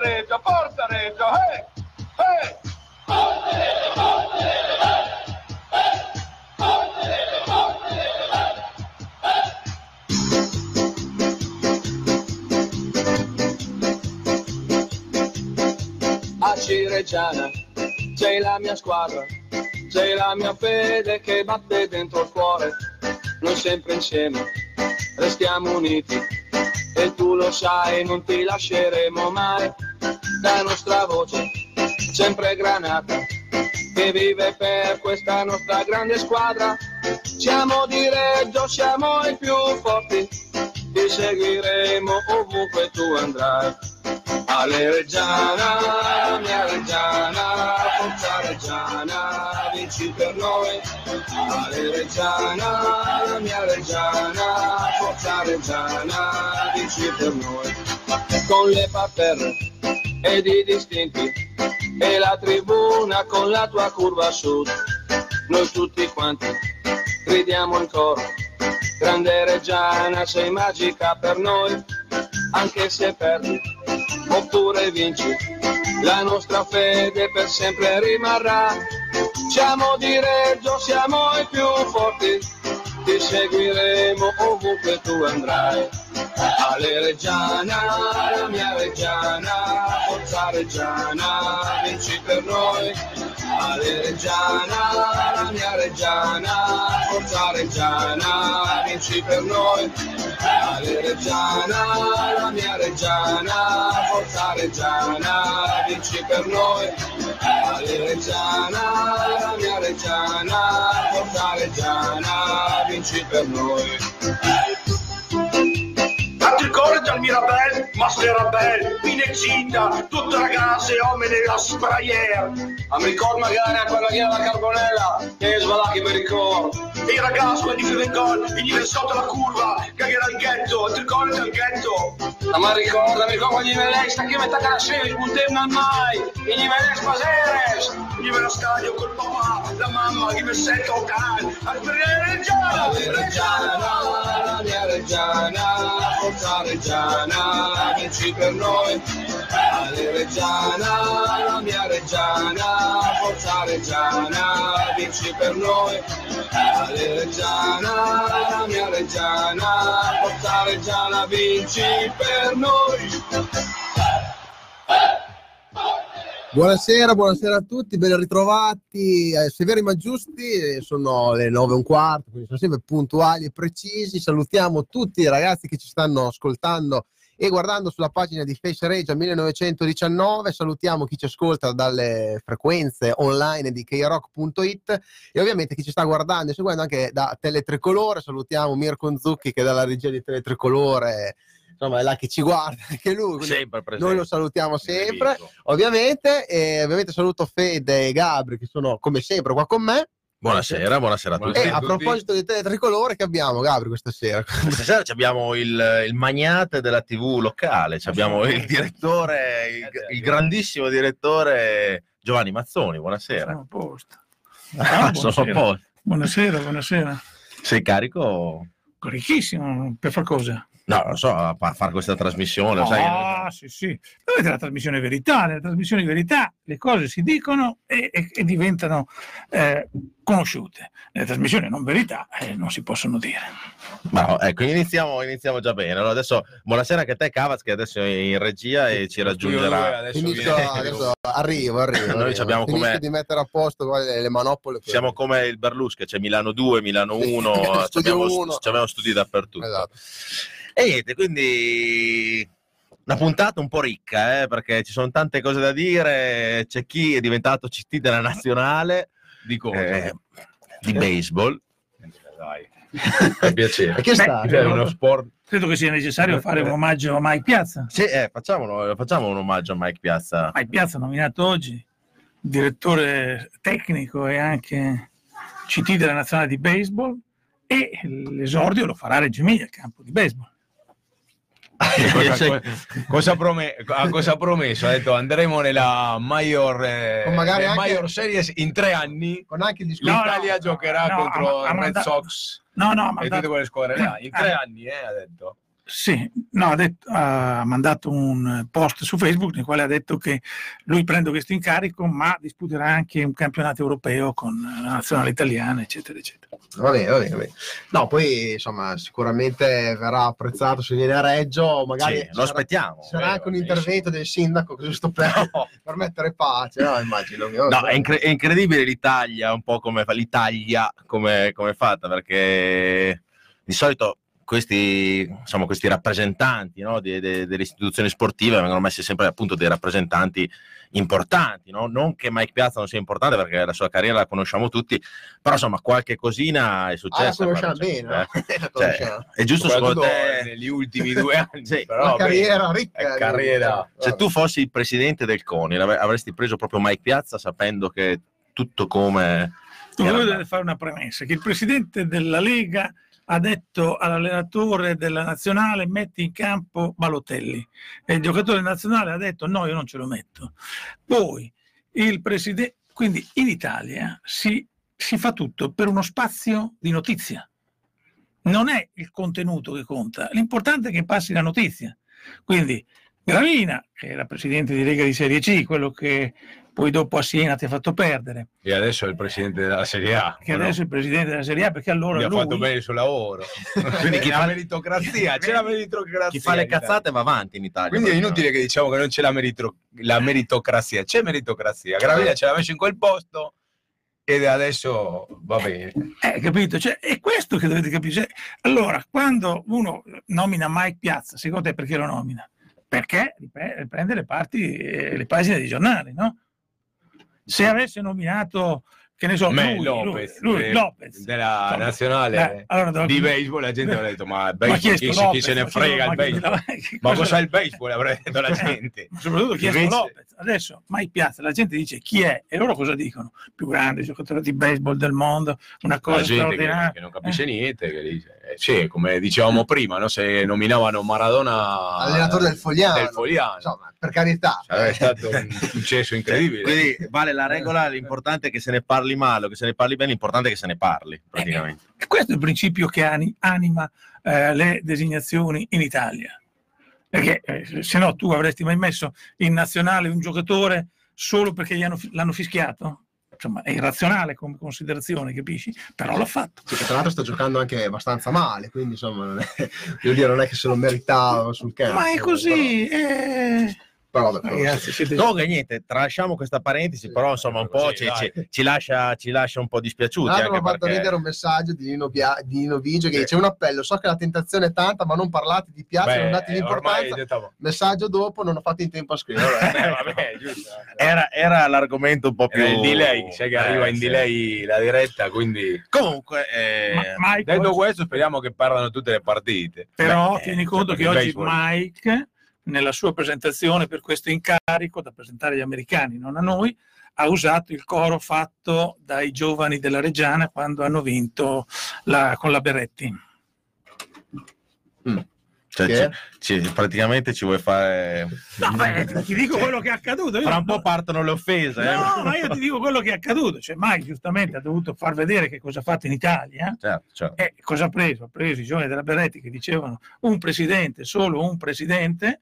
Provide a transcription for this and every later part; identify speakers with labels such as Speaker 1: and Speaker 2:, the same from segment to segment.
Speaker 1: Reggio, forza Reggio, eh! Eh!
Speaker 2: a Cireggiana sei la mia squadra, sei la mia fede che batte dentro il cuore, noi sempre insieme restiamo uniti e tu lo sai, non ti lasceremo mai, la nostra voce sempre granata che vive per questa nostra grande squadra, siamo di Reggio, siamo i più forti, ti seguiremo ovunque tu andrai. Ale Reggiana, mia Reggiana, forza Reggiana, vinci per noi. Ale Reggiana, mia Reggiana, forza Reggiana, vinci per noi. Con le parterre ed i distinti e la tribuna con la tua curva sud, noi tutti quanti gridiamo in coro. Grande Reggiana, sei magica per noi, anche se perdi oppure vinci, la nostra fede per sempre rimarrà. Siamo di Reggio, siamo i più forti, ti seguiremo ovunque tu andrai. Ale Reggiana, la mia Reggiana, forza Reggiana, vinci per noi. Ale Reggiana, la mia Reggiana, forza Reggiana, vinci per noi. Ale Reggiana, la mia Reggiana, forza Reggiana, vinci per noi. Ale Reggiana, la mia Reggiana, forza Reggiana, vinci per noi.
Speaker 1: Tanti corri dal Mirabel, Master Rabel, Pinexita, tutte ragazze, uomini la sprayer.
Speaker 2: A mi ricordo magari a quella che era la carbonella, che svalacchi mi ricordo.
Speaker 1: E i ragazzi, quelli che in gol, e gli sotto la curva, che era il ghetto, ti ricordi del ghetto?
Speaker 2: Ma mi ricordo, mi ricordo gli velei, sta che mi tacca la sera, sputemna mai, e gli velei spaseres.
Speaker 1: Gli viene a stadio col papà, la mamma, che mi sento can, al Reggiana,
Speaker 2: Reggiana, la mia Reggiana, forza Reggiana, vinci per noi. Ale Reggiana, la mia Reggiana, forza Reggiana, vinci per noi. Ale Reggiana, la mia Reggiana, forza Reggiana, vinci per noi.
Speaker 3: Buonasera, buonasera a tutti, ben ritrovati. Eh, Severi ma giusti, eh, sono le nove e un quarto, quindi sono sempre puntuali e precisi. Salutiamo tutti i ragazzi che ci stanno ascoltando e guardando sulla pagina di Face Regia 1919. Salutiamo chi ci ascolta dalle frequenze online di krock.it e ovviamente chi ci sta guardando e seguendo anche da Teletricolore. Salutiamo Mirko Zucchi che è dalla regia di Teletricolore insomma è là che ci guarda anche lui quindi
Speaker 4: Sempre presente.
Speaker 3: noi lo salutiamo sempre ovviamente e ovviamente saluto Fede e Gabri che sono come sempre qua con me
Speaker 4: Buonasera, buonasera a tutti.
Speaker 3: e a proposito di teletricolore che abbiamo Gabri questa sera
Speaker 4: Questa sera ci abbiamo il, il magnate della TV locale, ci abbiamo il direttore, il, il grandissimo direttore Giovanni Mazzoni. Buonasera.
Speaker 5: Sono a posto.
Speaker 4: Ah, sono a
Speaker 5: buonasera.
Speaker 4: posto.
Speaker 5: Buonasera, buonasera.
Speaker 4: Sei carico?
Speaker 5: Ricchissimo, per far cosa?
Speaker 4: No, non so, a fare questa trasmissione, sai,
Speaker 5: Ah, sì, sì. Vedete la trasmissione verità, nella trasmissione verità le cose si dicono e, e- e diventano eh, conosciute. Nelle trasmissioni non verità eh, non si possono dire.
Speaker 4: Ma no, ecco, iniziamo, iniziamo già bene. Allora, adesso buonasera anche a te, Cavaz, che adesso è in regia e ci raggiungerà.
Speaker 3: Inizio- adesso arrivo arrivo,
Speaker 4: Noi
Speaker 3: arrivo.
Speaker 4: ci abbiamo
Speaker 3: Finisco
Speaker 4: come-
Speaker 3: di mettere a posto le, le manopole
Speaker 4: Siamo come il Berlusca, c'è Milano 2, Milano 1,
Speaker 3: Studio
Speaker 4: abbiamo,
Speaker 3: uno.
Speaker 4: abbiamo studi dappertutto.
Speaker 3: Esatto.
Speaker 4: E niente, quindi una puntata un po' ricca, eh, perché ci sono tante cose da dire. C'è chi è diventato CT della nazionale
Speaker 6: Di cosa?
Speaker 4: eh, di baseball.
Speaker 6: Dai, fa piacere.
Speaker 3: che sta?
Speaker 6: È uno sport
Speaker 5: Credo che sia necessario fare un omaggio a Mike Piazza.
Speaker 4: Sì, eh, facciamo, facciamo un omaggio a Mike Piazza.
Speaker 5: Mike Piazza nominato oggi direttore tecnico e anche CT della nazionale di baseball e l'esordio lo farà a Reggio Emilia, il campo di baseball.
Speaker 6: Cosa, co- cosa prome- a cosa ha promesso? Ha detto andremo nella Major, eh,
Speaker 3: anche-
Speaker 6: Major Series in tre anni.
Speaker 3: con anche il discorso
Speaker 6: L'Italia
Speaker 5: no,
Speaker 6: giocherà
Speaker 5: no,
Speaker 6: contro
Speaker 5: ha- ha
Speaker 6: il Red
Speaker 5: manda-
Speaker 6: Sox
Speaker 5: No, no, ma
Speaker 6: e tutte quelle squadre là. In tre anni, eh, ha detto.
Speaker 5: Sì, no, ha, detto- ha mandato un post su Facebook nel quale ha detto che lui prende questo incarico, ma disputerà anche un campionato europeo con la nazionale italiana, eccetera, eccetera.
Speaker 3: Va bene, va bene, va bene. No, poi insomma, sicuramente verrà apprezzato se viene a Reggio, magari
Speaker 4: Sì, lo
Speaker 3: sarà-
Speaker 4: aspettiamo.
Speaker 3: sarà anche un intervento del sindaco giusto per, per mettere pace, no? Immagino.
Speaker 4: No, è, incre- è incredibile l'Italia, un po' come fa l'Italia, come, come è fatta, perché di solito questi, insomma, questi rappresentanti no, di- de- delle istituzioni sportive vengono messi sempre appunto dei rappresentanti importanti, no? non che Mike Piazza non sia importante perché la sua carriera la conosciamo tutti, però insomma qualche cosina è
Speaker 3: Ah, la
Speaker 4: successa.
Speaker 3: conosciamo bene,
Speaker 4: cioè,
Speaker 3: no? La
Speaker 4: cioè, è giusto secondo te
Speaker 6: negli ultimi due anni.
Speaker 4: Sì,
Speaker 6: però,
Speaker 3: carriera ricca.
Speaker 6: è carriera.
Speaker 4: se tu fossi il presidente del CONI avresti preso proprio Mike Piazza sapendo che tutto come...
Speaker 5: Tu dovete fare una premessa, che il presidente della Lega ha detto all'allenatore della nazionale metti in campo Balotelli e il giocatore nazionale ha detto no, io non ce lo metto. Poi il presidente, quindi in Italia si, si fa tutto per uno spazio di notizia. Non è il contenuto che conta, l'importante è che passi la notizia. Quindi Gravina, che era presidente di Lega di Serie C, quello che poi dopo a Siena ti ha fatto perdere,
Speaker 6: E adesso è il presidente della Serie A.
Speaker 5: che
Speaker 6: o no?
Speaker 5: adesso è il presidente della Serie A, perché allora
Speaker 6: Gli ha
Speaker 5: lui,
Speaker 6: fatto bene il suo lavoro. Quindi chi la meritocrazia, c'è la meritocrazia.
Speaker 4: Chi fa le cazzate va avanti in Italia.
Speaker 6: Quindi è inutile che diciamo che non c'è la, meritro- la meritocrazia, c'è meritocrazia. Gravina ce l'ha messo in quel posto ed adesso va bene.
Speaker 5: Eh, capito? Cioè, è questo che dovete capire. Cioè, allora, quando uno nomina Mike Piazza, secondo te perché lo nomina? Perché ripre- prende le parti, eh, le pagine dei giornali, no? Se avesse nominato, che ne so,
Speaker 6: Me,
Speaker 5: lui,
Speaker 6: Lopez,
Speaker 5: lui, lui,
Speaker 6: eh,
Speaker 5: Lopez,
Speaker 6: della
Speaker 5: Insomma,
Speaker 6: nazionale
Speaker 5: eh, allora
Speaker 6: di baseball, la gente avrebbe detto: Ma il
Speaker 5: Ma
Speaker 6: baseball,
Speaker 5: chi è
Speaker 6: chi,
Speaker 5: Lopez?
Speaker 6: se ne
Speaker 5: Ma
Speaker 6: frega il
Speaker 5: ma
Speaker 6: baseball?
Speaker 5: che
Speaker 6: Ma
Speaker 5: cosa-
Speaker 6: cos'è il baseball? Avrebbe detto la gente.
Speaker 5: Ma soprattutto chi è
Speaker 6: Invece-
Speaker 5: Lopez. Adesso Mike Piazza, la gente dice chi è e loro cosa dicono? Più grande giocatore di baseball del mondo, una cosa
Speaker 6: La gente che,
Speaker 5: straordinaria.
Speaker 6: che non capisce niente, che dice, eh, sì, come dicevamo prima, no? se nominavano Maradona
Speaker 3: Allenatore del Fogliano.
Speaker 6: del Fogliano.
Speaker 3: Insomma, per carità.
Speaker 6: Sarebbe stato un successo incredibile.
Speaker 4: Quindi vale la regola, l'importante è che se ne parli male o che se ne parli bene, l'importante è che se ne parli, praticamente.
Speaker 5: E questo è il principio che ani- anima eh, le designazioni in Italia. Perché eh, se no tu avresti mai messo in nazionale un giocatore solo perché gli hanno l'hanno fischiato? Insomma, è irrazionale come considerazione, capisci? Però l'ha fatto.
Speaker 3: Sì, tra l'altro sta giocando anche abbastanza male, quindi insomma, non è, dire, non è che se lo meritava sul campo.
Speaker 5: Ma è così. eh.
Speaker 3: Però, però, vabbè,
Speaker 5: Ragazzi, siete-
Speaker 4: Comunque niente, tralasciamo questa parentesi,
Speaker 3: Sì,
Speaker 4: però insomma un po'
Speaker 6: sì,
Speaker 4: ci, ci- ci lascia, ci lascia un po' dispiaciuti.
Speaker 3: Tra l'altro mi
Speaker 4: Anche
Speaker 3: ha fatto
Speaker 4: perché...
Speaker 3: vedere un messaggio di Nino, Bia- di Nino Vigio che
Speaker 6: Sì.
Speaker 3: dice un appello, so che la tentazione è tanta ma non parlate di piazza, non date l'importanza.
Speaker 6: detto,
Speaker 3: Messaggio dopo, non ho fatto in tempo a scrivere.
Speaker 6: eh, vabbè, giusto.
Speaker 4: Era, era l'argomento un po' più...
Speaker 6: Era il delay, sai che arriva
Speaker 4: Eh,
Speaker 6: in
Speaker 4: sì.
Speaker 6: delay la diretta, quindi
Speaker 4: Comunque, eh,
Speaker 5: Ma- Mike,
Speaker 6: detto questo speriamo che perdano tutte le partite.
Speaker 5: Però
Speaker 4: Beh,
Speaker 5: tieni conto che oggi
Speaker 6: baseball.
Speaker 5: Mike, nella sua presentazione per questo incarico da presentare agli americani, non a noi, ha usato il coro fatto dai giovani della Reggiana quando hanno vinto la- con la Berretti.
Speaker 4: cioè,
Speaker 3: Che?
Speaker 4: ci- ci- praticamente ci vuoi fare...
Speaker 5: No, beh, ti dico quello che è accaduto. Io
Speaker 4: Fra un po' partono le offese. eh.
Speaker 5: No, ma io ti dico quello che è accaduto. Cioè, Mike giustamente ha dovuto far vedere che cosa ha fatto in Italia.
Speaker 4: Certo, certo.
Speaker 5: E cosa ha preso? Ha preso i giovani della Berretti che dicevano un presidente, solo un presidente,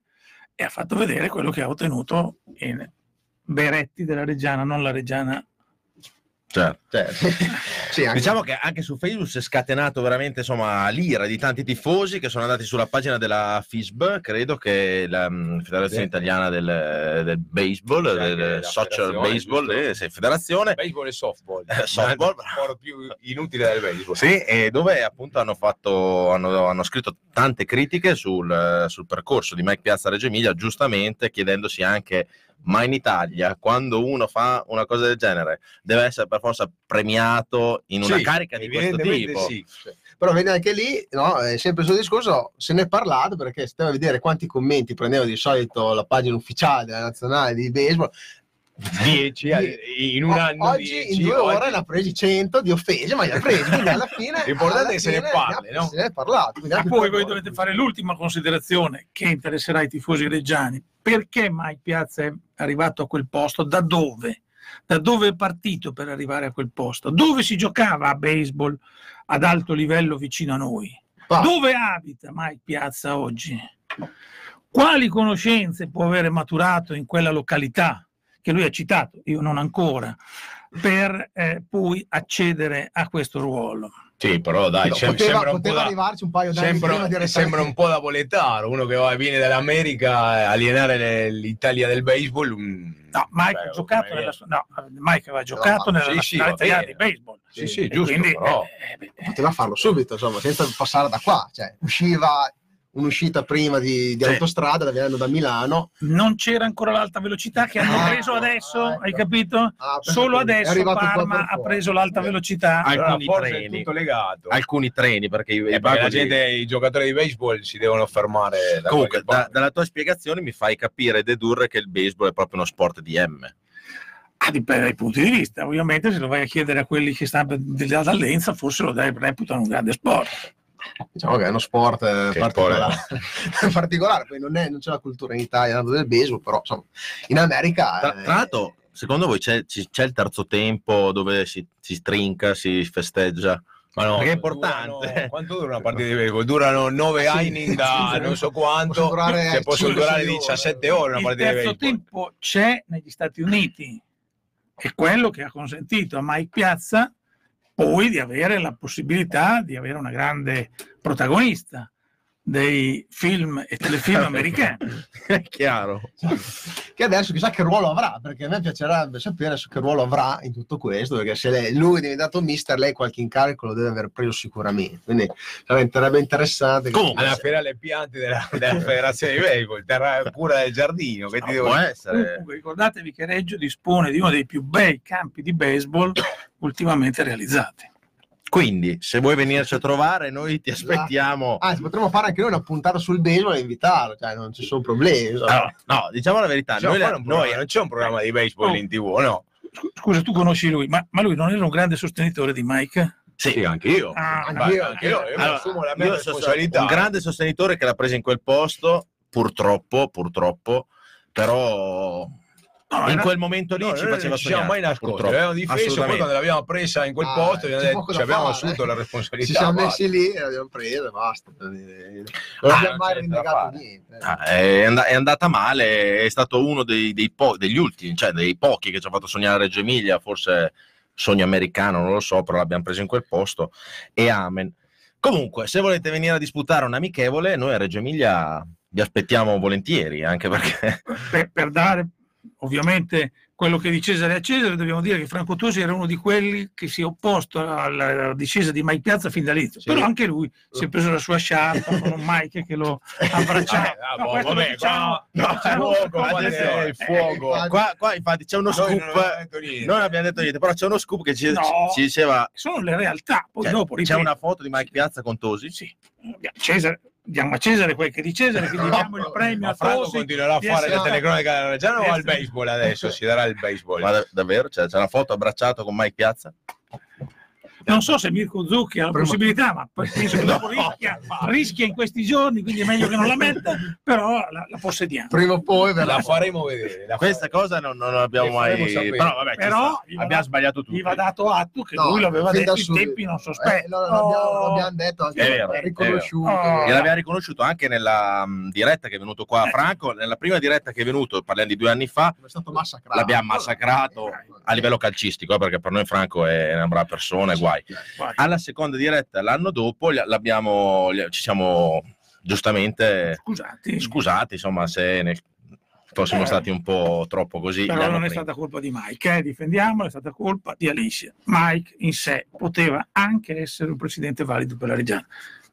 Speaker 5: e ha fatto vedere quello che ha ottenuto in Beretti della Reggiana, non la Reggiana.
Speaker 4: certo.
Speaker 3: Cioè, sì, anche-
Speaker 4: Diciamo che anche su Facebook si è scatenato veramente insomma l'ira di tanti tifosi che sono andati sulla pagina della FISB, credo che la mm, Federazione
Speaker 6: Sì.
Speaker 4: Italiana del, del Baseball,
Speaker 6: anche
Speaker 4: del Social Baseball, eh, sì, federazione.
Speaker 6: Baseball e softball,
Speaker 4: Eh, softball.
Speaker 6: sport più inutile del baseball.
Speaker 4: Sì, e dove appunto hanno, fatto, hanno, hanno scritto tante critiche sul, sul percorso di Mike Piazza Reggio Emilia, giustamente chiedendosi anche, ma in Italia quando uno fa una cosa del genere deve essere per forza premiato in una
Speaker 6: Sì,
Speaker 4: carica di questo tipo?
Speaker 6: sì.
Speaker 3: Però vedi anche lì, no, è sempre il suo discorso, se ne è parlato perché stiamo a vedere quanti commenti prendeva di solito la pagina ufficiale della nazionale di baseball.
Speaker 6: 10 in un
Speaker 3: O-
Speaker 6: anno
Speaker 3: oggi
Speaker 6: 10,
Speaker 3: in due
Speaker 6: oggi-
Speaker 3: ore ne ha presi 100 di offese, ma li ha presi, quindi alla fine
Speaker 6: L'importante è che se ne parli, no?
Speaker 3: Se ne è parlato.
Speaker 5: Ma
Speaker 3: anche
Speaker 5: poi voi dovete fare l'ultima considerazione che interesserà i tifosi reggiani. Perché Mike Piazza è arrivato a quel posto? Da dove? Da dove è partito per arrivare a quel posto? Dove si giocava a baseball ad alto livello vicino a noi?
Speaker 3: Va.
Speaker 5: Dove abita Mike Piazza oggi? Quali conoscenze può avere maturato in quella località che lui ha citato, io non ancora, per eh, poi accedere a questo ruolo?
Speaker 6: Sì, però dai,
Speaker 3: No,
Speaker 6: sem-
Speaker 3: poteva,
Speaker 6: sembra, un po
Speaker 3: poteva
Speaker 6: da,
Speaker 3: arrivarci un paio d'anni prima
Speaker 6: sembra,
Speaker 3: di restare
Speaker 6: sembra un po' da Poletaro, uno che va- viene dall'America, eh, alienare le- l'Italia del baseball. mm,
Speaker 5: No, Mike
Speaker 6: beh,
Speaker 5: ha giocato
Speaker 6: come-
Speaker 5: nella, no, Mike aveva giocato nella
Speaker 6: sì,
Speaker 5: nazionale
Speaker 6: sì, va
Speaker 5: italiana di baseball.
Speaker 6: Sì, sì, giusto,
Speaker 5: quindi,
Speaker 6: però.
Speaker 5: eh, beh,
Speaker 3: poteva farlo subito, insomma, senza passare da qua. Cioè, usciva un'uscita prima di, di
Speaker 4: Sì.
Speaker 3: autostrada, venendo da Milano.
Speaker 5: non c'era ancora l'alta velocità che hanno
Speaker 3: Ah,
Speaker 5: preso adesso,
Speaker 3: ecco.
Speaker 5: hai capito?
Speaker 3: Ah.
Speaker 5: Solo adesso Parma ha preso l'alta velocità.
Speaker 4: Ah,
Speaker 6: Allora,
Speaker 4: alcuni
Speaker 6: forse
Speaker 4: treni.
Speaker 6: è tutto legato.
Speaker 4: alcuni treni perché i,
Speaker 6: Eh, perché gente, i giocatori di baseball si devono fermare da
Speaker 4: comunque da- dalla tua spiegazione mi fai capire e dedurre che il baseball è proprio uno sport di M
Speaker 5: Ah, dipende dai punti di vista. Ovviamente, se lo vai a chiedere a quelli che stanno della Dallenza, forse lo dai, reputano un grande sport.
Speaker 3: Diciamo che è uno sport eh,
Speaker 6: Che
Speaker 3: particolare. particolare. Poi non, è- non c'è la cultura in Italia del baseball, però insomma, in America.
Speaker 4: tra,
Speaker 3: eh,
Speaker 4: tra l'altro secondo voi c'è, c'è il terzo tempo dove si, si strinca si festeggia
Speaker 6: Ma no,
Speaker 4: Perché è importante.
Speaker 6: durano- quanto dura una partita di baseball? Durano nove
Speaker 3: Ah, sì.
Speaker 6: inning da
Speaker 3: Sì, sì.
Speaker 6: non so quanto,
Speaker 3: durare
Speaker 6: che possono durare
Speaker 3: sei ore.
Speaker 6: 17 ore una
Speaker 5: Il
Speaker 6: partita di
Speaker 5: terzo
Speaker 6: baseball.
Speaker 5: tempo c'è negli Stati Uniti. È quello che ha consentito a Mike Piazza poi di avere la possibilità di avere una grande protagonista dei film e telefilm americani.
Speaker 4: è chiaro
Speaker 3: che adesso chissà che ruolo avrà, perché a me piacerebbe sapere che ruolo avrà in tutto questo, perché se lei- lui è diventato mister, lei qualche incarico lo deve aver preso sicuramente. Quindi sarebbe interessante.
Speaker 4: Comunque,
Speaker 6: alla fiera alle piante della, della federazione di baseball, terra cura del giardino. Che ti devo
Speaker 4: può
Speaker 6: dire?
Speaker 4: essere
Speaker 5: Comunque, ricordatevi che Reggio dispone di uno dei più bei campi di baseball ultimamente realizzati.
Speaker 4: quindi se vuoi venirci a trovare noi ti aspettiamo
Speaker 3: Anzi, potremmo fare anche noi una puntata sul baseball e invitarlo, cioè non ci sono problemi. insomma.
Speaker 4: Allora, no diciamo la verità noi,
Speaker 6: un
Speaker 4: noi-
Speaker 6: non c'è un programma di baseball
Speaker 5: Oh.
Speaker 6: in tv, no?
Speaker 5: Scu- Scusa, tu conosci lui, ma, ma lui non era un grande sostenitore di Mike?
Speaker 4: sì,
Speaker 6: anche io.
Speaker 5: Ah,
Speaker 3: anch'io,
Speaker 6: anche io, io mi
Speaker 4: Allora,
Speaker 6: assumo la mia responsabilità.
Speaker 4: un grande sostenitore che l'ha presa in quel posto purtroppo purtroppo però
Speaker 5: No,
Speaker 4: in quel momento lì
Speaker 6: No,
Speaker 4: ci faceva
Speaker 6: non ci siamo
Speaker 4: sognare
Speaker 6: mai nascosti,
Speaker 4: purtroppo.
Speaker 6: l'abbiamo difeso poi quando l'abbiamo presa in quel
Speaker 3: Ah,
Speaker 6: posto
Speaker 3: c'è
Speaker 6: detto, ci abbiamo
Speaker 3: fare,
Speaker 6: assunto
Speaker 3: eh.
Speaker 6: la
Speaker 3: Ci
Speaker 6: responsabilità.
Speaker 3: siamo
Speaker 6: basta.
Speaker 3: messi lì e l'abbiamo preso e basta. Non
Speaker 6: Ah,
Speaker 3: abbiamo
Speaker 6: non
Speaker 3: mai rinnegato niente.
Speaker 4: Ah, è, and- è andata male, è stato uno dei, dei po- degli ultimi, cioè dei pochi che ci ha fatto sognare Reggio Emilia, forse sogno americano, non lo so, però l'abbiamo preso in quel posto e amen. Comunque, se volete venire a disputare un amichevole, noi a Reggio Emilia vi aspettiamo volentieri, anche perché
Speaker 5: per, per dare ovviamente quello che di Cesare a Cesare, dobbiamo dire che Franco Tosi era uno di quelli che si è opposto alla, alla discesa di Mike Piazza fin dall'inizio,
Speaker 3: Sì.
Speaker 5: però anche lui si è preso la sua sciarpa con un Mike che lo abbracciava.
Speaker 6: Ah,
Speaker 5: No,
Speaker 6: boh, vabbè,
Speaker 5: diciamo- lo diciamo
Speaker 6: fuoco, adesso il fuoco.
Speaker 5: Eh,
Speaker 4: qua, qua infatti c'è uno
Speaker 6: non
Speaker 4: scoop,
Speaker 6: niente.
Speaker 4: non abbiamo detto niente, però c'è uno scoop che ci,
Speaker 5: No.
Speaker 4: ci diceva,
Speaker 5: sono le realtà, poi
Speaker 4: cioè,
Speaker 5: dopo
Speaker 4: c'è
Speaker 5: ripeto,
Speaker 4: una foto di Mike Piazza con Tosi,
Speaker 5: sì, Cesare, diamo a Cesare quel che è di Cesare, che diamo il premio
Speaker 6: Ma
Speaker 5: a
Speaker 6: Franco
Speaker 5: Tosi.
Speaker 6: continuerà a fare le telecronache della Reggiana o al baseball adesso? Si darà il baseball.
Speaker 4: ma da- davvero? Cioè, c'è una foto abbracciato con Mike Piazza?
Speaker 5: Non so se Mirko Zucchi ha la
Speaker 3: Prima-
Speaker 5: possibilità, ma penso che dopo rischia, rischia in questi giorni, quindi è meglio che non la metta, però la, la possediamo.
Speaker 3: Prima o poi verrà.
Speaker 6: La faremo vedere. la
Speaker 4: Questa cosa non, non l'abbiamo mai...
Speaker 6: faremo sapere.
Speaker 4: Però vabbè,
Speaker 5: Però va
Speaker 4: abbiamo sbagliato tutto.
Speaker 5: Gli va dato atto che
Speaker 3: No,
Speaker 5: lui l'aveva detto in tempi non
Speaker 3: Eh,
Speaker 5: sospetti.
Speaker 3: lo- l'abbiamo,
Speaker 5: Oh.
Speaker 3: l'abbiamo detto anche
Speaker 4: È vero,
Speaker 3: è
Speaker 4: è
Speaker 3: riconosciuto.
Speaker 4: E l'abbiamo riconosciuto anche nella mh, diretta che è venuto qua a Franco. Nella prima diretta che è venuto, parliamo di due anni fa,
Speaker 3: È stato massacrato.
Speaker 4: l'abbiamo massacrato a livello calcistico, eh, perché per noi Franco è una brava persona, e guai.
Speaker 5: Vai.
Speaker 4: Alla seconda diretta l'anno dopo l'abbiamo, ci siamo giustamente
Speaker 5: Scusate,
Speaker 4: scusati, insomma, se nel- fossimo
Speaker 5: Eh.
Speaker 4: stati un po' troppo così.
Speaker 5: però non è
Speaker 4: prima.
Speaker 5: stata colpa di Mike, eh, difendiamolo, è stata colpa di Alicia. Mike in sé poteva anche essere un presidente valido per la Reggiana.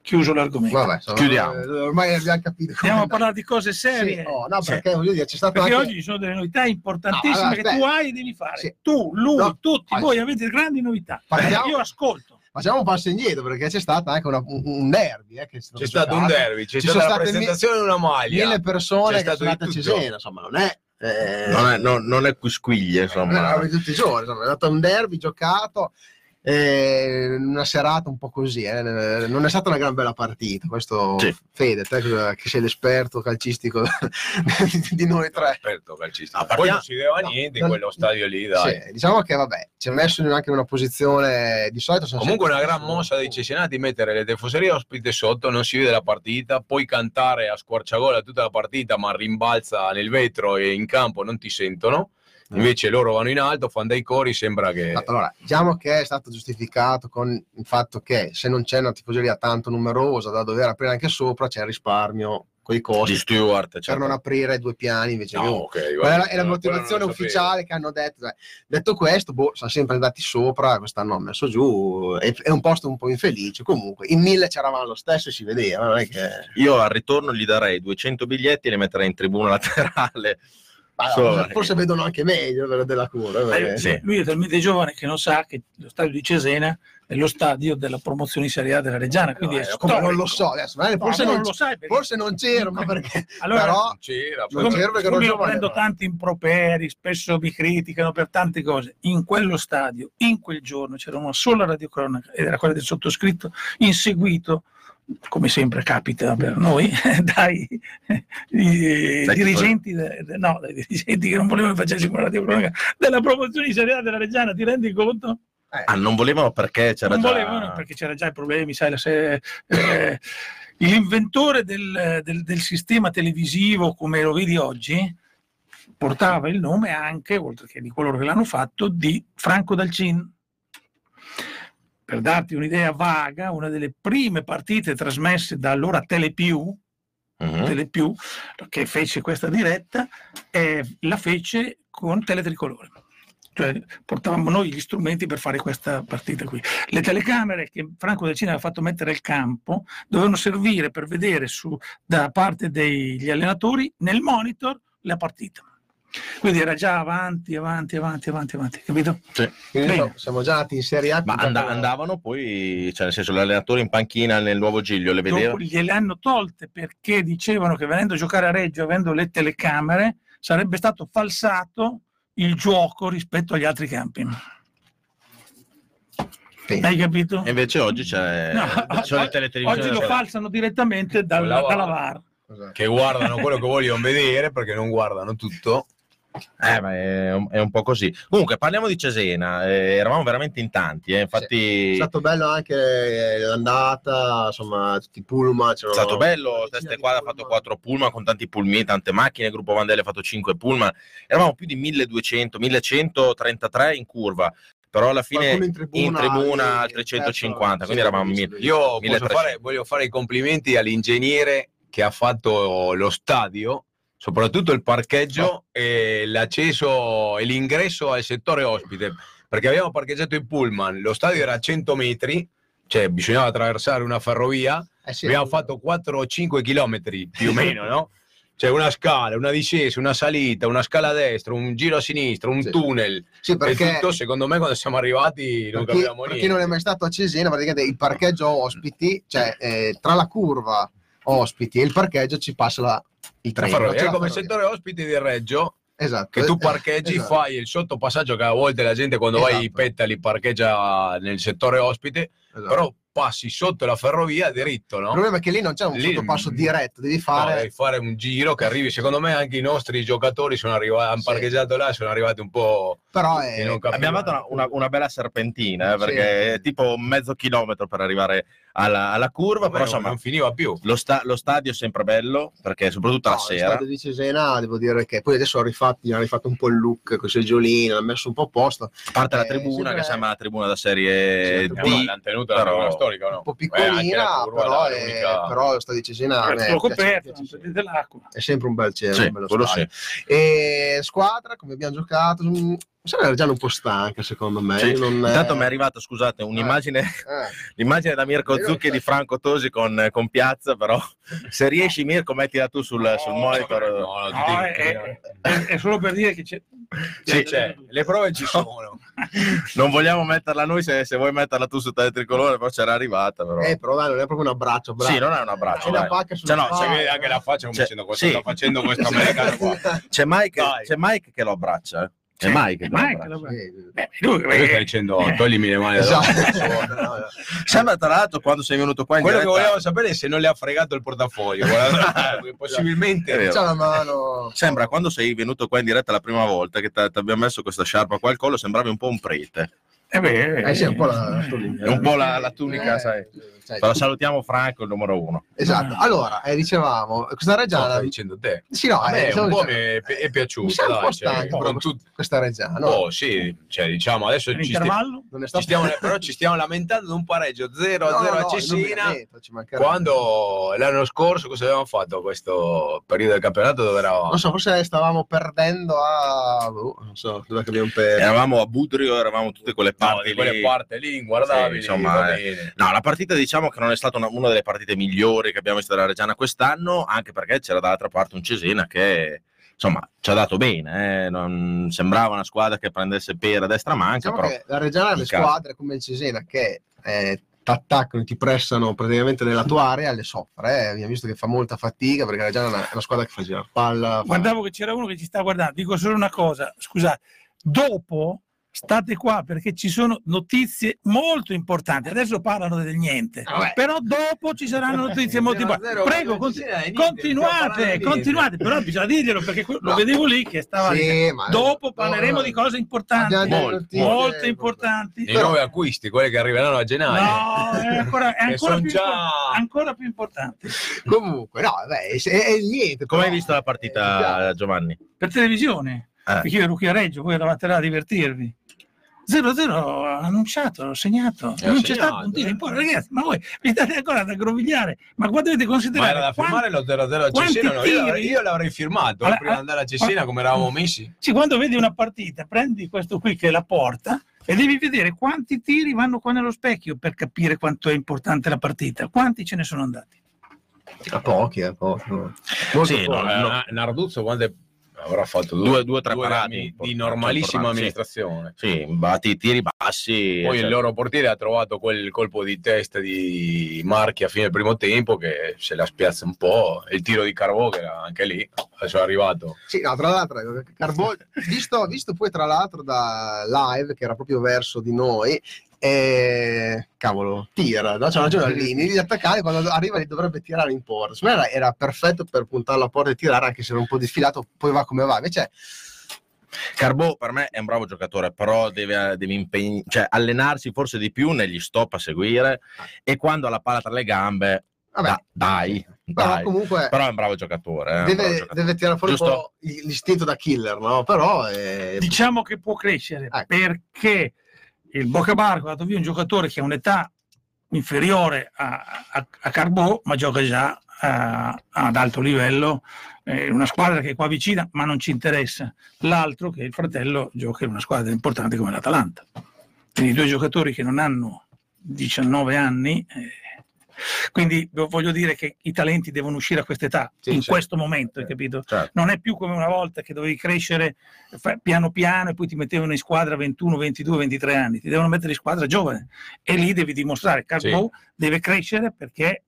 Speaker 5: Chiuso l'argomento.
Speaker 3: Vabbè, insomma,
Speaker 4: Chiudiamo.
Speaker 3: eh, ormai abbiamo capito.
Speaker 5: Andiamo a parlare di cose serie.
Speaker 3: Sì, oh, no,
Speaker 5: Sì.
Speaker 3: perché voglio dire, c'è stato
Speaker 5: Perché
Speaker 3: anche...
Speaker 5: oggi ci sono delle novità importantissime
Speaker 3: No, allora,
Speaker 5: che tu hai e devi fare.
Speaker 3: Sì.
Speaker 5: Tu, lui,
Speaker 3: No,
Speaker 5: tutti
Speaker 3: ma-
Speaker 5: voi avete grandi novità.
Speaker 3: Parliamo-
Speaker 5: Io ascolto.
Speaker 3: Facciamo un passo indietro perché c'è stato anche una- un, un derby. eh, stato
Speaker 6: C'è stato un derby, c'è
Speaker 3: Ci
Speaker 6: stata
Speaker 3: sono
Speaker 6: la presentazione di una maglia.
Speaker 3: Mille persone
Speaker 6: C'è
Speaker 3: che
Speaker 6: stato
Speaker 3: sono andate a. Cesena, insomma, non è... Eh,
Speaker 4: Non è, non, non è quisquiglie,
Speaker 3: non
Speaker 4: insomma.
Speaker 3: è tutti i giorni, insomma, è stato un derby giocato eh, una serata un po' così, eh. non è stata una gran bella partita. Questo
Speaker 4: Sì.
Speaker 3: Fede, te che sei l'esperto calcistico di noi tre.
Speaker 6: Esperto calcistico.
Speaker 4: Ah,
Speaker 6: Poi non si vedeva
Speaker 3: no,
Speaker 6: niente in quello stadio lì, dai.
Speaker 3: Sì, diciamo che vabbè, ci ha messo anche in una posizione di solito. sono
Speaker 6: Comunque una gran mossa dei Cesenati mettere le tifoserie ospite sotto, non si vede la partita, poi cantare a squarciagola tutta la partita, ma rimbalza nel vetro e in campo non ti sentono. Invece loro vanno in alto, fanno dei cori, sembra che...
Speaker 3: Allora, diciamo che è stato giustificato con il fatto che se non c'è una tifoseria tanto numerosa da dover aprire anche sopra, c'è il risparmio con i
Speaker 4: Di
Speaker 3: costi
Speaker 4: Stewart,
Speaker 3: per
Speaker 4: certo.
Speaker 3: non aprire due piani invece
Speaker 6: No,
Speaker 3: uno.
Speaker 6: ok,
Speaker 3: Quella
Speaker 6: vabbè,
Speaker 3: è la motivazione ufficiale che hanno detto. dai. Detto questo, boh, sono sempre andati sopra, quest'anno hanno messo giù. È, è un posto un po' infelice. Comunque, in mille c'eravamo lo stesso e si vedeva. Che...
Speaker 4: Io al ritorno gli darei 200 biglietti e li metterei in tribuna laterale. Solo-
Speaker 3: forse vedono anche meglio della cura. eh,
Speaker 5: Eh,
Speaker 4: sì.
Speaker 5: Lui è talmente giovane che non sa che lo stadio di Cesena è lo stadio della promozione in Serie A della Reggiana, quindi
Speaker 3: No,
Speaker 5: è
Speaker 3: eh, come non lo so adesso, magari
Speaker 5: No,
Speaker 3: forse,
Speaker 5: ma
Speaker 3: non,
Speaker 5: non lo sai perché-
Speaker 3: forse non c'ero, ma perché
Speaker 5: Allora,
Speaker 3: però
Speaker 6: Non c'era,
Speaker 3: Non c'ero perché
Speaker 5: io
Speaker 3: giovane,
Speaker 5: prendo tanti improperi, spesso mi criticano per tante cose. In quello stadio, in quel giorno, c'era una sola radiocronaca, ed era quella del sottoscritto, inseguito, come sempre capita per noi, dai, i-
Speaker 4: Dai
Speaker 5: dirigenti, no, dai dirigenti che non volevano che facessimo la radiocronaca della promozione in Serie A della Reggiana, ti rendi conto?
Speaker 4: Ah, non volevano perché c'era
Speaker 5: non
Speaker 4: già...
Speaker 5: volevano perché c'era già i problemi, sai, se- eh, l'inventore del, del- del sistema televisivo come lo vedi oggi portava il nome anche, oltre che di coloro che l'hanno fatto, di Franco Dalcin. Per darti un'idea vaga, una delle prime partite trasmesse da allora Telepiù,
Speaker 4: Mhm.
Speaker 5: Telepiù che fece questa diretta, eh, la fece con Teletricolore. Cioè, portavamo noi gli strumenti per fare questa partita qui. Le telecamere che Franco Del Cine aveva fatto mettere al campo dovevano servire per vedere su, da parte degli allenatori nel monitor la partita. Quindi era già avanti, avanti, avanti, avanti, avanti, capito?
Speaker 4: Sì.
Speaker 3: no, siamo già andati in Serie A.
Speaker 4: Ma and- andavano poi, cioè nel senso l'allenatore in panchina nel nuovo Giglio le vedeva?
Speaker 5: Dopo gliele hanno tolte perché dicevano che venendo a giocare a Reggio, avendo le telecamere, sarebbe stato falsato il gioco rispetto agli altri campi.
Speaker 3: Sì.
Speaker 5: Hai capito?
Speaker 4: E invece oggi c'è,
Speaker 5: No,
Speaker 4: sono le
Speaker 5: oggi- lo falsano direttamente dal-
Speaker 6: Con la VAR.
Speaker 5: dalla VAR.
Speaker 3: Esatto.
Speaker 6: che guardano quello che vogliono vedere perché non guardano tutto.
Speaker 4: Eh, ma è un, è un po' così. Comunque, parliamo di Cesena. eh, eravamo veramente in tanti, eh,
Speaker 3: È
Speaker 4: infatti
Speaker 3: stato bello anche eh, l'andata, insomma, tutti i pullman.
Speaker 4: è stato bello. Teste qua ha fatto 4 pullman con tanti pulmini, tante macchine. Il gruppo Vandelli ha fatto 5 pullman. Eravamo più di 1200, 1133 in curva. Però alla fine in
Speaker 3: in
Speaker 4: tribuna,
Speaker 3: tribuna,
Speaker 4: altri
Speaker 3: eh,
Speaker 4: 150,
Speaker 3: sì,
Speaker 4: quindi eravamo
Speaker 3: sì,
Speaker 4: mille.
Speaker 3: sì.
Speaker 6: Io posso
Speaker 4: 1300.
Speaker 6: fare, voglio fare i complimenti all'ingegnere che ha fatto lo stadio, soprattutto il parcheggio e l'accesso e l'ingresso al settore ospite, perché abbiamo parcheggiato in pullman, lo stadio era a 100 metri, cioè bisognava attraversare una ferrovia,
Speaker 3: Eh sì,
Speaker 6: abbiamo fatto 4 o 5 chilometri più o meno, no? Cioè una scala, una discesa, una salita, una scala a destra, un giro a sinistra, un
Speaker 3: Sì.
Speaker 6: tunnel.
Speaker 3: Sì,
Speaker 6: E
Speaker 3: perché
Speaker 6: tutto, secondo me, quando siamo arrivati non
Speaker 3: per chi,
Speaker 6: capivamo
Speaker 3: per
Speaker 6: niente.
Speaker 3: chi non è mai stato a Cesena, praticamente il parcheggio ospiti, cioè eh, tra la curva ospiti e il parcheggio ci passa la, il treno.
Speaker 6: È come il settore ospiti di Reggio,
Speaker 3: Esatto.
Speaker 6: che tu parcheggi,
Speaker 3: esatto.
Speaker 6: fai il sottopassaggio che a volte la gente quando vai ai
Speaker 3: Esatto.
Speaker 6: petali parcheggia nel settore ospite,
Speaker 3: Esatto.
Speaker 6: però passi sotto la ferrovia diritto,
Speaker 3: Il
Speaker 6: no?
Speaker 3: problema è che lì non c'è un
Speaker 6: Lì-
Speaker 3: sottopasso diretto, devi
Speaker 6: No,
Speaker 3: fare...
Speaker 6: devi fare un giro che arrivi. Secondo me anche i nostri giocatori sono arrivati, hanno
Speaker 3: Sì.
Speaker 6: parcheggiato là, sono arrivati un po'.
Speaker 3: però è...
Speaker 4: Abbiamo fatto una, una- una bella serpentina, eh,
Speaker 3: Sì.
Speaker 4: perché è tipo mezzo chilometro per arrivare alla, alla curva, però
Speaker 6: Vabbè,
Speaker 4: insomma
Speaker 6: non finiva più.
Speaker 4: lo, sta- lo stadio è sempre bello, perché soprattutto
Speaker 3: No,
Speaker 4: la sera.
Speaker 3: stadio di Cesena devo dire che poi adesso ho rifatti, hanno rifatto un po' il look con i seggiolini, l'hanno messo un po' a posto,
Speaker 4: A parte la
Speaker 3: Eh,
Speaker 4: tribuna,
Speaker 3: sempre-
Speaker 4: che sembra la tribuna da serie
Speaker 3: Sì,
Speaker 4: D,
Speaker 3: la
Speaker 6: Eh, l'hanno tenuta la
Speaker 4: però-
Speaker 6: tribuna storica no?
Speaker 3: un po'
Speaker 6: Eh,
Speaker 3: piccolina,
Speaker 6: la curva
Speaker 3: però, è, però lo stadio di Cesena me
Speaker 5: È
Speaker 3: piace-
Speaker 5: coperto,
Speaker 3: è sempre un bel cielo,
Speaker 4: Sì,
Speaker 3: un bello
Speaker 4: sì.
Speaker 3: E squadra, come abbiamo giocato, mm, sembra già un po' stanca secondo me.
Speaker 4: Sì.
Speaker 3: Non-
Speaker 4: Intanto mi è arrivata, scusate, un'immagine,
Speaker 3: eh,
Speaker 4: l'immagine da Mirko Zucchi di Franco Tosi con, con Piazza, però se riesci Mirko mettila tu sul, sul monitor.
Speaker 6: No, no,
Speaker 5: No, è, è- è solo per dire che c'è.
Speaker 4: Sì,
Speaker 6: Cioè, le prove ci sono.
Speaker 4: Non vogliamo metterla noi, se, se vuoi metterla tu su tele tricolore, però c'era arrivata. Però.
Speaker 3: eh, però dai, non è proprio un abbraccio, bravo.
Speaker 4: Sì, non è un abbraccio.
Speaker 3: C'è
Speaker 4: Cioè, no,
Speaker 6: vede anche la faccia come
Speaker 4: Cioè,
Speaker 6: dicendo cosa
Speaker 4: sì.
Speaker 6: sta facendo questo americano qua.
Speaker 4: C'è Mike, c'è Mike che lo abbraccia. eh. È mai che
Speaker 5: È. Beh, lui,
Speaker 6: Quello
Speaker 5: eh,
Speaker 6: stai dicendo, toglimi le mani
Speaker 3: Esatto.
Speaker 4: Sembra tra l'altro quando sei venuto qua in
Speaker 6: Quello che volevo sapere è se non le ha fregato il portafoglio. possibilmente.
Speaker 4: Sembra quando sei venuto qua in diretta la prima volta che ti abbiamo messo questa sciarpa qua al collo, sembravi un po' un prete.
Speaker 5: Eh beh,
Speaker 3: Eh sì, è un po' la, la tunica.
Speaker 4: È un po' la, la tunica,
Speaker 3: Eh,
Speaker 4: sai.
Speaker 3: sai.
Speaker 4: Però salutiamo Franco, il numero uno.
Speaker 3: Esatto. Allora, eh, dicevamo, questa
Speaker 6: No,
Speaker 3: reggiana.
Speaker 6: stai dicendo te.
Speaker 3: Sì, no,
Speaker 6: me
Speaker 3: eh,
Speaker 6: un po' mi è, è
Speaker 3: mi
Speaker 6: piaciuta. dai, cioè, con tut-
Speaker 3: questa reggiana.
Speaker 6: Oh, sì, cioè, diciamo adesso ci, sti-
Speaker 3: è
Speaker 6: ci stiamo, però ci stiamo lamentando di un pareggio 0-0
Speaker 3: No, no,
Speaker 6: a
Speaker 3: no,
Speaker 6: Cesina.
Speaker 3: mancherebbe.
Speaker 6: Quando l'anno scorso cosa avevamo fatto questo periodo del campionato dove eravamo?
Speaker 3: Non so, forse stavamo perdendo a. boh, non so, dove abbiamo perso.
Speaker 4: Eravamo a Budrio, eravamo tutte quelle
Speaker 6: No,
Speaker 4: parti
Speaker 6: di quelle
Speaker 4: lì.
Speaker 6: parti lì inguardabili.
Speaker 4: Sì, insomma, eh. No, la partita diciamo che non è stata una, una delle partite migliori che abbiamo visto della Reggiana quest'anno, anche perché c'era dall'altra parte un Cesena che insomma ci ha dato bene, eh, non sembrava una squadra che prendesse per a destra manca,
Speaker 3: Diciamo
Speaker 4: però
Speaker 3: la Reggiana ha le
Speaker 4: in casa.
Speaker 3: squadre come il Cesena che eh, ti attaccano e ti pressano praticamente nella tua area le soffre. Eh. Abbiamo visto che fa molta fatica perché la Reggiana è una, è una squadra che fa girare palla. fa-
Speaker 5: Guardavo che c'era uno che ci sta guardando. Dico solo una cosa, scusate, dopo state qua perché ci sono notizie molto importanti. Adesso parlano del niente,
Speaker 3: Ah,
Speaker 5: però dopo ci saranno notizie molto importanti. Prego, conti- continuate, continuate, però bisogna dirglielo perché lo
Speaker 3: No.
Speaker 5: vedevo lì che stava lì.
Speaker 3: Sì, ma-
Speaker 5: Dopo parleremo
Speaker 3: no,
Speaker 5: di cose importanti,
Speaker 4: molto,
Speaker 5: molto importanti.
Speaker 6: I nuovi acquisti, quelli che arriveranno a gennaio.
Speaker 5: No, è ancora, è ancora più,
Speaker 6: già-
Speaker 5: ancora più importanti.
Speaker 3: Comunque, no, vabbè, è, è niente.
Speaker 4: come hai visto la
Speaker 3: Eh,
Speaker 4: partita Giovanni?
Speaker 5: Per televisione,
Speaker 4: Eh.
Speaker 5: perché io ero qui a Reggio, voi eravate là a divertirvi. 0-0 annunciato, segnato,
Speaker 6: Eh,
Speaker 5: non c'è
Speaker 6: segnato,
Speaker 5: stato un tiro
Speaker 6: eh.
Speaker 5: in porta, ragazzi, ma voi vi state ancora ad aggrovigliare, ma quando dovete
Speaker 6: Ma
Speaker 5: considerare
Speaker 6: era da
Speaker 5: quanti-
Speaker 6: firmare lo 0-0 a
Speaker 5: quanti
Speaker 6: Cesena? no? Io, io l'avrei firmato eh,
Speaker 5: Allora,
Speaker 6: prima di andare a Cesena come eravamo messi.
Speaker 5: Sì, quando vedi una partita, prendi questo qui che è la porta e devi vedere quanti tiri vanno qua nello specchio per capire quanto è importante la partita, quanti ce ne sono andati.
Speaker 3: A pochi, a pochi. Molto
Speaker 4: Sì,
Speaker 3: pochi.
Speaker 4: no, no.
Speaker 6: Eh, Narduzzo quante avrà fatto?
Speaker 4: Due- due o tre parate
Speaker 6: anni di normalissima amministrazione.
Speaker 4: Sì, batti tiri bassi.
Speaker 6: Poi
Speaker 4: cioè,
Speaker 6: il loro portiere ha trovato quel colpo di testa di Marchi a fine del primo tempo che se la spiazza un po'. Il tiro di Carbò che era anche lì, adesso è arrivato.
Speaker 3: Sì, no, tra l'altro, Carbò, visto, visto poi tra l'altro da live che era proprio verso di noi, eh, cavolo, tira, no? c'ha ragione Allini, di attaccare quando arriva li dovrebbe tirare in porta. Secondo me era, era perfetto per puntare la porta e tirare anche se era un po' disfilato, poi va come va. Invece
Speaker 4: Carbò per me è un bravo giocatore, però deve, deve impegn- cioè, allenarsi forse di più negli stop a seguire e quando ha la palla tra le gambe,
Speaker 3: vabbè,
Speaker 4: da- dai,
Speaker 3: però
Speaker 4: dai.
Speaker 3: comunque
Speaker 4: Però è un bravo giocatore. eh, bravo
Speaker 3: deve,
Speaker 4: giocatore.
Speaker 3: deve tirare fuori l'istinto da killer, no? Però eh,
Speaker 5: Diciamo che può crescere
Speaker 3: Ecco.
Speaker 5: perché il Boccabarco ha dato via un giocatore che ha un'età inferiore a, a, a Carbò, ma gioca già eh, ad alto livello, eh, una squadra che è qua vicina, ma non ci interessa. L'altro, che è il fratello, gioca in una squadra importante come l'Atalanta. Quindi due giocatori che non hanno 19 anni. eh, quindi voglio dire che i talenti devono uscire a quest'età,
Speaker 6: Sì,
Speaker 5: in
Speaker 6: certo.
Speaker 5: questo momento, hai capito?
Speaker 4: Certo.
Speaker 5: non è più come una volta che dovevi crescere piano piano e poi ti mettevano in squadra 21, 22, 23 anni, ti devono mettere in squadra giovane e lì devi dimostrare. Carbo deve crescere perché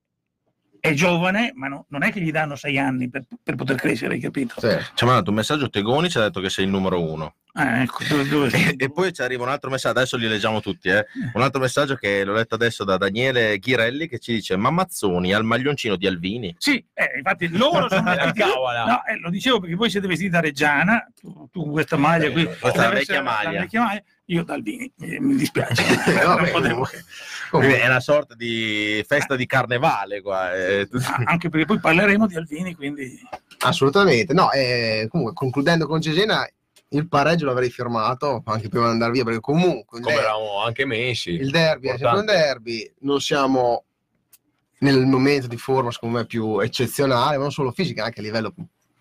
Speaker 5: è giovane, ma no- non è che gli danno sei anni per, per poter crescere, hai capito?
Speaker 3: sì.
Speaker 4: Ci ha mandato un messaggio Tegoni, ci ha detto che sei il numero uno.
Speaker 5: Ah, ecco, dove- dove-
Speaker 4: E, e poi ci arriva un altro messaggio, adesso li leggiamo tutti, eh. un altro messaggio che l'ho letto adesso da Daniele Ghirelli che ci dice ma Mazzoni al maglioncino di Alvini.
Speaker 5: Sì, eh, infatti loro sono vestiti-. No, eh, lo dicevo perché voi siete vestiti da Reggiana, tu, tu con questa maglia qui,
Speaker 4: Questa la vecchia maglia.
Speaker 5: la vecchia maglia, io da Albini, eh, mi dispiace.
Speaker 3: Eh, vabbè,
Speaker 5: potevo-
Speaker 4: è una sorta di festa di carnevale qua. eh.
Speaker 5: Anche perché poi parleremo di Alvini, quindi
Speaker 3: Assolutamente, no, eh, comunque concludendo con Cesena, il pareggio l'avrei firmato anche prima di andare via, perché comunque
Speaker 6: Come
Speaker 3: der-
Speaker 6: eravamo anche messi.
Speaker 3: il derby è sempre un
Speaker 6: Importante.
Speaker 3: derby, non siamo nel momento di forma secondo me più eccezionale, ma non solo fisica, anche a livello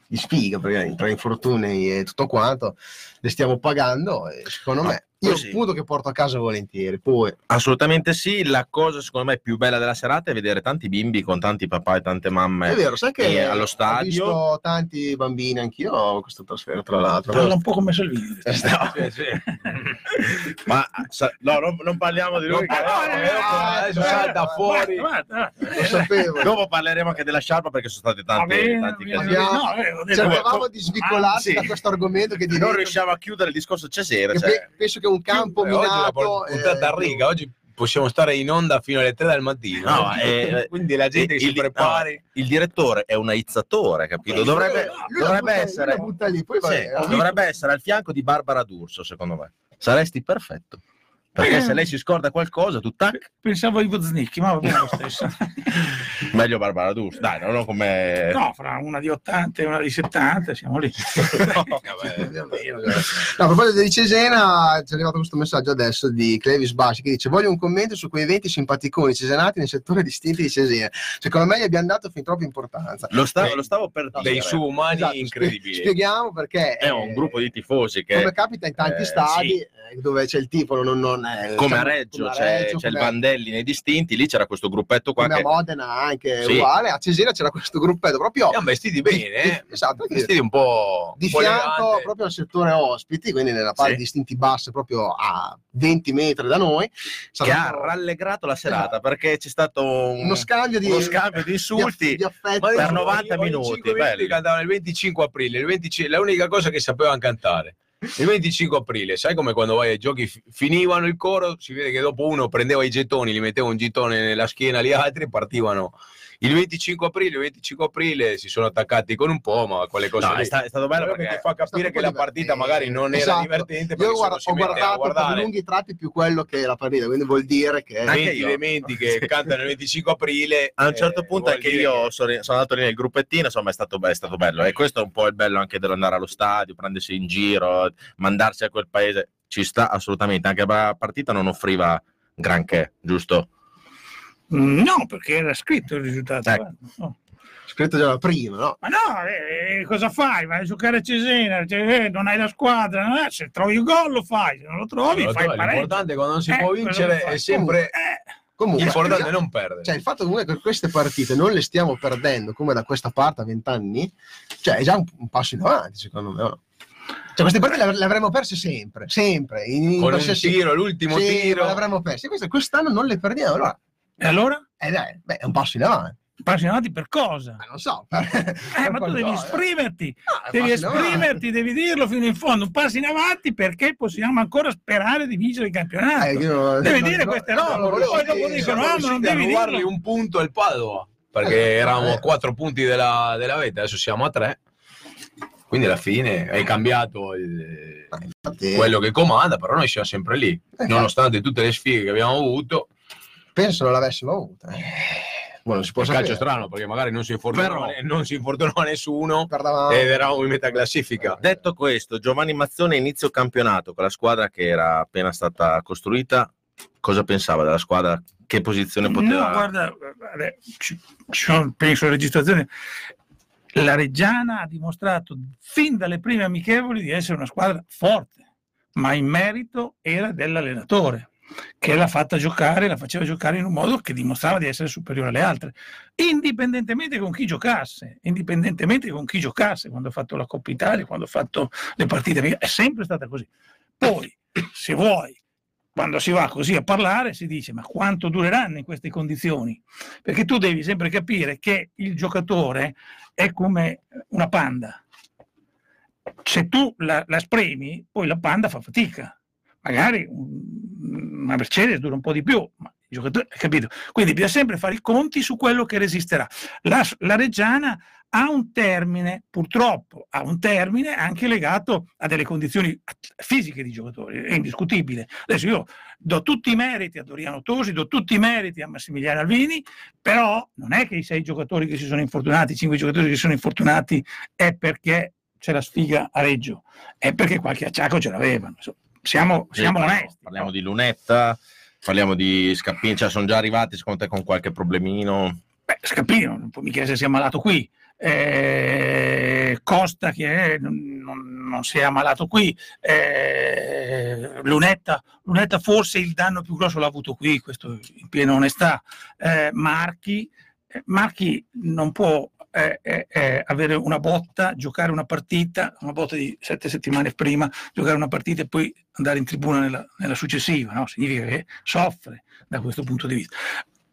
Speaker 3: di sfiga, perché tra infortuni e tutto quanto le stiamo pagando e secondo me Io
Speaker 4: Poi sì.
Speaker 3: punto che porto a casa volentieri. Poi
Speaker 4: Assolutamente sì, la cosa secondo me più bella della serata è vedere tanti bimbi con tanti papà e tante mamme.
Speaker 3: è vero, sai che
Speaker 4: allo
Speaker 3: ho
Speaker 4: stadio?
Speaker 3: visto tanti bambini, anch'io ho questo trasferto tra l'altro.
Speaker 5: Parla un po' come Salvini.
Speaker 3: Eh, no.
Speaker 6: Sì, sì.
Speaker 4: Ma sa- no, non, non parliamo di lui.
Speaker 6: Non
Speaker 4: che-
Speaker 6: adesso
Speaker 4: eh,
Speaker 6: salta fuori.
Speaker 5: Guarda, guarda.
Speaker 3: Lo sapevo.
Speaker 4: Dopo parleremo anche della sciarpa perché sono state tante, tanti.
Speaker 3: Abbiamo-
Speaker 5: No, eh, ho
Speaker 3: Cercavamo
Speaker 4: come-
Speaker 3: di svicolarsi
Speaker 4: Ah, sì.
Speaker 3: da questo argomento che
Speaker 4: Non riusciamo a chiudere il discorso cesera.
Speaker 3: che
Speaker 4: Cioè,
Speaker 3: pe- penso che un campo
Speaker 6: Eh, oggi una
Speaker 3: minato
Speaker 6: puntata
Speaker 3: eh,
Speaker 6: a riga, oggi possiamo stare in onda fino alle 3 del mattino.
Speaker 4: No, eh,
Speaker 6: Quindi la gente
Speaker 4: il-
Speaker 6: si
Speaker 4: il-
Speaker 6: prepari.
Speaker 4: no, il direttore è un aizzatore, capito? Dovrebbe,
Speaker 3: lui la
Speaker 4: dovrebbe
Speaker 3: butta-
Speaker 4: essere,
Speaker 3: lì, poi
Speaker 4: sì, dovrebbe essere al fianco di Barbara D'Urso, secondo me. Saresti perfetto. Perché
Speaker 5: Eh.
Speaker 4: se lei si scorda qualcosa, tu tac,
Speaker 5: Pensavo ai Woznicki, ma va bene lo stesso.
Speaker 4: meglio Barbara D'Urso. Dai, non come...
Speaker 5: No, fra una di 80 e una di 70 siamo lì.
Speaker 3: No, a proposito di Cesena, ci è arrivato questo messaggio adesso di Clevis Basci che dice: Voglio un commento su quei 20 simpaticoni cesenati nel settore distinti di Cesena. Secondo me gli abbiamo dato fin troppa importanza.
Speaker 4: Lo, stavo,
Speaker 6: Dei-
Speaker 4: lo stavo per
Speaker 6: Dei
Speaker 4: dire.
Speaker 6: su umani
Speaker 3: Esatto,
Speaker 6: incredibili.
Speaker 3: spieghiamo perché
Speaker 4: È un
Speaker 3: eh,
Speaker 4: gruppo di tifosi che...
Speaker 3: come capita in tanti
Speaker 4: eh,
Speaker 3: stadi
Speaker 4: sì.
Speaker 3: eh, dove c'è il tifo, non, non è
Speaker 4: come a
Speaker 3: diciamo,
Speaker 4: Reggio
Speaker 3: come a
Speaker 4: c'è,
Speaker 3: Reggio,
Speaker 4: c'è il Vandelli nei distinti, lì c'era questo gruppetto qua
Speaker 3: come a
Speaker 4: che...
Speaker 3: Modena anche
Speaker 4: Sì.
Speaker 3: uguale, a Cesena c'era questo gruppetto proprio
Speaker 6: Siamo vestiti bene, eh?
Speaker 3: di- esatto, di-
Speaker 6: vestiti un po',
Speaker 3: di
Speaker 6: po'
Speaker 3: fianco
Speaker 6: elegante.
Speaker 3: proprio al settore ospiti, quindi nella parte
Speaker 4: Sì.
Speaker 3: distinti basse, proprio a 20 metri da noi.
Speaker 4: che ha rallegrato la serata perché c'è stato un-
Speaker 3: uno scambio di,
Speaker 4: uno scambio di insulti.
Speaker 3: di affetti.
Speaker 4: Per
Speaker 6: adesso
Speaker 4: 90
Speaker 6: ogni- ogni
Speaker 4: minuti,
Speaker 6: cinque minuti
Speaker 4: belli.
Speaker 6: cantavano il 25 aprile, il 25 la unica cosa che sapevano cantare. Il 25 aprile, sai come quando vai ai giochi fi- finivano il coro, si vede che dopo uno prendeva i gettoni, li metteva un gettone nella schiena agli altri e partivano. Il 25 aprile, il 25 aprile si sono attaccati con un po', ma quelle cose
Speaker 4: No,
Speaker 6: lì.
Speaker 4: è, sta- è stato bello perché
Speaker 6: ti fa capire che la
Speaker 3: divertente.
Speaker 6: partita magari non era
Speaker 3: Esatto.
Speaker 6: divertente perché
Speaker 3: Io guarda- ho guardato per lunghi tratti più quello che la partita, quindi vuol dire che
Speaker 4: Anche
Speaker 6: 20
Speaker 4: io.
Speaker 6: elementi che cantano il 25 aprile
Speaker 4: a un certo
Speaker 6: eh,
Speaker 4: punto
Speaker 6: vuol
Speaker 4: anche io
Speaker 6: che-
Speaker 4: sono, sono andato lì nel gruppettino, insomma è stato, è stato bello e questo è un po' il bello anche dell'andare allo stadio, prendersi in giro, mandarsi a quel paese, ci sta assolutamente, anche la partita non offriva granché, giusto?
Speaker 5: No, perché era scritto il risultato.
Speaker 4: Ecco.
Speaker 5: no.
Speaker 3: scritto già prima, no?
Speaker 5: Ma no, eh, eh, cosa fai? Vai a giocare a Cesena, cioè, eh, non hai la squadra, no? Eh, se trovi il gol lo fai, se non lo trovi
Speaker 6: Allora,
Speaker 5: fai il pareggio.
Speaker 6: L'importante quando non si
Speaker 5: Eh,
Speaker 6: può vincere è sempre
Speaker 5: Eh,
Speaker 3: Comunque,
Speaker 6: l'importante è non perdere.
Speaker 3: cioè, il fatto comunque che queste partite non le stiamo perdendo come da questa parte a vent'anni, cioè è già un, un passo in avanti, secondo me. no? Cioè, queste partite le, av- le avremmo perse sempre, sempre. In, in
Speaker 6: con un tiro, l'ultimo
Speaker 3: Sì,
Speaker 6: tiro.
Speaker 3: le avremmo perse. Queste quest'anno non le perdiamo. Allora,
Speaker 5: e allora?
Speaker 3: eh, dai, beh, è un passo in avanti.
Speaker 5: Passi avanti per cosa?
Speaker 3: Ma non so.
Speaker 5: Eh, ma tu devi esprimerti,
Speaker 3: Ah,
Speaker 5: devi esprimerti, devi dirlo fino in fondo. Un passo in avanti perché possiamo ancora sperare di vincere il campionato.
Speaker 3: Eh,
Speaker 5: Devi dire queste robe, poi dopo dicono, ah, ma non devi dirlo.
Speaker 6: un punto al Padova perché eravamo a quattro punti della, della vetta, adesso siamo a tre. Quindi alla fine è cambiato il- quello che comanda, però noi siamo sempre lì, nonostante tutte le sfighe che abbiamo avuto.
Speaker 3: Penso non l'avessimo avuta. Buono, si può
Speaker 6: Il calcio strano perché magari non si infortunò,
Speaker 4: Però-
Speaker 6: non si infortunò nessuno
Speaker 3: Perdavamo-
Speaker 6: ed eravamo in metà classifica.
Speaker 4: Detto questo, Giovanni Mazzone inizio campionato con la squadra che era appena stata costruita, cosa pensava della squadra? Che posizione poteva...
Speaker 5: No, guarda, ci, sono, penso, registrazioni. La Reggiana ha dimostrato fin dalle prime amichevoli di essere una squadra forte, ma in merito era dell'allenatore che l'ha fatta giocare, la faceva giocare in un modo che dimostrava di essere superiore alle altre, indipendentemente con chi giocasse, indipendentemente con chi giocasse, quando ha fatto la Coppa Italia, quando ha fatto le partite, è sempre stata così. Poi, se vuoi, quando si va così a parlare, si dice ma quanto dureranno in queste condizioni? Perché tu devi sempre capire che il giocatore è come una panda. Se tu la, la spremi, poi la panda fa fatica. Magari un- una Mercedes dura un po' di più, ma il giocatore, capito? Quindi bisogna sempre fare i conti su quello che resisterà. La, la Reggiana ha un termine, purtroppo ha un termine anche legato a delle condizioni fisiche di giocatori, è indiscutibile. Adesso io do tutti i meriti a Doriano Tosi, do tutti i meriti a Massimiliano Alvini, però non è che i sei giocatori che si sono infortunati, i cinque giocatori che si sono infortunati è perché c'è la sfiga a Reggio, è perché qualche acciacco ce l'avevano. Insomma, Siamo,
Speaker 4: Sì,
Speaker 5: siamo
Speaker 4: parliamo-
Speaker 5: onesti.
Speaker 4: Parliamo di Lunetta, parliamo di Scappini, cioè sono già arrivati secondo te con qualche problemino?
Speaker 5: Beh, Scappino, non può mica essere sia malato qui. eh, Costa che è, non, non, si è ammalato qui, eh, Lunetta, Lunetta forse il danno più grosso l'ha avuto qui, questo in piena onestà, eh, Marchi, eh, Marchi non può eh, eh, avere una botta, giocare una partita, una botta di sette settimane prima, giocare una partita e poi andare in tribuna nella, nella successiva, no? significa che soffre da questo punto di vista.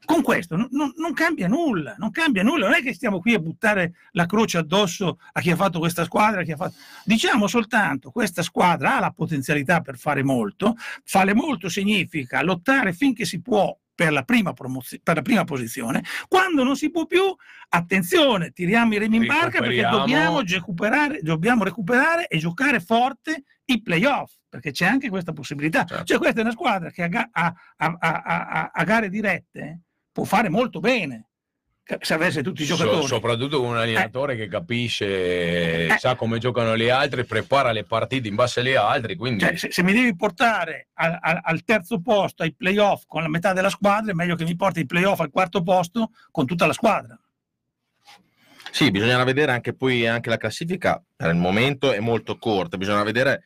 Speaker 5: Con questo non, non, cambia nulla, non cambia nulla, non è che stiamo qui a buttare la croce addosso a chi ha fatto questa squadra, fatto... diciamo soltanto questa squadra ha la potenzialità per fare molto, fare molto significa lottare finché si può per la, prima promozio- per la prima posizione, quando non si può più, attenzione, tiriamo i remi in barca perché dobbiamo recuperare, dobbiamo recuperare e giocare forte i playoff, perché c'è anche questa possibilità. Certo. Cioè questa è una squadra che a, a, a, a gare dirette può fare molto bene se avesse tutti i giocatori. So,
Speaker 6: soprattutto con un allenatore eh. che capisce, eh. sa come giocano gli altri, prepara le partite in base agli altri. Quindi...
Speaker 5: Cioè, se, se, mi devi portare a, a, al terzo posto, ai playoff con la metà della squadra, è meglio che mi porti ai playoff al quarto posto con tutta la squadra.
Speaker 4: Sì, bisogna vedere anche poi anche la classifica per il momento è molto corta, bisogna vedere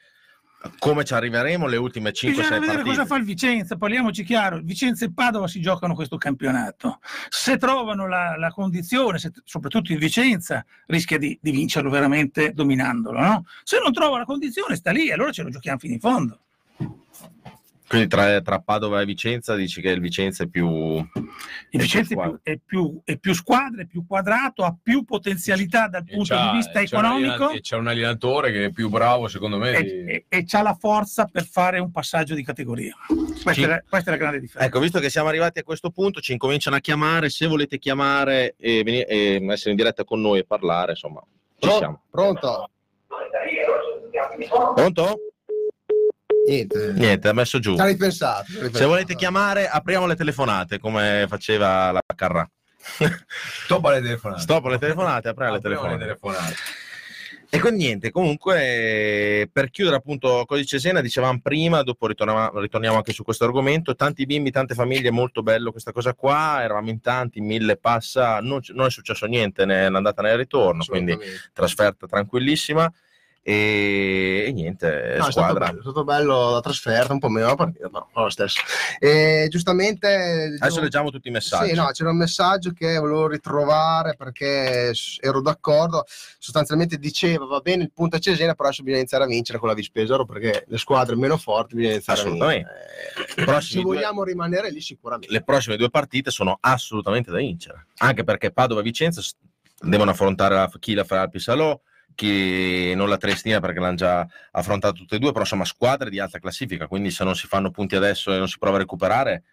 Speaker 4: come ci arriveremo le ultime 5-6 partite.
Speaker 5: vedere cosa fa il Vicenza, parliamoci chiaro, Vicenza e Padova si giocano questo campionato. Se trovano la, la condizione, se, soprattutto il Vicenza, rischia di, di vincerlo veramente dominandolo. No? Se non trova la condizione sta lì, allora ce lo giochiamo fino in fondo.
Speaker 4: Quindi tra, tra, Padova e Vicenza dici che il Vicenza è più...
Speaker 5: Il Vicenza è più, è, più, è più, squadra, è più quadrato, ha più potenzialità dal punto di vista economico.
Speaker 6: E c'è un allenatore che è più bravo secondo me.
Speaker 5: E, di... e, e c'ha la forza per fare un passaggio di categoria. Questa, ci... è, questa, è, la grande differenza.
Speaker 4: Ecco, visto che siamo arrivati a questo punto, ci incominciano a chiamare. Se volete chiamare e, venire, e essere in diretta con noi e parlare, insomma, ci
Speaker 3: Pro-
Speaker 4: siamo.
Speaker 3: Pronto?
Speaker 4: Pronto?
Speaker 3: Niente.
Speaker 4: Niente, ha messo giù.
Speaker 3: Ripensato, ripensato.
Speaker 4: Se volete chiamare, apriamo le telefonate come faceva la Carrà.
Speaker 6: Stop alle telefonate.
Speaker 4: Stop alle telefonate, apriamo le telefonate. telefonate. E quindi niente, comunque per chiudere appunto Codice Sena, dicevamo prima, dopo ritorniamo anche su questo argomento, tanti bimbi, tante famiglie, molto bello questa cosa qua, eravamo in tanti, mille passa, non, non è successo niente nell'andata né nel ritorno, quindi trasferta tranquillissima. E, e niente, no, squadra.
Speaker 3: È stato, bello, è stato, bello, la trasferta, un po' meno la partita, no, lo stesso. E giustamente...
Speaker 4: Adesso diciamo, leggiamo tutti i messaggi.
Speaker 3: Sì, no, c'era un messaggio che volevo ritrovare perché ero d'accordo, sostanzialmente diceva va bene il punto a Cesena, però adesso bisogna iniziare a vincere con la Vispesaro perché le squadre meno forti bisogna iniziare a vincere. Eh, se vogliamo due... rimanere lì sicuramente.
Speaker 4: Le prossime due partite sono assolutamente da vincere, anche perché Padova e Vicenza devono affrontare la, chi la farà al Chi non la Triestina perché l'hanno già affrontato tutte e due, però insomma squadre di alta classifica, quindi se non si fanno punti adesso e non si prova a recuperare,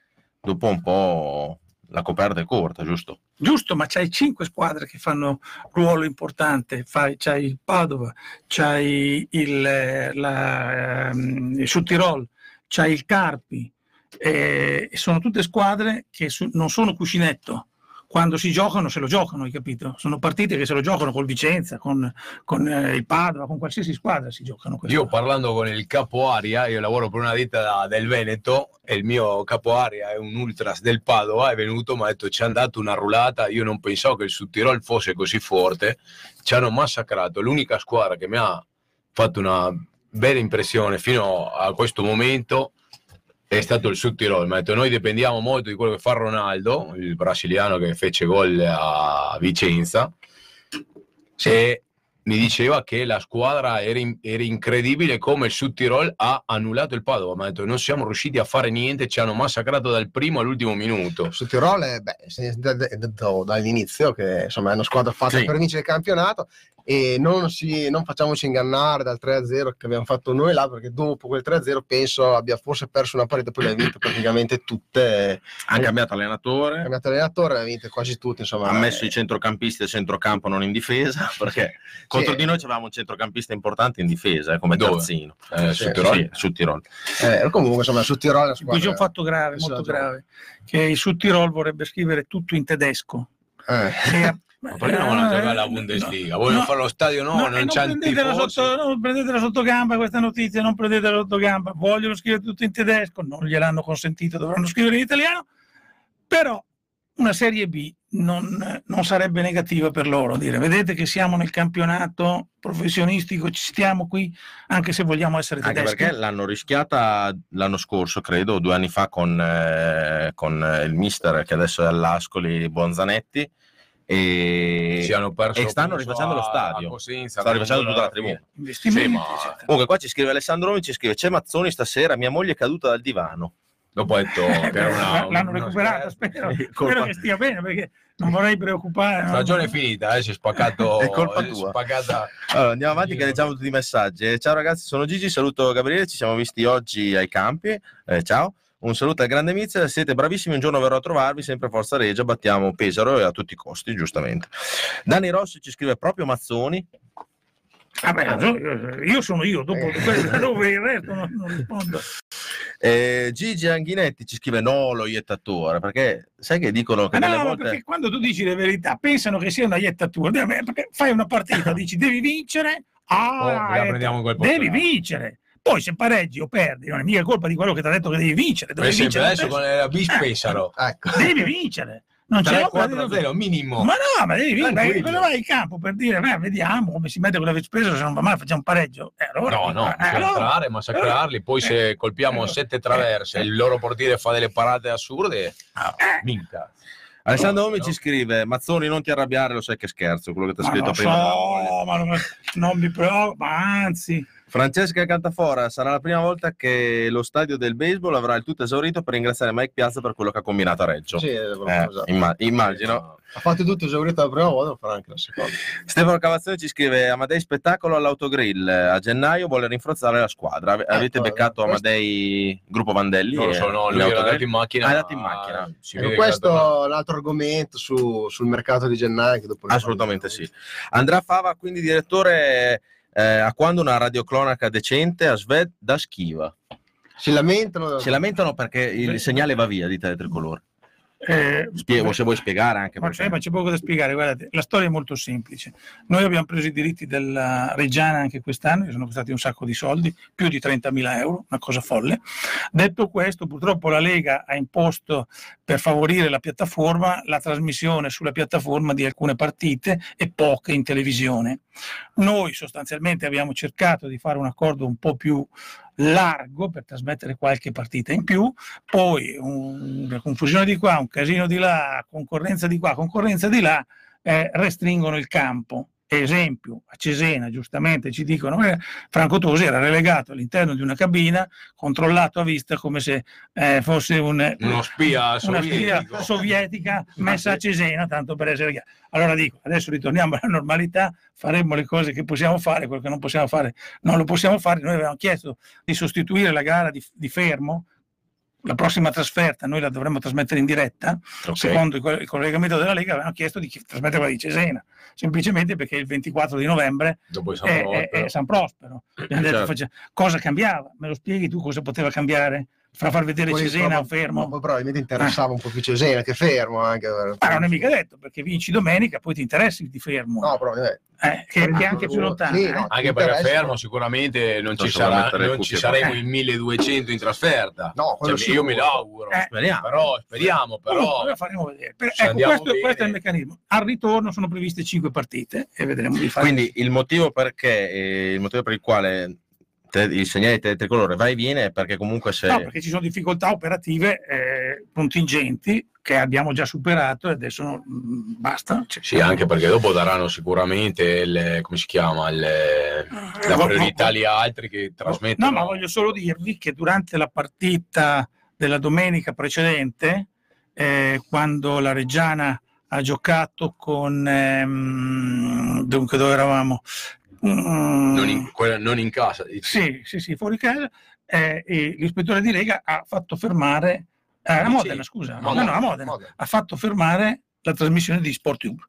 Speaker 4: dopo un po' la coperta è corta, giusto?
Speaker 5: Giusto, ma c'hai cinque squadre che fanno ruolo importante, Fai, c'hai il Padova, c'hai il, la, um, il Sud c'hai il Carpi, eh, sono tutte squadre che su, non sono cuscinetto, quando si giocano se lo giocano, hai capito? Sono partite che se lo giocano col Vicenza, con, con eh, il Padova, con qualsiasi squadra si giocano.
Speaker 6: Io parlando con il capo aria, io lavoro per una ditta del Veneto e il mio capo aria è un ultras del Padova, è venuto, mi ha detto ci hanno dato una rulata, io non pensavo che il Sud Tirol fosse così forte, ci hanno massacrato, l'unica squadra che mi ha fatto una bella impressione fino a questo momento è stato il Sud Tirol. Mi ha detto: Noi dipendiamo molto di quello che fa Ronaldo, il brasiliano che fece gol a Vicenza. E mi diceva che la squadra era, in, era, incredibile come il Sud Tirol ha annullato il Padova. Mi ha detto: Non siamo riusciti a fare niente, ci hanno massacrato dal primo all'ultimo minuto.
Speaker 3: Sud Tirol è, beh, è detto dall'inizio che insomma, è una squadra fatta sì. per vincere il campionato e non, si, non, facciamoci ingannare dal 3-0 che abbiamo fatto noi là perché dopo quel 3-0 penso abbia forse perso una partita poi le ha vinte praticamente tutte
Speaker 4: ha cambiato allenatore
Speaker 3: ha cambiato allenatore le ha vinte quasi tutte insomma
Speaker 4: ha messo eh. i centrocampisti a centrocampo non in difesa perché sì. contro di noi avevamo un centrocampista importante in difesa eh, come Dove? terzino
Speaker 6: eh, su Tirol, sì,
Speaker 4: su Tirol.
Speaker 3: Eh, comunque insomma su Tirol
Speaker 5: qui c'è un fatto grave molto grave che Sud Tirol vorrebbe scrivere tutto in tedesco
Speaker 6: eh. Ma perché non vogliono giocare alla Bundesliga? Vogliono no, fare lo stadio no, no non c'è
Speaker 5: non sotto, non prendetela sotto gamba questa notizia, non prendetela sotto gamba. Vogliono scrivere tutto in tedesco, non gliel'hanno consentito, dovranno scrivere in italiano. Però una Serie B non, non sarebbe negativa per loro. Dire, vedete che siamo nel campionato professionistico, ci stiamo qui, anche se vogliamo essere
Speaker 4: Anche
Speaker 5: tedeschi.
Speaker 4: perché l'hanno rischiata l'anno scorso, credo, due anni fa con, eh, con eh, il mister che adesso è all'Ascoli, Bonzanetti. E,
Speaker 6: Sì, hanno perso
Speaker 4: e stanno rifacendo lo stadio. Stanno rifacendo tutta la tribuna.
Speaker 5: Investimenti,
Speaker 6: Sì, ma-
Speaker 5: eccetera.
Speaker 4: Comunque qua ci scrive Alessandro Romi, ci scrive c'è Mazzoni stasera, mia moglie è caduta dal divano.
Speaker 6: Dopo ho detto una,
Speaker 5: L'hanno
Speaker 6: una
Speaker 5: recuperata, spero,
Speaker 4: Sì,
Speaker 5: spero che stia bene perché non vorrei preoccupare. no?
Speaker 6: Stagione finita, eh, si è spaccato.
Speaker 4: È colpa
Speaker 6: eh,
Speaker 4: tua.
Speaker 6: spaccata-
Speaker 4: Allora, andiamo avanti che leggiamo tutti i messaggi. Eh, Ciao ragazzi, sono Gigi, saluto Gabriele, ci siamo visti oggi ai campi. Eh, ciao. Un saluto al grande Mizia, siete bravissimi, un giorno verrò a trovarvi, sempre Forza Regia, battiamo Pesaro e a tutti i costi, giustamente. Dani Rossi ci scrive proprio Mazzoni,
Speaker 5: Vabbè, io- io sono io, dopo dove il resto non, non rispondo.
Speaker 4: Eh, Gigi Anghinetti ci scrive no lo iettatore, perché sai che dicono che delle
Speaker 5: no,
Speaker 4: volte...
Speaker 5: perché quando tu dici le verità pensano che sia una iettatura, fai una partita, dici devi vincere, ah,
Speaker 6: Oh, la
Speaker 5: eh,
Speaker 6: prendiamo in quel posto
Speaker 5: devi vincere. Poi se pareggi o perdi, non è mica colpa di quello che ti ha detto che devi vincere,
Speaker 6: Per
Speaker 5: devi
Speaker 6: esempio,
Speaker 5: vincere
Speaker 6: adesso con la bis Pesaro
Speaker 3: Ecco.
Speaker 5: devi vincere. Non c'è
Speaker 6: 3-4-0 minimo.
Speaker 5: Ma no, ma devi vincere. Cosa vai in campo per dire, beh, vediamo come si mette con la spesa, se non va male facciamo un pareggio. Eh, allora,
Speaker 6: No, no,
Speaker 5: eh, allora-
Speaker 6: massacrarli. Poi se colpiamo
Speaker 5: Eh.
Speaker 6: sette traverse, il loro portiere fa delle parate assurde,
Speaker 5: Eh,
Speaker 6: minca.
Speaker 4: Alessandro Omi
Speaker 6: No.
Speaker 4: ci scrive Mazzoni non ti arrabbiare, lo sai che scherzo, quello che ti ha
Speaker 5: ma
Speaker 4: scritto
Speaker 5: lo
Speaker 4: prima.
Speaker 5: so, ma non, non mi preoccupa, anzi,
Speaker 4: Francesca Cantafora, sarà la prima volta che lo stadio del baseball avrà il tutto esaurito per ringraziare Mike Piazza per quello che ha combinato a Reggio.
Speaker 3: Sì, è
Speaker 4: Eh,
Speaker 3: esatto.
Speaker 4: imma- immagino.
Speaker 3: Ha fatto tutto esaurito la prima volta, lo farà anche la seconda.
Speaker 4: Stefano Cavazzoni ci scrive Amadei spettacolo all'autogrill a gennaio vuole rinforzare la squadra. Ave- Avete
Speaker 3: Ecco,
Speaker 4: beccato
Speaker 3: questo-
Speaker 4: Amadei gruppo Vandelli?
Speaker 6: Non lo
Speaker 4: eh,
Speaker 6: so, no,
Speaker 4: in
Speaker 6: lui era andato in macchina.
Speaker 4: Ah, è andato in macchina.
Speaker 3: Ecco, questo è un altro argomento su- sul mercato di gennaio. Che dopo ne
Speaker 4: Assolutamente sì. Andrea Fava, quindi direttore, eh, a quando una radiocronaca decente a Sved da schiva?
Speaker 3: Si lamentano.
Speaker 4: Si lamentano perché il segnale va via di Tele Tricolore.
Speaker 5: eh,
Speaker 4: Spiego, se vuoi spiegare anche
Speaker 5: Ma
Speaker 4: perché.
Speaker 5: c'è, ma c'è poco da spiegare, guardate, la storia è molto semplice. Noi abbiamo preso i diritti della Reggiana anche quest'anno, che sono costati un sacco di soldi, più di 30.000 euro, una cosa folle. Detto questo, purtroppo la Lega ha imposto per favorire la piattaforma la trasmissione sulla piattaforma di alcune partite e poche in televisione. Noi sostanzialmente abbiamo cercato di fare un accordo un po' più largo per trasmettere qualche partita in più, poi un- una confusione di qua, un casino di là, concorrenza di qua, concorrenza di là, eh, restringono il campo. Esempio, a Cesena giustamente ci dicono che Franco Tosi era relegato all'interno di una cabina, controllato a vista come se eh, fosse un,
Speaker 6: Uno spia
Speaker 5: una spia sovietica messa a Cesena, tanto per essere chiaro. Allora dico, adesso ritorniamo alla normalità, faremo le cose che possiamo fare, quello che non possiamo fare non lo possiamo fare. Noi avevamo chiesto di sostituire la gara di, di Fermo, la prossima trasferta noi la dovremmo trasmettere in diretta,
Speaker 4: Ok.
Speaker 5: secondo il, co- il collegamento della Lega avevamo chiesto di trasmettere quella di Cesena, semplicemente perché il 24 di novembre
Speaker 6: San
Speaker 5: è, è- è San Prospero. Detto,
Speaker 4: Certo.
Speaker 5: faccia- cosa cambiava? Me lo spieghi tu cosa poteva cambiare? Fra far vedere
Speaker 3: Poi
Speaker 5: Cesena o Fermo?
Speaker 3: Poi probabilmente interessava un po' più Cesena che fermo anche.
Speaker 5: Ma non è mica detto, perché vinci domenica, poi ti interessi di fermo,
Speaker 3: No, però eh,
Speaker 5: eh, che, che è anche più lontano.
Speaker 3: Sì,
Speaker 5: eh.
Speaker 3: no.
Speaker 6: Anche perché fermo sicuramente non ci, sarà, non ci saremo
Speaker 5: qua.
Speaker 6: in 1200 in trasferta.
Speaker 3: No,
Speaker 6: Cioè, io me l'auguro.
Speaker 5: Eh.
Speaker 4: Speriamo.
Speaker 6: Però speriamo, però.
Speaker 5: Lo faremo vedere. Per- ecco, questo, questo è il meccanismo. Al ritorno sono previste 5 partite e vedremo di fare.
Speaker 4: Quindi il motivo perché eh, il motivo per il quale te- il segnale di tricolore va e viene perché comunque se
Speaker 5: No, perché ci sono difficoltà operative eh, contingenti che abbiamo già superato e adesso mm, basta. Cioè,
Speaker 6: Sì, anche perché dopo daranno sicuramente il, come si chiama, il- la
Speaker 5: no,
Speaker 6: priorità agli altri che trasmettono.
Speaker 5: No, ma voglio solo dirvi che durante la partita della domenica precedente, eh, quando la Reggiana ha giocato con... ehm, dunque, dove eravamo? Mm,
Speaker 6: non, in, non in casa. dici.
Speaker 5: Sì, sì, sì, fuori casa. eh, e l'ispettore di Lega ha fatto fermare... eh, a Modena, scusa.
Speaker 6: Modena,
Speaker 5: no, no, a Modena.
Speaker 3: Modena.
Speaker 5: Ha fatto fermare la trasmissione di SportTube.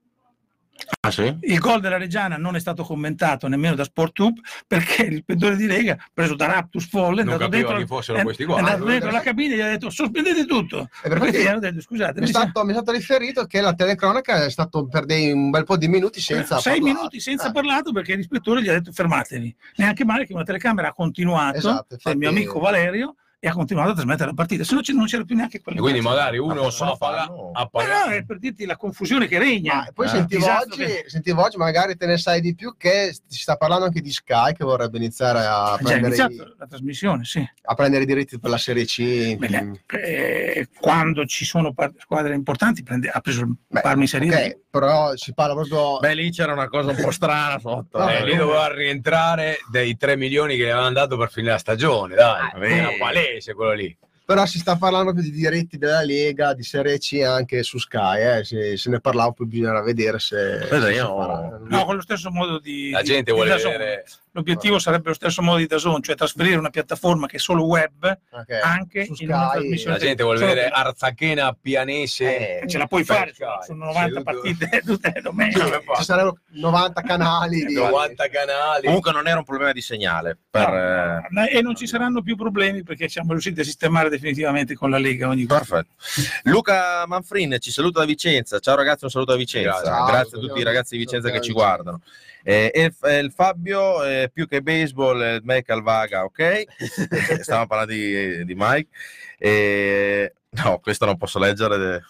Speaker 4: Ah, sì?
Speaker 5: Il gol della Reggiana non è stato commentato nemmeno da SportTube perché l'ispettore di Lega, preso da Raptus Folle, è
Speaker 6: Non
Speaker 5: andato
Speaker 6: capiva
Speaker 5: dentro,
Speaker 6: chi fossero
Speaker 5: è-
Speaker 6: questi
Speaker 5: è
Speaker 6: qua.
Speaker 5: andato
Speaker 3: Ah,
Speaker 5: dentro la cabina e gli ha detto sospendete tutto.
Speaker 3: E
Speaker 5: hanno detto scusate,
Speaker 3: mi è, stato, mi è stato riferito che la telecronaca è stato per dei, un bel po' di minuti senza
Speaker 5: sei
Speaker 3: parlare.
Speaker 5: minuti senza
Speaker 3: Eh,
Speaker 5: parlato perché l'ispettore gli ha detto fermatevi. Neanche male che una telecamera ha continuato,
Speaker 3: Esatto,
Speaker 5: del mio
Speaker 3: infatti-
Speaker 5: amico Valerio, e ha continuato a trasmettere la partita, se no non c'era più neanche
Speaker 6: E
Speaker 5: quella.
Speaker 6: quindi magari
Speaker 4: Ma
Speaker 6: uno
Speaker 4: farlo?
Speaker 6: ha
Speaker 5: Ma
Speaker 6: pagato.
Speaker 5: no, è per dirti la confusione che regna.
Speaker 3: Ma poi
Speaker 4: Eh,
Speaker 3: sentivo, oggi,
Speaker 5: che-
Speaker 3: sentivo oggi, magari te ne sai di più, che si sta parlando anche di Sky che vorrebbe iniziare a
Speaker 5: Ha già
Speaker 3: prendere, i,
Speaker 5: la trasmissione, sì.
Speaker 3: a prendere i diritti per la Serie C. Mm.
Speaker 5: eh, quando ci sono par- squadre importanti prende- ha preso il
Speaker 3: Beh,
Speaker 5: Parma Serie
Speaker 3: ok,
Speaker 5: D.
Speaker 3: però si parla proprio...
Speaker 4: Beh, lì c'era una cosa un po' strana sotto.
Speaker 3: No,
Speaker 6: Eh,
Speaker 4: eh.
Speaker 6: lì doveva rientrare dei 3 milioni che gli avevano dato per finire la stagione, dai,
Speaker 4: Ah,
Speaker 6: era
Speaker 4: beh.
Speaker 6: Palese quello lì.
Speaker 3: Però si sta parlando più di diritti della Lega, di Serie C anche su Sky, eh. se, se ne parlava poi bisognerà vedere se... Se farà.
Speaker 5: No, con lo stesso modo di...
Speaker 6: La
Speaker 5: di-
Speaker 6: gente
Speaker 5: di
Speaker 6: vuole
Speaker 5: Dazon.
Speaker 6: vedere
Speaker 5: L'obiettivo sarebbe lo stesso modo di Dazon, cioè trasferire una piattaforma che è solo web
Speaker 3: Ok.
Speaker 5: anche
Speaker 3: Su
Speaker 5: in una
Speaker 3: Sky,
Speaker 5: trasmissione
Speaker 6: la gente vuole vedere
Speaker 5: che-
Speaker 6: Arzachena Pianese.
Speaker 3: Eh,
Speaker 5: ce la puoi fare,
Speaker 6: Sky.
Speaker 5: sono 90
Speaker 6: Seduto-
Speaker 5: partite tutte le domeniche.
Speaker 3: Ci sarebbero 90 canali di...
Speaker 6: 90 canali.
Speaker 4: Comunque non era un problema di segnale. Per, eh,
Speaker 5: No, e non ci saranno più problemi perché siamo riusciti a sistemare definitivamente con la Lega ogni.
Speaker 4: Perfetto. Luca Manfrin ci saluta da Vicenza. Ciao ragazzi, un saluto da Vicenza.
Speaker 6: Ciao.
Speaker 4: Grazie a tutti i ragazzi di Vicenza che ci guardano. Eh, il, eh, il Fabio, eh, più che baseball, eh, me Calvaga, ok? Stiamo parlando di, di Mike. Eh, no, questo non posso leggere.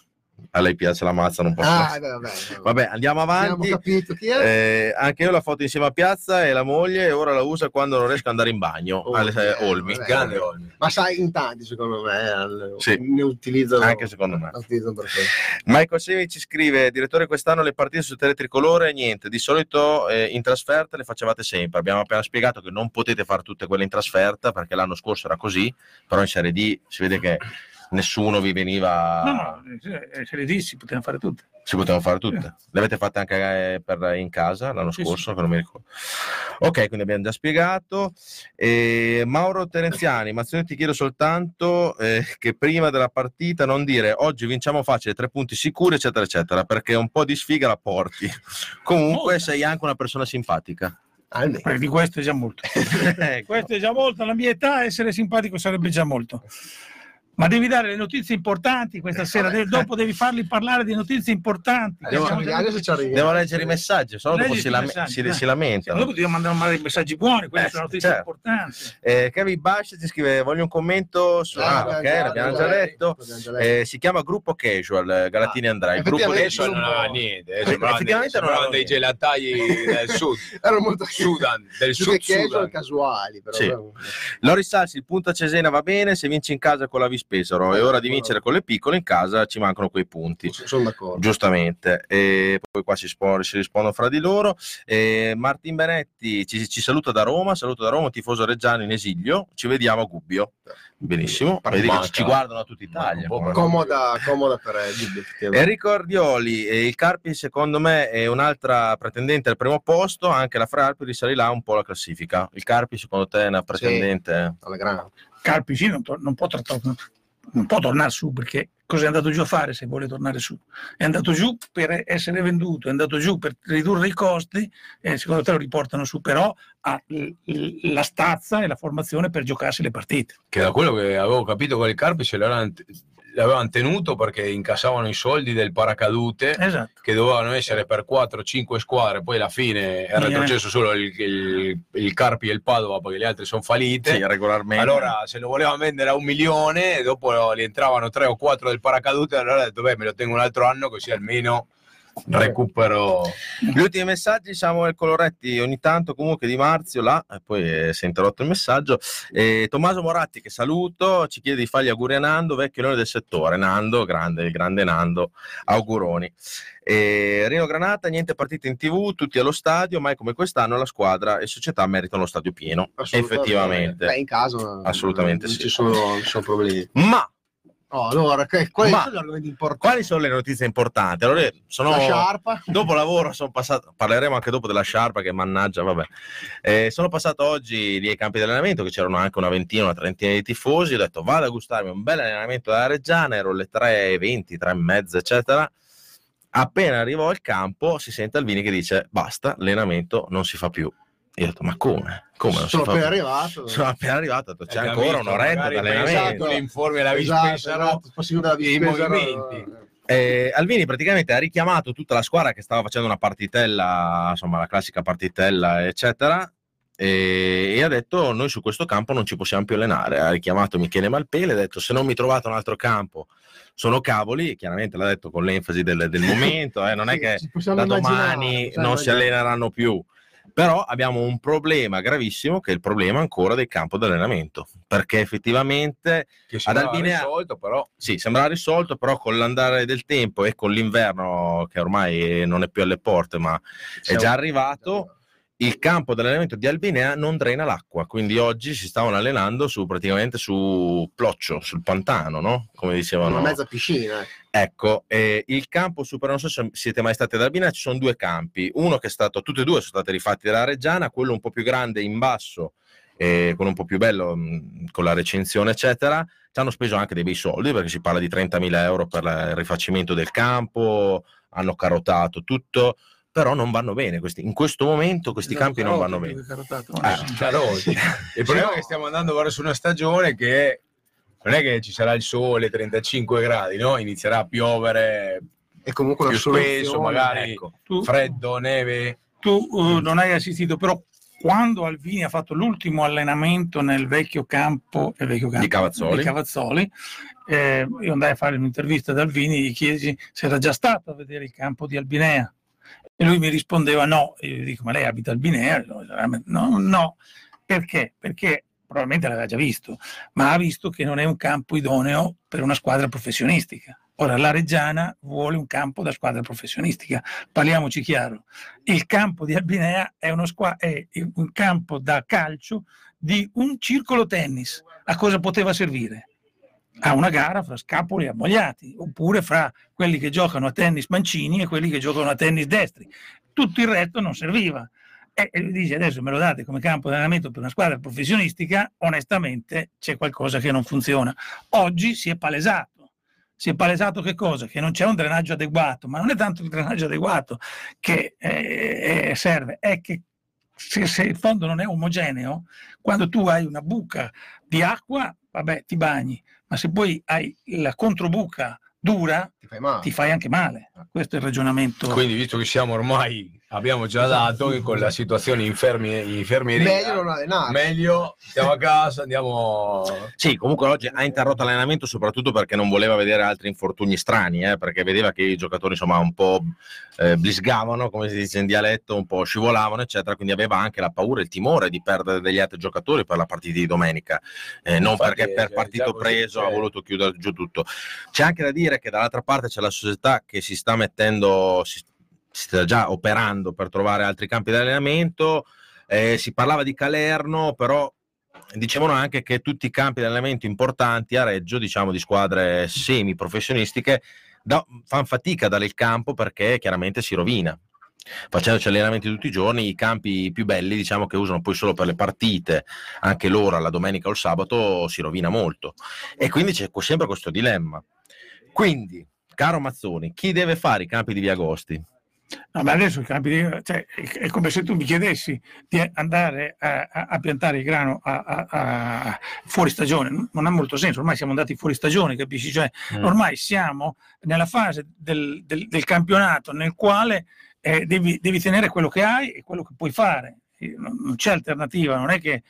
Speaker 4: A lei piace la mazza, non posso.
Speaker 3: Ah, vabbè, vabbè.
Speaker 4: Vabbè, andiamo avanti.
Speaker 3: capito chi è.
Speaker 4: Eh, anche io la foto insieme a Piazza e la moglie e ora la usa quando non riesco ad andare in bagno.
Speaker 3: Oh,
Speaker 4: alle eh,
Speaker 3: eh,
Speaker 4: Olmi.
Speaker 3: vabbè.
Speaker 6: Grande Olmi.
Speaker 3: Ma sai, in tanti secondo me al-
Speaker 4: Sì.
Speaker 3: ne utilizzano...
Speaker 4: Anche secondo me. Michael Semi ci scrive: Direttore, quest'anno le partite su Tele Tricolore, niente. Di solito eh, in trasferta le facevate sempre. Abbiamo appena spiegato che non potete fare tutte quelle in trasferta perché l'anno scorso era così, però in Serie D si vede che nessuno vi veniva.
Speaker 5: No, no, eh, Serie D si potevano fare tutte.
Speaker 4: Si potevano fare tutte. Le avete fatte anche eh, per, in casa l'anno
Speaker 5: Sì,
Speaker 4: scorso, che non mi ricordo. Ok, quindi abbiamo già spiegato. E Mauro Terenziani, Mazzoni ti chiedo soltanto eh, che prima della partita non dire oggi vinciamo facile, tre punti sicuri, eccetera, eccetera, perché un po' di sfiga la porti. Comunque
Speaker 5: Molta.
Speaker 4: sei anche una persona simpatica.
Speaker 3: Almeno.
Speaker 5: Perché di questo è già molto.
Speaker 4: Ecco.
Speaker 5: Questo è già molto, alla mia età essere simpatico sarebbe già molto. Ma devi dare le notizie importanti questa sera,
Speaker 3: vabbè.
Speaker 5: dopo devi farli parlare di notizie importanti.
Speaker 3: Arriviamo, adesso ci arriviamo.
Speaker 4: Devo leggere i messaggi, se no dopo si, lame-
Speaker 5: messaggi,
Speaker 4: si- si lamentano.
Speaker 5: Dopo dobbiamo mandare messaggi buoni, quelle
Speaker 4: Eh,
Speaker 5: sono notizie
Speaker 4: certo.
Speaker 5: importanti.
Speaker 4: Eh, Kevin Bash ci scrive: Voglio un commento su.
Speaker 3: Ah,
Speaker 4: Ah, ok, l'abbiamo già detto.
Speaker 3: l'abbiamo già detto.
Speaker 4: Eh, si chiama Gruppo Casual, eh, Galatini
Speaker 3: Ah,
Speaker 4: Andrea. Il gruppo
Speaker 6: Adesso non aveva niente, eh,
Speaker 4: Effettivamente non
Speaker 6: sembravano
Speaker 4: aveva
Speaker 6: dei gelatai del sud,
Speaker 3: Erano molto
Speaker 6: Sudan, del sud
Speaker 3: casual
Speaker 6: Sudan.
Speaker 3: casuali. Però.
Speaker 4: Lori Salsi, il punto a Cesena va bene se vinci in casa con la Vispesaro. È ora di vincere con le piccole, in casa ci mancano quei punti.
Speaker 3: Sono d'accordo.
Speaker 4: Giustamente, e poi qua si, spo- si rispondono fra di loro. E Martin Benetti ci, ci saluta da Roma, saluto da Roma, tifoso reggiano in esilio. Ci vediamo a Gubbio. Benissimo,
Speaker 3: Manca.
Speaker 4: vedi che ci, guardano da tutta Italia.
Speaker 3: Comoda, comoda per eh, effettivamente.
Speaker 4: Enrico Ardioli, eh, il Carpi secondo me è un'altra pretendente al primo posto, anche la Fralpi risalirà un po' la classifica. Il Carpi secondo te è una pretendente?
Speaker 3: Alla grande.
Speaker 5: Carpi sì, non, non può trattare- non può tornare su perché cosa è andato giù a fare se vuole tornare su? È andato giù per essere venduto, è andato giù per ridurre i costi e secondo te lo riportano su, però ha la stazza e la formazione per giocarsi le partite.
Speaker 6: Che da quello che avevo capito con il Carpi ce l'avevano, l'avevano tenuto perché incassavano i soldi del paracadute
Speaker 5: Esatto.
Speaker 6: che dovevano essere per 4-5 squadre, poi alla fine è
Speaker 5: Sì,
Speaker 6: retrocesso solo il, il- il Carpi e il Padova perché le altre sono fallite.
Speaker 4: Sì, regolarmente.
Speaker 6: Allora se lo volevano vendere a un milione, dopo gli entravano 3 o 4 del paracadute, allora ho detto beh me lo tengo un altro anno così almeno recupero.
Speaker 4: Gli ultimi messaggi, Samuel Coloretti, ogni tanto comunque di Marzio là, e poi eh, si è interrotto il messaggio. E Tommaso Moratti, che saluto, ci chiede di fargli auguri a Nando, vecchio leone del settore. Nando, grande, il grande Nando, auguroni. E Rino Granata, niente partite in tv, tutti allo stadio, mai come quest'anno la squadra e società meritano lo stadio pieno. Effettivamente.
Speaker 3: Beh, in caso
Speaker 4: Assolutamente
Speaker 3: non
Speaker 4: sì.
Speaker 3: ci sono, non ci sono problemi.
Speaker 4: Ma
Speaker 3: Oh, allora, quali
Speaker 4: Ma-
Speaker 3: sono
Speaker 4: quali sono le notizie importanti? Allora, sono...
Speaker 3: La sciarpa?
Speaker 4: dopo lavoro sono passato, parleremo anche dopo della sciarpa che mannaggia, vabbè. Eh, sono passato oggi lì ai campi di allenamento che c'erano anche una ventina, una trentina di tifosi, ho detto vado a gustarmi un bel allenamento della Reggiana, ero le 3.20, 3.30 eccetera. Appena arrivo al campo si sente Alvini che dice basta, l'allenamento non si fa più. Io ho detto ma come? Come non
Speaker 3: sono
Speaker 4: fa
Speaker 3: appena
Speaker 4: più?
Speaker 3: arrivato.
Speaker 4: Sono appena arrivato, detto, c'è ancora un'oretta di allenamento.
Speaker 6: le informi alla
Speaker 3: Esatto, esatto, possiamo della
Speaker 6: i movimenti.
Speaker 3: eh,
Speaker 4: Alvini praticamente ha richiamato tutta la squadra che stava facendo una partitella, insomma la classica partitella, eccetera, e, e ha detto noi su questo campo non ci possiamo più allenare. Ha richiamato Michele Malpele, ha detto se non mi trovate un altro campo sono cavoli, chiaramente l'ha detto con l'enfasi del, del momento, eh, non è che da domani non si alleneranno più. Però abbiamo un problema gravissimo che è il problema ancora del campo di allenamento, perché effettivamente ad Albinea
Speaker 6: risolto, però
Speaker 4: sì, sembrava risolto, però con l'andare del tempo e con l'inverno che ormai non è più alle porte, ma è già arrivato, il campo dell'allenamento di Albinea non drena l'acqua, quindi oggi si stavano allenando su praticamente su Ploccio, sul pantano, no? Come dicevano.
Speaker 3: Una mezza piscina. eh.
Speaker 4: Ecco, eh, il campo super, non so se siete mai stati ad Albina, ci sono due campi, uno che è stato, tutti e due sono stati rifatti dalla Reggiana, quello un po' più grande in basso, eh, quello un po' più bello mh, con la recensione eccetera, ci hanno speso anche dei bei soldi perché si parla di 30.000 euro per il rifacimento del campo, hanno carotato tutto, però non vanno bene, questi, in questo momento questi campi non vanno bene.
Speaker 6: Eh, Carosi. Il problema è che stiamo andando verso una stagione che non è che ci sarà il sole 35 gradi, no? Inizierà a piovere
Speaker 3: E comunque
Speaker 6: più spesso, magari
Speaker 4: ecco.
Speaker 5: Tu,
Speaker 6: freddo, neve.
Speaker 5: tu, eh, non hai assistito, però quando Alvini ha fatto l'ultimo allenamento nel vecchio campo, il vecchio campo
Speaker 4: Di Cavazzoli.
Speaker 5: di Cavazzoli, eh, io andai a fare un'intervista ad Alvini, gli chiesi se era già stato a vedere il campo di Albinea. E lui mi rispondeva no, e io dico ma lei abita a Albinea? No, no, perché? Perché probabilmente l'aveva già visto, ma ha visto che non è un campo idoneo per una squadra professionistica. Ora la Reggiana vuole un campo da squadra professionistica, parliamoci chiaro. Il campo di Albinea è, squa- è un campo da calcio di un circolo tennis. A cosa poteva servire? A una gara fra Scapoli e Ammogliati, oppure fra quelli che giocano a tennis mancini e quelli che giocano a tennis destri. Tutto il resto non serviva. E, lui dice adesso me lo date come campo di allenamento per una squadra professionistica, onestamente c'è qualcosa che non funziona. Oggi si è palesato. Si è palesato che cosa? Che non c'è un drenaggio adeguato, ma non è tanto il drenaggio adeguato che eh, eh, serve, è che se, se il fondo non è omogeneo, quando tu hai una buca di acqua, vabbè, ti bagni, ma se poi hai la controbuca dura,
Speaker 3: Ti fai male.
Speaker 5: ti fai anche male. Questo è il ragionamento.
Speaker 6: Quindi, visto che siamo ormai, abbiamo già dato che con la situazione infermi, infermieria,
Speaker 3: Meglio non allenare.
Speaker 6: meglio stiamo a casa, andiamo.
Speaker 4: Sì, comunque oggi ha interrotto l'allenamento soprattutto perché non voleva vedere altri infortuni strani, eh, perché vedeva che i giocatori insomma un po' eh, blisgavano, come si dice in dialetto, un po' scivolavano, eccetera, quindi aveva anche la paura e il timore di perdere degli altri giocatori per la partita di domenica, Eh, non
Speaker 6: Infatti,
Speaker 4: perché per
Speaker 6: eh,
Speaker 4: partito preso ha
Speaker 6: cioè-
Speaker 4: voluto chiudere giù tutto. C'è anche da dire che dall'altra parte c'è la società che si sta mettendo, si, si sta già operando per trovare altri campi di allenamento, eh, si parlava di Calerno, però dicevano anche che tutti i campi di allenamento importanti a Reggio, diciamo di squadre semi-professionistiche, fanno fatica a dare il campo perché chiaramente si rovina. Facendoci allenamenti tutti i giorni, i campi più belli, diciamo che usano poi solo per le partite, anche l'ora, la domenica o il sabato, si rovina molto. E quindi c'è sempre questo dilemma. Quindi, caro Mazzoni, chi deve fare i campi di Via Agosti?
Speaker 5: No, ma adesso cioè, è come se tu mi chiedessi di andare a, a- a piantare il grano a, fuori stagione. Non ha molto senso, ormai siamo andati fuori stagione, capisci? Cioè, ormai siamo nella fase del, del- del campionato nel quale eh, devi, devi tenere quello che hai e quello che puoi fare. Non c'è alternativa, non è che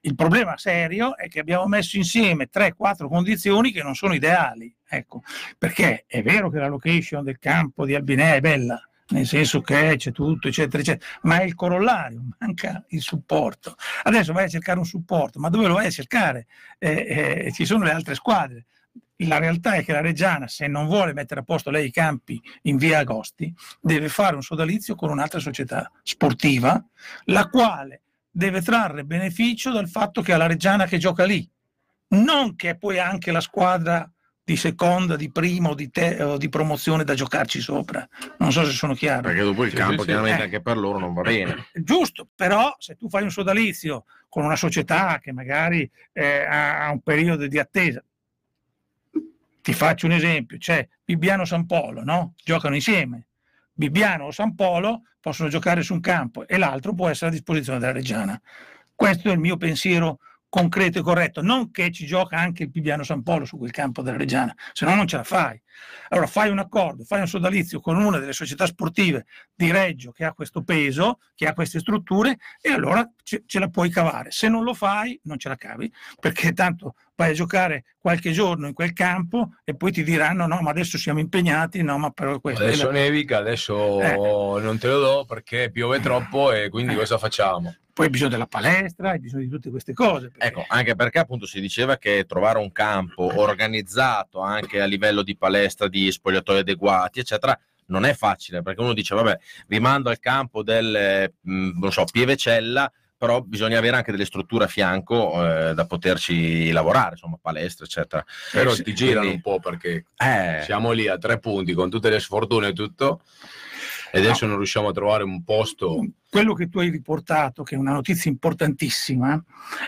Speaker 5: il problema serio è che abbiamo messo insieme 3-4 condizioni che non sono ideali. Ecco, perché è vero che la location del campo di Albinea è bella, nel senso che c'è tutto, eccetera, eccetera, ma è il corollario, manca il supporto. Adesso vai a cercare un supporto, ma dove lo vai a cercare? Eh, eh, ci sono le altre squadre. La realtà è che la Reggiana, se non vuole mettere a posto lei i campi in via Agosti, deve fare un sodalizio con un'altra società sportiva, la quale deve trarre beneficio dal fatto che ha la Reggiana che gioca lì, non che poi anche la squadra di seconda, di prima o di, te- o di promozione da giocarci sopra. Non so se sono chiaro.
Speaker 4: Perché dopo il
Speaker 6: Sì,
Speaker 4: campo,
Speaker 6: sì,
Speaker 4: chiaramente
Speaker 5: Eh.
Speaker 4: anche per loro non va bene.
Speaker 5: Giusto, però se tu fai un sodalizio con una società che magari eh, ha ha un periodo di attesa, ti faccio un esempio, c'è Bibbiano San Polo, no? Giocano insieme. Bibbiano o San Polo possono giocare su un campo e l'altro può essere a disposizione della Reggiana. Questo è il mio pensiero concreto e corretto, non che ci gioca anche il Bibbiano San Polo su quel campo della Reggiana, se no non ce la fai. Allora fai un accordo, fai un sodalizio con una delle società sportive di Reggio che ha questo peso, che ha queste strutture e allora ce, ce la puoi cavare. Se non lo fai, non ce la cavi, perché tanto vai a giocare qualche giorno in quel campo e poi ti diranno no, ma adesso siamo impegnati, no, ma però questo...
Speaker 6: Adesso nevica, adesso
Speaker 5: Eh.
Speaker 6: non te lo do perché piove troppo e quindi
Speaker 5: Eh.
Speaker 6: cosa facciamo?
Speaker 5: Poi hai bisogno della palestra, hai bisogno di tutte queste cose. perché-
Speaker 4: Ecco, anche perché appunto si diceva che trovare un campo organizzato anche a livello di palestra, di spogliatoi adeguati, eccetera, non è facile, perché uno dice, vabbè, vi mando al campo del, mh, non so, Pievecella, però bisogna avere anche delle strutture a fianco eh, da poterci lavorare, insomma, palestra, eccetera.
Speaker 6: Però
Speaker 4: sì,
Speaker 6: ti girano
Speaker 4: quindi-
Speaker 6: un po' perché
Speaker 4: Eh,
Speaker 6: siamo lì a tre punti con tutte le sfortune e tutto e adesso non riusciamo a trovare un posto.
Speaker 5: quello che tu hai riportato, che è una notizia importantissima,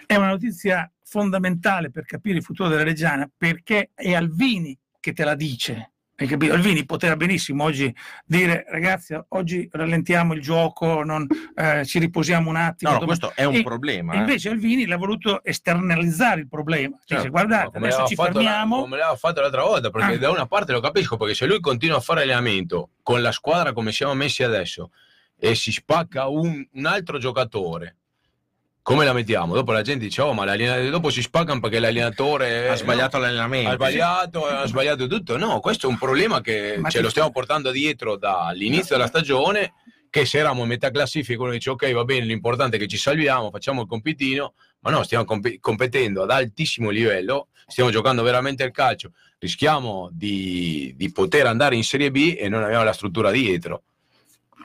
Speaker 5: è una notizia fondamentale per capire il futuro della Reggiana, perché è Alvini che te la dice. Hai capito? Alvini poteva benissimo oggi dire ragazzi oggi rallentiamo il gioco, non, eh, ci riposiamo un attimo.
Speaker 4: no, no,
Speaker 5: domani-"
Speaker 4: questo è un
Speaker 5: E-
Speaker 4: problema.
Speaker 5: E
Speaker 4: eh.
Speaker 5: invece Alvini l'ha voluto esternalizzare il problema. Dice
Speaker 6: Certo,
Speaker 5: guardate, adesso ci
Speaker 6: fatto la-
Speaker 5: fermiamo.
Speaker 6: come l'aveva fatto l'altra volta, perché
Speaker 5: Ah.
Speaker 6: da una parte lo capisco, perché se lui continua a fare allenamento con la squadra come siamo messi adesso e si spacca un, un altro giocatore, come la mettiamo? Dopo la gente dice, oh, ma dopo si spaccano perché l'allenatore
Speaker 4: ha sbagliato
Speaker 6: no,
Speaker 4: l'allenamento.
Speaker 6: ha sbagliato, ha sbagliato tutto. No, questo è un problema che
Speaker 5: Ma
Speaker 6: ce lo stiamo portando dietro dall'inizio della stagione. Che se eravamo a metà classifica, uno dice: Ok, va bene, l'importante è che ci salviamo, facciamo il compitino. Ma no, stiamo comp- competendo ad altissimo livello, stiamo giocando veramente il calcio. Rischiamo di, di poter andare in Serie B e non abbiamo la struttura dietro.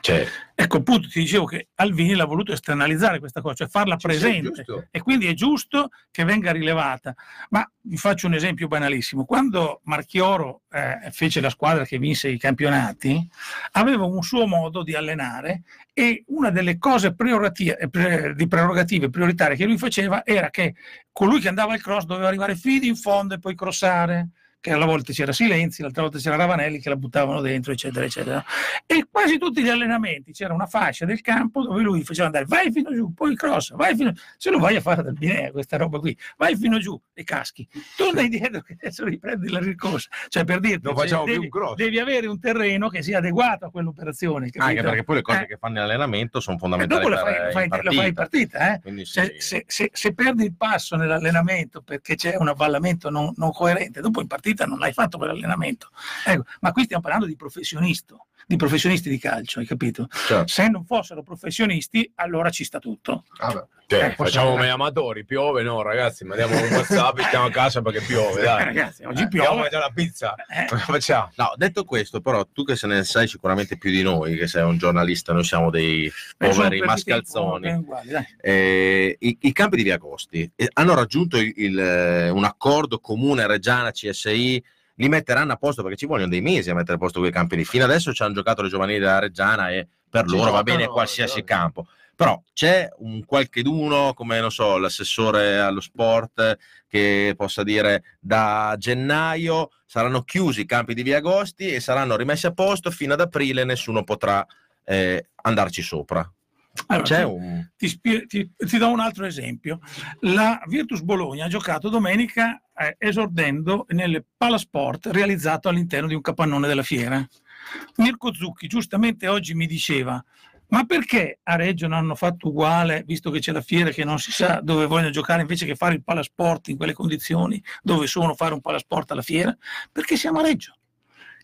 Speaker 6: Cioè,
Speaker 5: Ecco, appunto, ti dicevo che Alvini l'ha voluto esternalizzare questa cosa, cioè farla presente. e quindi è giusto che venga rilevata. Ma vi faccio un esempio banalissimo. Quando Marchioro eh, fece la squadra che vinse i campionati, aveva un suo modo di allenare e una delle cose eh, pre- di prerogative prioritarie che lui faceva era che colui che andava al cross doveva arrivare fino in fondo e poi crossare che alla volta c'era Silenzi, l'altra volta c'era Ravanelli che la buttavano dentro, eccetera, eccetera. E quasi tutti gli allenamenti c'era una fascia del campo dove lui faceva andare vai fino giù, poi cross, vai fino se lo vai a fare dal Binea questa roba qui, vai fino giù e caschi, torna indietro che adesso riprendi la ricorsa. Cioè per dirti,
Speaker 6: Non facciamo
Speaker 5: devi,
Speaker 6: più un cross.
Speaker 5: devi avere un terreno che sia adeguato a quell'operazione. capito?
Speaker 4: Anche perché poi le cose
Speaker 5: Eh,
Speaker 4: che fanno in allenamento sono
Speaker 5: e
Speaker 4: fondamentali
Speaker 5: dopo la
Speaker 4: per,
Speaker 5: fai, la
Speaker 4: in
Speaker 5: fai, la fai in
Speaker 4: partita.
Speaker 5: partita, eh?
Speaker 4: Sì,
Speaker 5: Se, se- se- perdi il passo nell'allenamento perché c'è un avvallamento non, non coerente, dopo in partita non l'hai fatto quell'allenamento. Ecco, ma qui stiamo parlando di professionisti, di professionisti di calcio, hai capito?
Speaker 4: Certo.
Speaker 5: Se non fossero professionisti, allora ci sta tutto.
Speaker 3: Vabbè.
Speaker 6: Cioè,
Speaker 5: Eh,
Speaker 6: facciamo come amatori, piove, no ragazzi, mandiamo un WhatsApp e stiamo a casa perché piove, dai.
Speaker 5: ragazzi, oggi
Speaker 6: Eh, Andiamo a
Speaker 5: piove.
Speaker 6: mangiare la pizza.
Speaker 5: Eh,
Speaker 6: facciamo?
Speaker 4: No, detto questo, però, tu che se ne sai sicuramente più di noi, che sei un giornalista, noi siamo dei poveri mascalzoni.
Speaker 5: tempo.
Speaker 4: Eh, i, i campi di Via Agosti eh, hanno raggiunto il- il, un accordo comune Reggiana CSI li metteranno a posto perché ci vogliono dei mesi a mettere a posto quei campi lì fino adesso ci hanno giocato le giovanili della Reggiana e per
Speaker 6: Ci
Speaker 4: loro va bene qualsiasi campo però c'è un qualcheduno come non so l'assessore allo sport che possa dire da gennaio saranno chiusi i campi di Via Agosti e saranno rimessi a posto fino ad aprile nessuno potrà eh, andarci sopra
Speaker 5: Allora,
Speaker 4: un
Speaker 5: ti, ti- ti do un altro esempio. La Virtus Bologna ha giocato domenica eh, esordendo nel Palasport realizzato all'interno di un capannone della fiera. Mirko Zucchi giustamente oggi mi diceva ma perché a Reggio non hanno fatto uguale, visto che c'è la fiera che non si sa dove vogliono giocare, invece che fare il palasport in quelle condizioni dove sono fare un palasport alla fiera? Perché siamo a Reggio.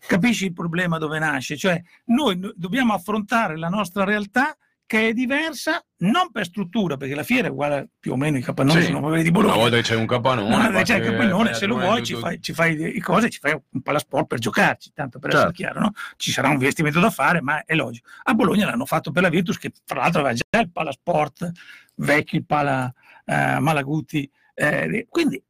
Speaker 5: Capisci il problema dove nasce? Cioè noi no- dobbiamo affrontare la nostra realtà che è diversa non per struttura, perché la fiera è uguale più o meno i capannoni
Speaker 6: Sì.
Speaker 5: quelli di
Speaker 6: Una
Speaker 5: Bologna.
Speaker 6: volta che c'è un capannone,
Speaker 5: No,
Speaker 6: basta
Speaker 5: c'è il capannone,
Speaker 6: fai
Speaker 5: se lo vuoi ci fai, ci fai le cose, ci fai un palasport per giocarci, tanto per
Speaker 4: Certo.
Speaker 5: essere chiaro, no? Ci sarà un investimento da fare, ma è logico. A Bologna l'hanno fatto per la Virtus, che fra l'altro aveva già il palasport vecchio, il pala eh, Malaguti. eh, quindi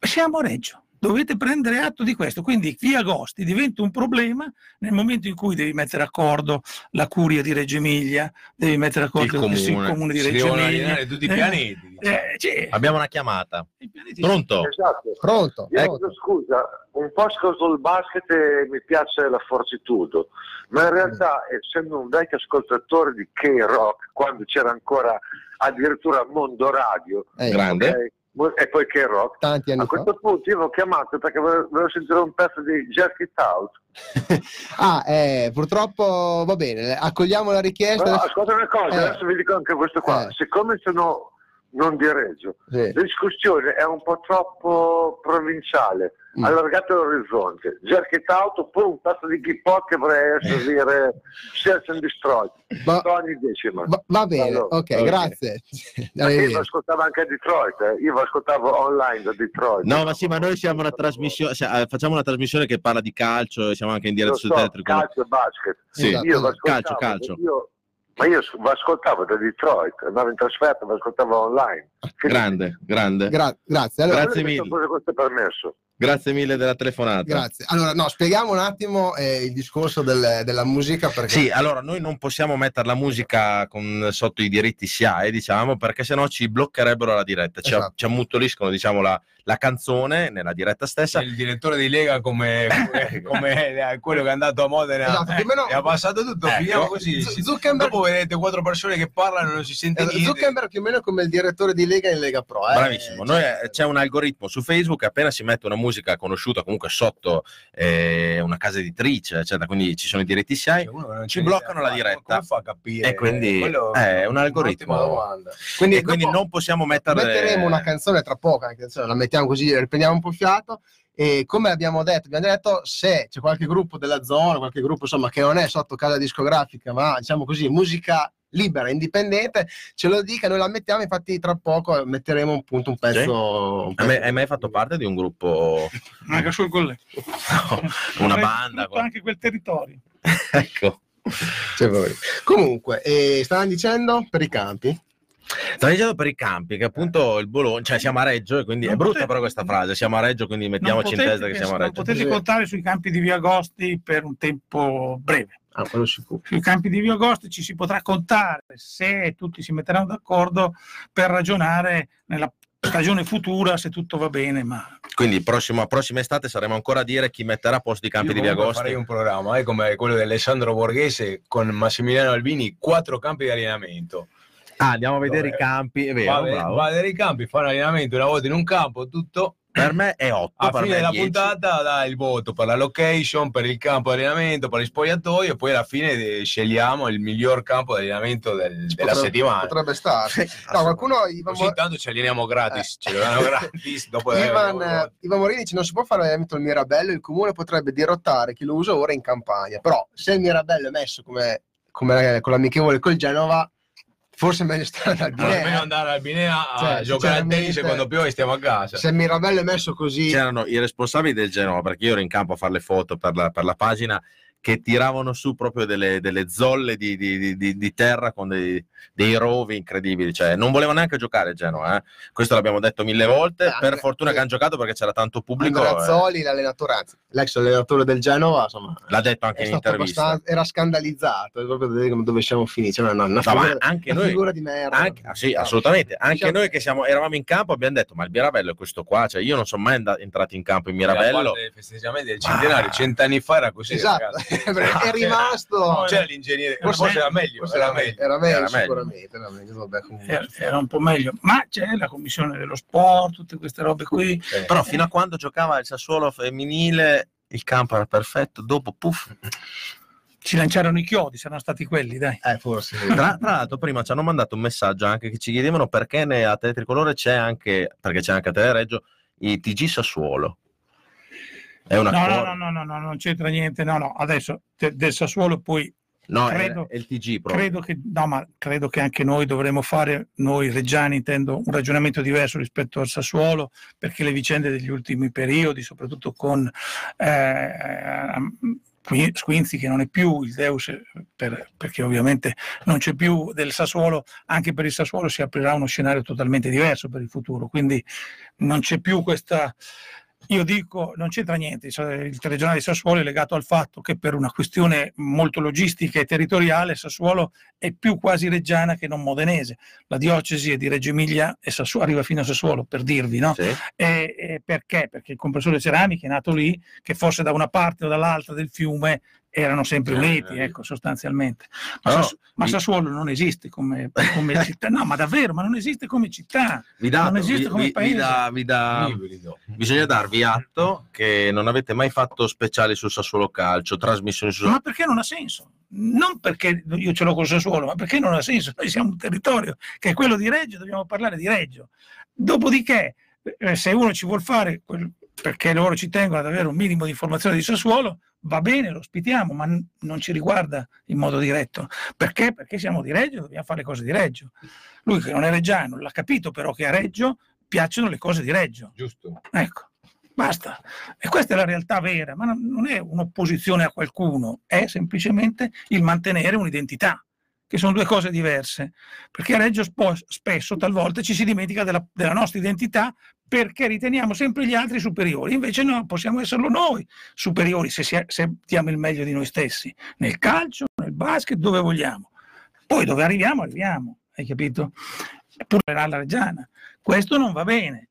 Speaker 5: siamo a Reggio. Dovete prendere atto di questo. Quindi via Agosti diventa un problema nel momento in cui devi mettere d'accordo la curia di Reggio Emilia, devi mettere d'accordo
Speaker 4: Il
Speaker 5: il
Speaker 4: comune.
Speaker 5: comune di Reggio
Speaker 6: devono
Speaker 5: Emilia.
Speaker 6: allineare tutti i
Speaker 5: Eh,
Speaker 6: pianeti.
Speaker 5: eh, cioè,
Speaker 4: abbiamo una chiamata pronto
Speaker 1: Esatto.
Speaker 3: Pronto?
Speaker 1: Io chiedo scusa, un po' ascolto il basket e mi piace la fortitudo, ma in realtà essendo un vecchio ascoltatore di K-Rock, quando c'era ancora addirittura Mondo Radio,
Speaker 3: Eh,
Speaker 4: grande
Speaker 1: ok, e poi che rock.
Speaker 3: tanti anni
Speaker 1: A
Speaker 3: fa.
Speaker 1: questo punto io ho chiamato perché volevo, volevo sentire un pezzo di Jerk It Out.
Speaker 3: Ah, eh, purtroppo va bene, accogliamo la richiesta.
Speaker 1: Però,
Speaker 3: adesso-
Speaker 1: ascolta una cosa,
Speaker 3: Eh.
Speaker 1: adesso vi dico anche questo qua.
Speaker 3: Eh.
Speaker 1: Siccome sono non di Reggio,
Speaker 3: Sì.
Speaker 1: la discussione è un po' troppo provinciale,
Speaker 3: Mm.
Speaker 1: allargato l'orizzonte. Jerk It Out oppure un pezzo di hip hop che vorrei servire Search and Destroy.
Speaker 3: Va-
Speaker 1: Ogni decima.
Speaker 3: Va, va bene,
Speaker 1: Allora,
Speaker 3: ok,
Speaker 6: ok.
Speaker 3: grazie.
Speaker 1: Io lo ascoltavo anche a Detroit, eh. io lo ascoltavo online da Detroit.
Speaker 4: No, ma sì, ma noi siamo una trasmissione, cioè, eh, facciamo una trasmissione che parla di calcio e siamo anche in diretta su
Speaker 1: so,
Speaker 4: Teletrico.
Speaker 1: calcio e basket.
Speaker 4: Sì.
Speaker 3: Esatto.
Speaker 1: Io lo ascoltavo,
Speaker 4: Calcio, calcio.
Speaker 1: io- ma io lo ascoltavo da Detroit, andavo in trasferta, lo ascoltavo online.
Speaker 4: Grande, grande.
Speaker 3: Gra- grazie. Allora,
Speaker 4: Grazie mille.
Speaker 1: questo permesso.
Speaker 4: Grazie mille della telefonata.
Speaker 3: grazie. Allora, no, spieghiamo un attimo eh, il discorso del- della musica perché
Speaker 4: Sì, allora noi non possiamo mettere la musica con, sotto i diritti SIAE, diciamo, perché sennò ci bloccherebbero la diretta, ci,
Speaker 3: Esatto.
Speaker 4: ci ammutoliscono diciamo, la, la canzone nella diretta stessa.
Speaker 6: il direttore di Lega come, come- come quello che è andato a Modena
Speaker 3: Esatto, o meno-
Speaker 6: ha passato tutto
Speaker 4: Ecco.
Speaker 6: finiamo così
Speaker 3: Zuckerberg-
Speaker 6: dopo vedete quattro persone che parlano e non si sente
Speaker 3: eh,
Speaker 6: niente
Speaker 3: Zuckerberg più o meno come il direttore di Lega in Lega Pro. eh.
Speaker 4: Bravissimo, Noi, eh, c'è un algoritmo su Facebook, appena si mette una musica conosciuta comunque sotto eh, una casa editrice, eccetera, quindi ci sono i diritti
Speaker 6: che non
Speaker 4: ci bloccano la diretta.
Speaker 6: fa capire
Speaker 4: E quindi
Speaker 6: Quello-
Speaker 4: è un algoritmo.
Speaker 3: Quindi,
Speaker 4: e quindi non possiamo mettere...
Speaker 3: metteremo una canzone tra poco, anche adesso la mettiamo così, riprendiamo un po' il fiato. E come abbiamo detto, abbiamo detto se c'è qualche gruppo della zona, qualche gruppo insomma che non è sotto casa discografica, ma diciamo così, musica libera, indipendente, ce lo dica, noi la mettiamo, infatti tra poco metteremo un punto un pezzo. un
Speaker 4: Hai
Speaker 3: pezzo-
Speaker 4: mai, hai mai fatto parte di un gruppo,
Speaker 5: Manca solo con lei.
Speaker 4: una
Speaker 5: Avrei
Speaker 4: banda?
Speaker 5: distrutto anche quel territorio.
Speaker 4: ecco.
Speaker 3: Cioè. Comunque, eh, stavano dicendo per i campi.
Speaker 4: Stavo dicendo per i campi, che appunto il Bologna, cioè siamo a Reggio, e quindi
Speaker 5: Non
Speaker 4: è brutta
Speaker 5: potete-
Speaker 4: però questa frase, siamo a Reggio, quindi mettiamoci in
Speaker 5: Non
Speaker 4: testa che
Speaker 5: potete-
Speaker 4: siamo a Reggio.
Speaker 5: potete
Speaker 3: Sì.
Speaker 5: contare sui campi di Via Agosti per un tempo breve.
Speaker 3: Ah.
Speaker 5: Sui campi di Via Agosti ci si potrà contare se tutti si metteranno d'accordo per ragionare nella stagione futura se tutto va bene, ma
Speaker 4: Quindi prossimo, prossima estate saremo ancora a dire chi metterà a posto i campi
Speaker 6: Io
Speaker 4: di Via
Speaker 6: comunque
Speaker 4: Agosti.
Speaker 6: farei un programma eh, come quello di Alessandro Borghese con Massimiliano Albini quattro campi di allenamento
Speaker 4: Ah, andiamo a vedere
Speaker 6: Dove-
Speaker 4: i campi, è
Speaker 6: va,
Speaker 4: vero,
Speaker 6: a vedere-
Speaker 4: bravo.
Speaker 6: va a vedere i campi fa un allenamento una volta in un campo tutto
Speaker 4: Per me è 8,
Speaker 6: a
Speaker 4: per
Speaker 6: fine della
Speaker 4: 10.
Speaker 6: puntata dà il voto per la location, per il campo di allenamento, per il spogliatoio e poi alla fine eh, scegliamo il miglior campo di allenamento del- della
Speaker 3: Potrebbe-
Speaker 6: settimana.
Speaker 3: Potrebbe stare. No, qualcuno, Ivan,
Speaker 6: Così intanto ci alleniamo gratis, ce lo danno gratis dopo
Speaker 3: Ivan, eh, Ivan Morini dice non si può fare l'allenamento al Mirabello, il comune potrebbe dirottare chi lo usa ora in campagna, però se il Mirabello è messo come, come con l'amichevole col Genova, forse è meglio stare al
Speaker 6: No, almeno
Speaker 3: Binea.
Speaker 6: andare al Binea a
Speaker 3: Cioè,
Speaker 6: giocare a tennis quando piove stiamo a casa.
Speaker 3: Se Mirabello è messo così,
Speaker 4: C'erano i responsabili del Genova, perché io ero in campo a fare le foto per la, per la pagina, che tiravano su proprio delle, delle zolle di, di- di- di- terra con dei, dei rovi incredibili. Cioè, non volevano neanche giocare il Genova. eh. Questo l'abbiamo detto mille volte.
Speaker 3: Eh,
Speaker 4: per fortuna che hanno giocato perché c'era tanto pubblico.
Speaker 3: Andrea
Speaker 4: eh.
Speaker 3: L'allenatore, anzi, l'ex allenatore del Genova, insomma,
Speaker 4: L'ha detto anche in intervista.
Speaker 3: era scandalizzato, è proprio come- dove siamo finiti. Cioè, no, una
Speaker 4: No,
Speaker 3: figura,
Speaker 4: ma anche
Speaker 3: una
Speaker 4: noi-
Speaker 3: figura di merda.
Speaker 4: Anche, ah, sì, assolutamente. Anche
Speaker 3: Diciamo-
Speaker 4: noi che siamo, eravamo in campo abbiamo detto: Ma il Mirabello è questo qua. Cioè, io non sono mai entrato in campo in Mirabello.
Speaker 6: festeggiamenti del centenario, cent'anni fa era così.
Speaker 3: Esatto,
Speaker 6: ragazzi.
Speaker 3: È rimasto.
Speaker 6: Non c'era l'ingegnere,
Speaker 5: Forse-
Speaker 6: forse era meglio.
Speaker 3: Forse
Speaker 6: Era meglio.
Speaker 3: Era meglio,
Speaker 4: Era meglio.
Speaker 3: sicuramente. Era meglio, vabbè, comunque.
Speaker 5: era, era un po' meglio. Ma c'è la commissione dello sport, tutte queste robe qui.
Speaker 6: Sì.
Speaker 4: Però fino a quando giocava il Sassuolo femminile, il campo era perfetto. Dopo, puff.
Speaker 5: Ci lanciarono i chiodi, saranno stati quelli, dai.
Speaker 3: Eh, forse.
Speaker 4: Tra, tra l'altro, prima ci hanno mandato un messaggio anche che ci chiedevano perché ne- a Tele Tricolore c'è anche, perché c'è anche a Telereggio, i TG Sassuolo. È una
Speaker 5: No, no, no, no, no, no, non c'entra niente. No, no, adesso de- del Sassuolo poi
Speaker 4: No,
Speaker 5: credo-
Speaker 4: è, il TG
Speaker 5: credo che, no, ma credo che anche noi dovremmo fare, noi reggiani intendo, un ragionamento diverso rispetto al Sassuolo, perché le vicende degli ultimi periodi, soprattutto con eh, Qui- Squinzi che non è più il Deus, per- perché ovviamente non c'è più del Sassuolo, anche per il Sassuolo si aprirà uno scenario totalmente diverso per il futuro, quindi non c'è più questa... Io dico, non c'entra niente, il telegiornale di Sassuolo è legato al fatto che per una questione molto logistica e territoriale Sassuolo è più quasi reggiana che non modenese. La diocesi è di Reggio Emilia e Sassuolo, arriva fino a Sassuolo, per dirvi, no?
Speaker 4: Sì.
Speaker 5: E, e perché? Perché il compressore ceramiche è nato lì, che fosse da una parte o dall'altra del fiume erano sempre
Speaker 4: Eh,
Speaker 5: uniti,
Speaker 4: eh.
Speaker 5: ecco, sostanzialmente. Ma,
Speaker 4: Però
Speaker 5: Sassu- ma
Speaker 4: vi-
Speaker 5: Sassuolo non esiste come, come città, no, ma davvero, ma non esiste come città.
Speaker 4: vi dà-
Speaker 5: non esiste
Speaker 4: vi-
Speaker 5: come
Speaker 4: vi- vi
Speaker 5: paese.
Speaker 4: dà- vi dà-
Speaker 6: Ibrido.
Speaker 4: bisogna darvi atto che non avete mai fatto speciali sul Sassuolo Calcio, trasmissioni su
Speaker 5: Ma perché non ha senso? Non perché io ce l'ho col Sassuolo, ma perché non ha senso? Noi siamo un territorio che è quello di Reggio, dobbiamo parlare di Reggio. Dopodiché, eh, se uno ci vuol fare, quel- perché loro ci tengono ad avere un minimo di informazione di Sassuolo, va bene, lo ospitiamo, ma non ci riguarda in modo diretto. Perché? Perché siamo di Reggio, dobbiamo fare le cose di Reggio. Lui che non è reggiano, l'ha capito però che a Reggio piacciono le cose di Reggio.
Speaker 6: Giusto.
Speaker 5: Ecco, basta. E questa è la realtà vera, ma non è un'opposizione a qualcuno, è semplicemente il mantenere un'identità, che sono due cose diverse. Perché a Reggio spesso, talvolta, ci si dimentica della, della nostra identità perché riteniamo sempre gli altri superiori. Invece no, possiamo esserlo noi superiori se, si- se diamo il meglio di noi stessi, nel calcio, nel basket, dove vogliamo. Poi dove arriviamo, arriviamo, hai capito? Pure la Reggiana. Questo non va bene.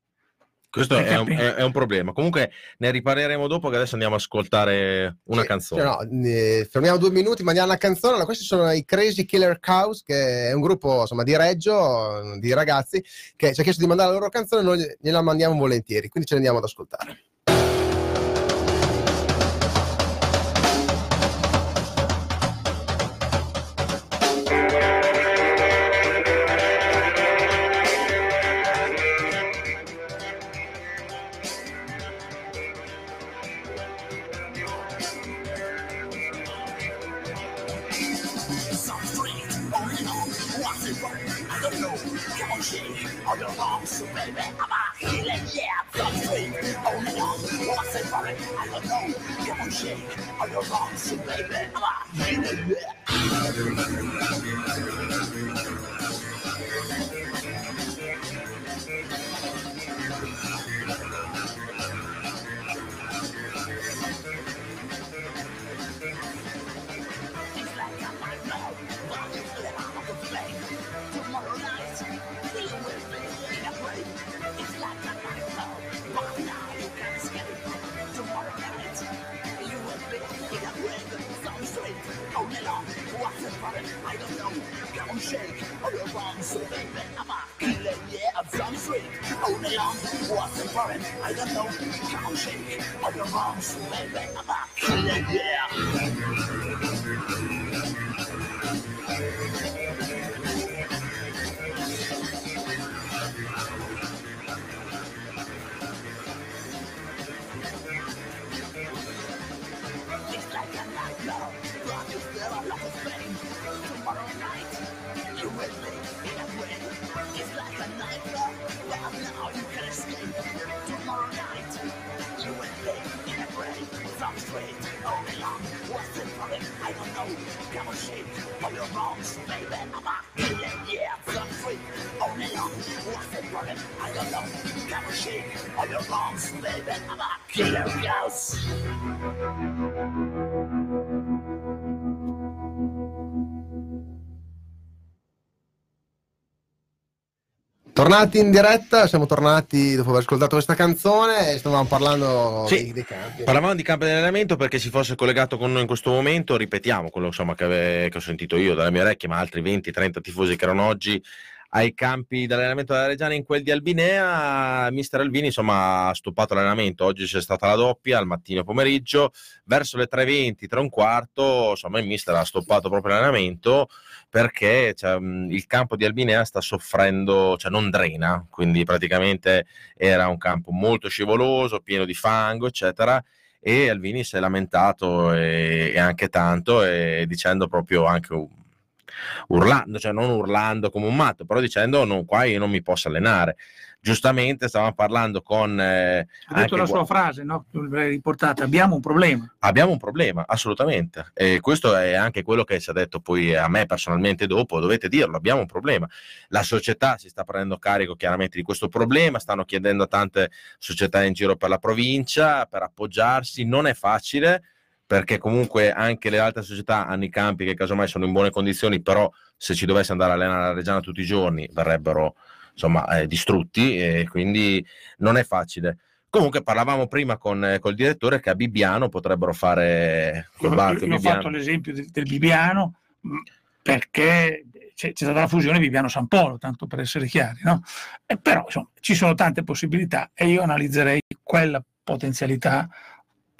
Speaker 4: Questo è un, è- è un problema. Comunque ne ripareremo dopo che adesso andiamo a ascoltare una
Speaker 7: Sì,
Speaker 4: canzone.
Speaker 7: cioè, no, eh, fermiamo due minuti, mandiamo una canzone. Allora, questi sono i Crazy Killer Cows, che è un gruppo insomma, di Reggio, di ragazzi, che ci ha chiesto di mandare la loro canzone noi gliela mandiamo volentieri, quindi ce ne andiamo ad ascoltare. Tornati in diretta, siamo tornati dopo aver ascoltato questa canzone e stavamo parlando
Speaker 4: Sì.
Speaker 7: dei, dei campi.
Speaker 4: Parlavamo di campo di allenamento perché si fosse collegato con noi in questo momento, ripetiamo quello insomma, che, ave- che ho sentito io dalle mie orecchie, ma altri 20-30 tifosi che erano oggi ai campi di allenamento della Reggiana in quel di Albinea, mister Alvini insomma ha stoppato l'allenamento, oggi c'è stata la doppia al mattino e pomeriggio, verso le 3.20, 3 e un quarto, insomma il mister ha stoppato proprio l'allenamento perché cioè, mh, il campo di Albinea sta soffrendo, cioè non drena, quindi praticamente era un campo molto scivoloso, pieno di fango, eccetera. E Alvini si è lamentato e, e anche tanto, e dicendo proprio anche urlando, cioè non urlando come un matto, però dicendo no, qua io non mi posso allenare. Giustamente stavamo parlando con eh,
Speaker 5: Ha detto la sua
Speaker 4: Gua-
Speaker 5: frase, no? L'hai riportata. Abbiamo un problema.
Speaker 4: abbiamo un problema, assolutamente. E questo è anche quello che ci ha detto poi a me personalmente dopo, dovete dirlo, abbiamo un problema. La società si sta prendendo carico chiaramente di questo problema, stanno chiedendo a tante società in giro per la provincia per appoggiarsi, non è facile perché comunque anche le altre società hanno i campi che casomai sono in buone condizioni, però se ci dovesse andare a allenare la Reggiana tutti i giorni verrebbero insomma eh, distrutti e quindi non è facile. Comunque parlavamo prima con eh, col direttore che a Bibbiano potrebbero fare col
Speaker 5: Io,
Speaker 4: Barco
Speaker 5: io ho fatto l'esempio del, del Bibbiano mh, perché c'è, c'è stata la fusione Bibbiano-San Polo, tanto per essere chiari, no? Eh, però insomma, ci sono tante possibilità e io analizzerei quella potenzialità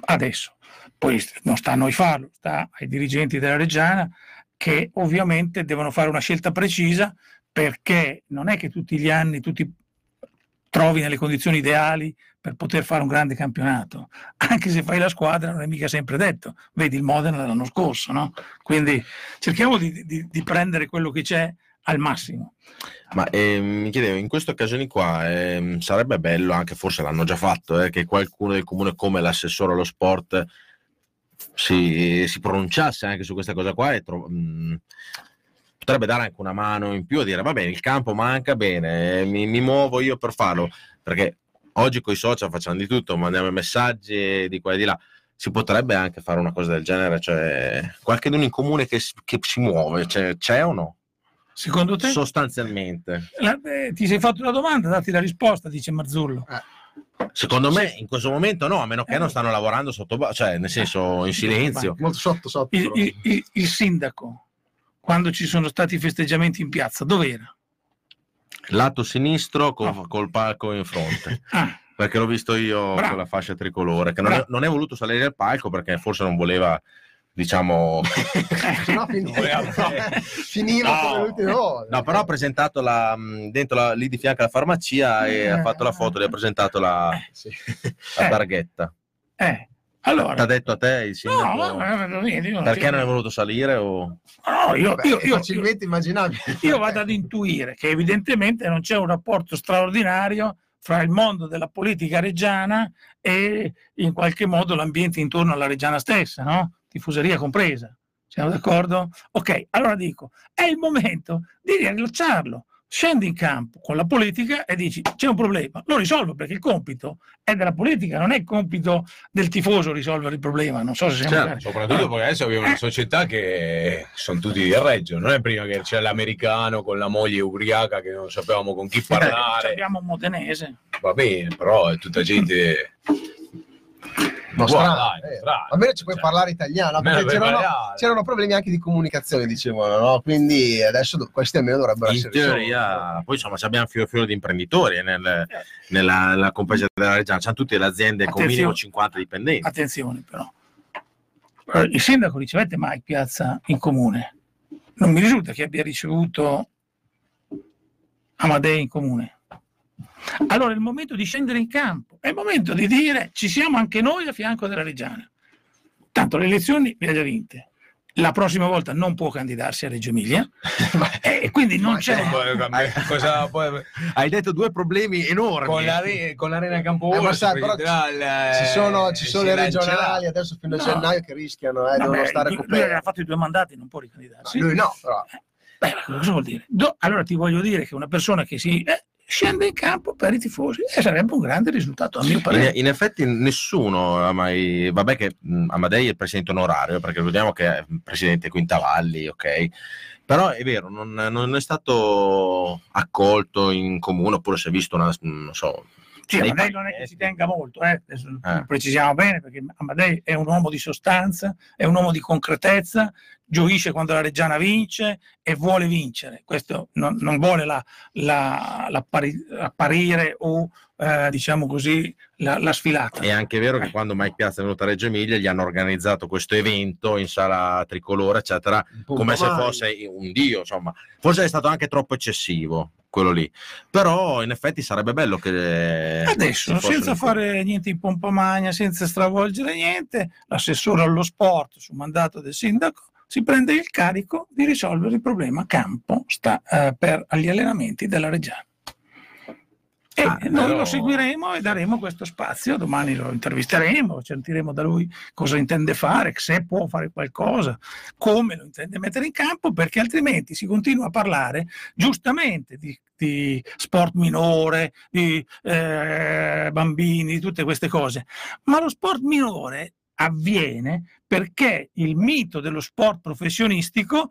Speaker 5: adesso. Poi non sta a noi farlo, sta ai dirigenti della Reggiana che ovviamente devono fare una scelta precisa perché non è che tutti gli anni tu ti trovi nelle condizioni ideali per poter fare un grande campionato, anche se fai la squadra non è mica sempre detto, vedi il Modena dell'anno scorso, no? Quindi cerchiamo di, di- di prendere quello che c'è al massimo.
Speaker 4: Ma ehm, mi chiedevo, in queste occasioni qua ehm, sarebbe bello, anche forse l'hanno già fatto, eh, che qualcuno del comune come l'assessore allo sport si, si pronunciasse anche su questa cosa qua e tro- potrebbe dare anche una mano in più a dire va bene, il campo manca bene, eh, mi, mi muovo io per farlo, perché oggi con i social facciamo di tutto, mandiamo i messaggi di qua e di là. Si potrebbe anche fare una cosa del genere, cioè qualcuno in comune che, che si muove, cioè, c'è o no?
Speaker 5: Secondo te?
Speaker 4: Sostanzialmente.
Speaker 5: La- eh, ti sei fatto la domanda, datti la risposta, dice Marzullo.
Speaker 4: Secondo me in questo momento no, a meno che non stanno lavorando sotto, cioè nel senso in silenzio.
Speaker 3: Molto sotto, sotto.
Speaker 5: Il- il- il sindaco, quando ci sono stati i festeggiamenti in piazza, dov'era?
Speaker 4: Lato sinistro col,
Speaker 5: No.
Speaker 4: col palco in fronte,
Speaker 5: Ah,
Speaker 4: perché l'ho visto io
Speaker 5: Bravo.
Speaker 4: con la fascia tricolore, che non, è, non è voluto salire al palco perché forse non voleva, diciamo...
Speaker 3: Se no, fin-
Speaker 6: Voleva-
Speaker 3: finiva
Speaker 6: No.
Speaker 3: come l'ultima volta.
Speaker 4: No, però ha presentato la, mh, dentro la- lì di fianco alla farmacia e ha fatto la foto, gli ha presentato la,
Speaker 3: Sì.
Speaker 4: la
Speaker 5: Eh.
Speaker 4: targhetta.
Speaker 5: eh, allora,
Speaker 4: T'ha detto a te il
Speaker 5: no,
Speaker 4: sindaco?
Speaker 5: no, no, niente, io non
Speaker 4: perché non è voluto salire? O...
Speaker 5: No, io,
Speaker 3: Beh,
Speaker 5: io-
Speaker 3: è
Speaker 5: io-
Speaker 3: facilmente immaginabile.
Speaker 5: io vado ad intuire che evidentemente non c'è un rapporto straordinario fra il mondo della politica reggiana e in qualche modo l'ambiente intorno alla reggiana stessa, no? Tifoseria compresa. Siamo d'accordo? Ok, allora dico, è il momento di riallacciarlo. Scendi in campo con la politica e dici c'è un problema, lo risolvo perché il compito è della politica, non è il compito del tifoso risolvere il problema. Non so se siamo
Speaker 4: Certo.
Speaker 6: Soprattutto perché adesso abbiamo una società che sono tutti di Reggio, non è prima che c'era l'americano con la moglie ubriaca che non sapevamo con chi
Speaker 5: Ci
Speaker 6: parlare.
Speaker 5: abbiamo un modenese.
Speaker 6: Va bene, però è tutta gente.
Speaker 3: No, strano, eh.
Speaker 6: strano.
Speaker 3: Almeno ci puoi
Speaker 6: Cioè,
Speaker 3: parlare italiano, perché
Speaker 6: per
Speaker 3: c'erano, c'erano problemi anche di comunicazione, dicevano, no? Quindi adesso do- questi almeno dovrebbero
Speaker 4: in
Speaker 3: essere
Speaker 4: teoria, poi insomma ci abbiamo filo filo di imprenditori nel- nella, nella compagnia della Reggiana, c'hanno tutte le aziende con
Speaker 5: Attenzione.
Speaker 4: minimo 50 dipendenti.
Speaker 5: Attenzione però, Eh, il sindaco ricevette mai piazza in comune? Non mi risulta che abbia ricevuto Amadei in comune. Allora è il momento di scendere in campo, è il momento di dire ci siamo anche noi a fianco della Reggiana. Tanto le elezioni le ha già vinte. La prossima volta non può candidarsi a Reggio Emilia e quindi non c'è...
Speaker 6: Poi- cosa-
Speaker 4: Hai detto due problemi enormi.
Speaker 6: con, l'are- con l'arena Campo
Speaker 3: Eh,
Speaker 6: si
Speaker 3: però
Speaker 6: il-
Speaker 3: Ci sono, ci sono le regionali adesso fino a
Speaker 5: No.
Speaker 3: gennaio che rischiano, eh,
Speaker 5: Vabbè,
Speaker 3: devono stare
Speaker 5: lui lui
Speaker 3: coperti.
Speaker 5: fatto i due mandati, non può ricandidarsi.
Speaker 3: Lui no, però.
Speaker 5: Beh, ma cosa vuol dire? Do- allora ti voglio dire che una persona che si eh, scende in campo per i tifosi e sarebbe un grande risultato a mio
Speaker 4: In,
Speaker 5: parere.
Speaker 4: in effetti nessuno ha mai... Vabbè che Amadei è il presidente onorario, perché vediamo che è presidente Quintavalli, ok? Però è vero, non, non è stato accolto in comune, oppure si è visto una... non so...
Speaker 5: Sì,
Speaker 4: dei
Speaker 5: Amadei non è che ci tenga molto, eh,
Speaker 4: Eh.
Speaker 5: precisiamo bene perché Amadei è un uomo di sostanza, è un uomo di concretezza, gioisce quando la Reggiana vince e vuole vincere. Questo non, non vuole la, la- l'appari- apparire o eh, diciamo così la, la sfilata.
Speaker 4: È anche vero che quando Mike Piazza è venuto a Reggio Emilia gli hanno organizzato questo evento in sala tricolore, eccetera, come se
Speaker 3: Mai.
Speaker 4: fosse un dio, insomma. Forse è stato anche troppo eccessivo quello lì. Però in effetti sarebbe bello che
Speaker 5: Adesso, senza fare niente in pompa magna, senza stravolgere niente, l'assessore allo sport, su mandato del sindaco, si prende il carico di risolvere il problema campo sta, eh, per gli allenamenti della Reggiana. E
Speaker 6: Ah,
Speaker 5: noi
Speaker 6: però-
Speaker 5: lo seguiremo e daremo questo spazio, domani lo intervisteremo, sentiremo da lui cosa intende fare, se può fare qualcosa, come lo intende mettere in campo, perché altrimenti si continua a parlare giustamente di, di sport minore, di eh, bambini, di tutte queste cose, ma lo sport minore avviene perché il mito dello sport professionistico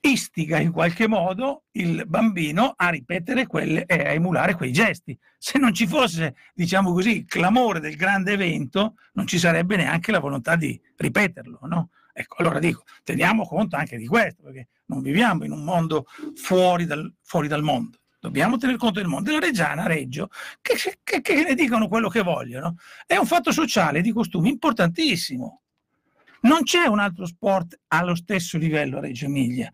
Speaker 5: istiga in qualche modo il bambino a ripetere quelle e a emulare quei gesti. Se non ci fosse, diciamo così, il clamore del grande evento, non ci sarebbe neanche la volontà di ripeterlo, no? Ecco, allora dico, teniamo conto anche di questo, perché non viviamo in un mondo fuori dal, fuori dal mondo. Dobbiamo tener conto del mondo. della Reggiana, Reggio, che, che, che ne dicono quello che vogliono, è un fatto sociale di costumi importantissimo. Non c'è un altro sport allo stesso livello a Reggio Emilia.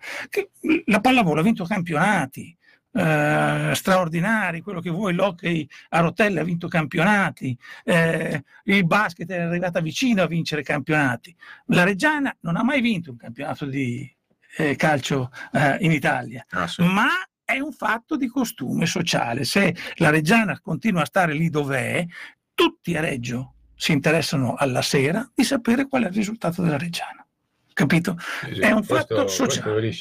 Speaker 5: La pallavolo ha vinto campionati, eh, straordinari, quello che vuoi, l'hockey a rotelle ha vinto campionati, eh, il basket è arrivata vicino a vincere campionati. La Reggiana non ha mai vinto un campionato di eh, calcio eh, in Italia, ah, ma è un fatto di costume sociale. Se la Reggiana continua a stare lì dov'è, tutti a Reggio si interessano alla sera di sapere qual è il risultato della Reggiana. Capito? Sì, sì, è un questo, fatto sociale.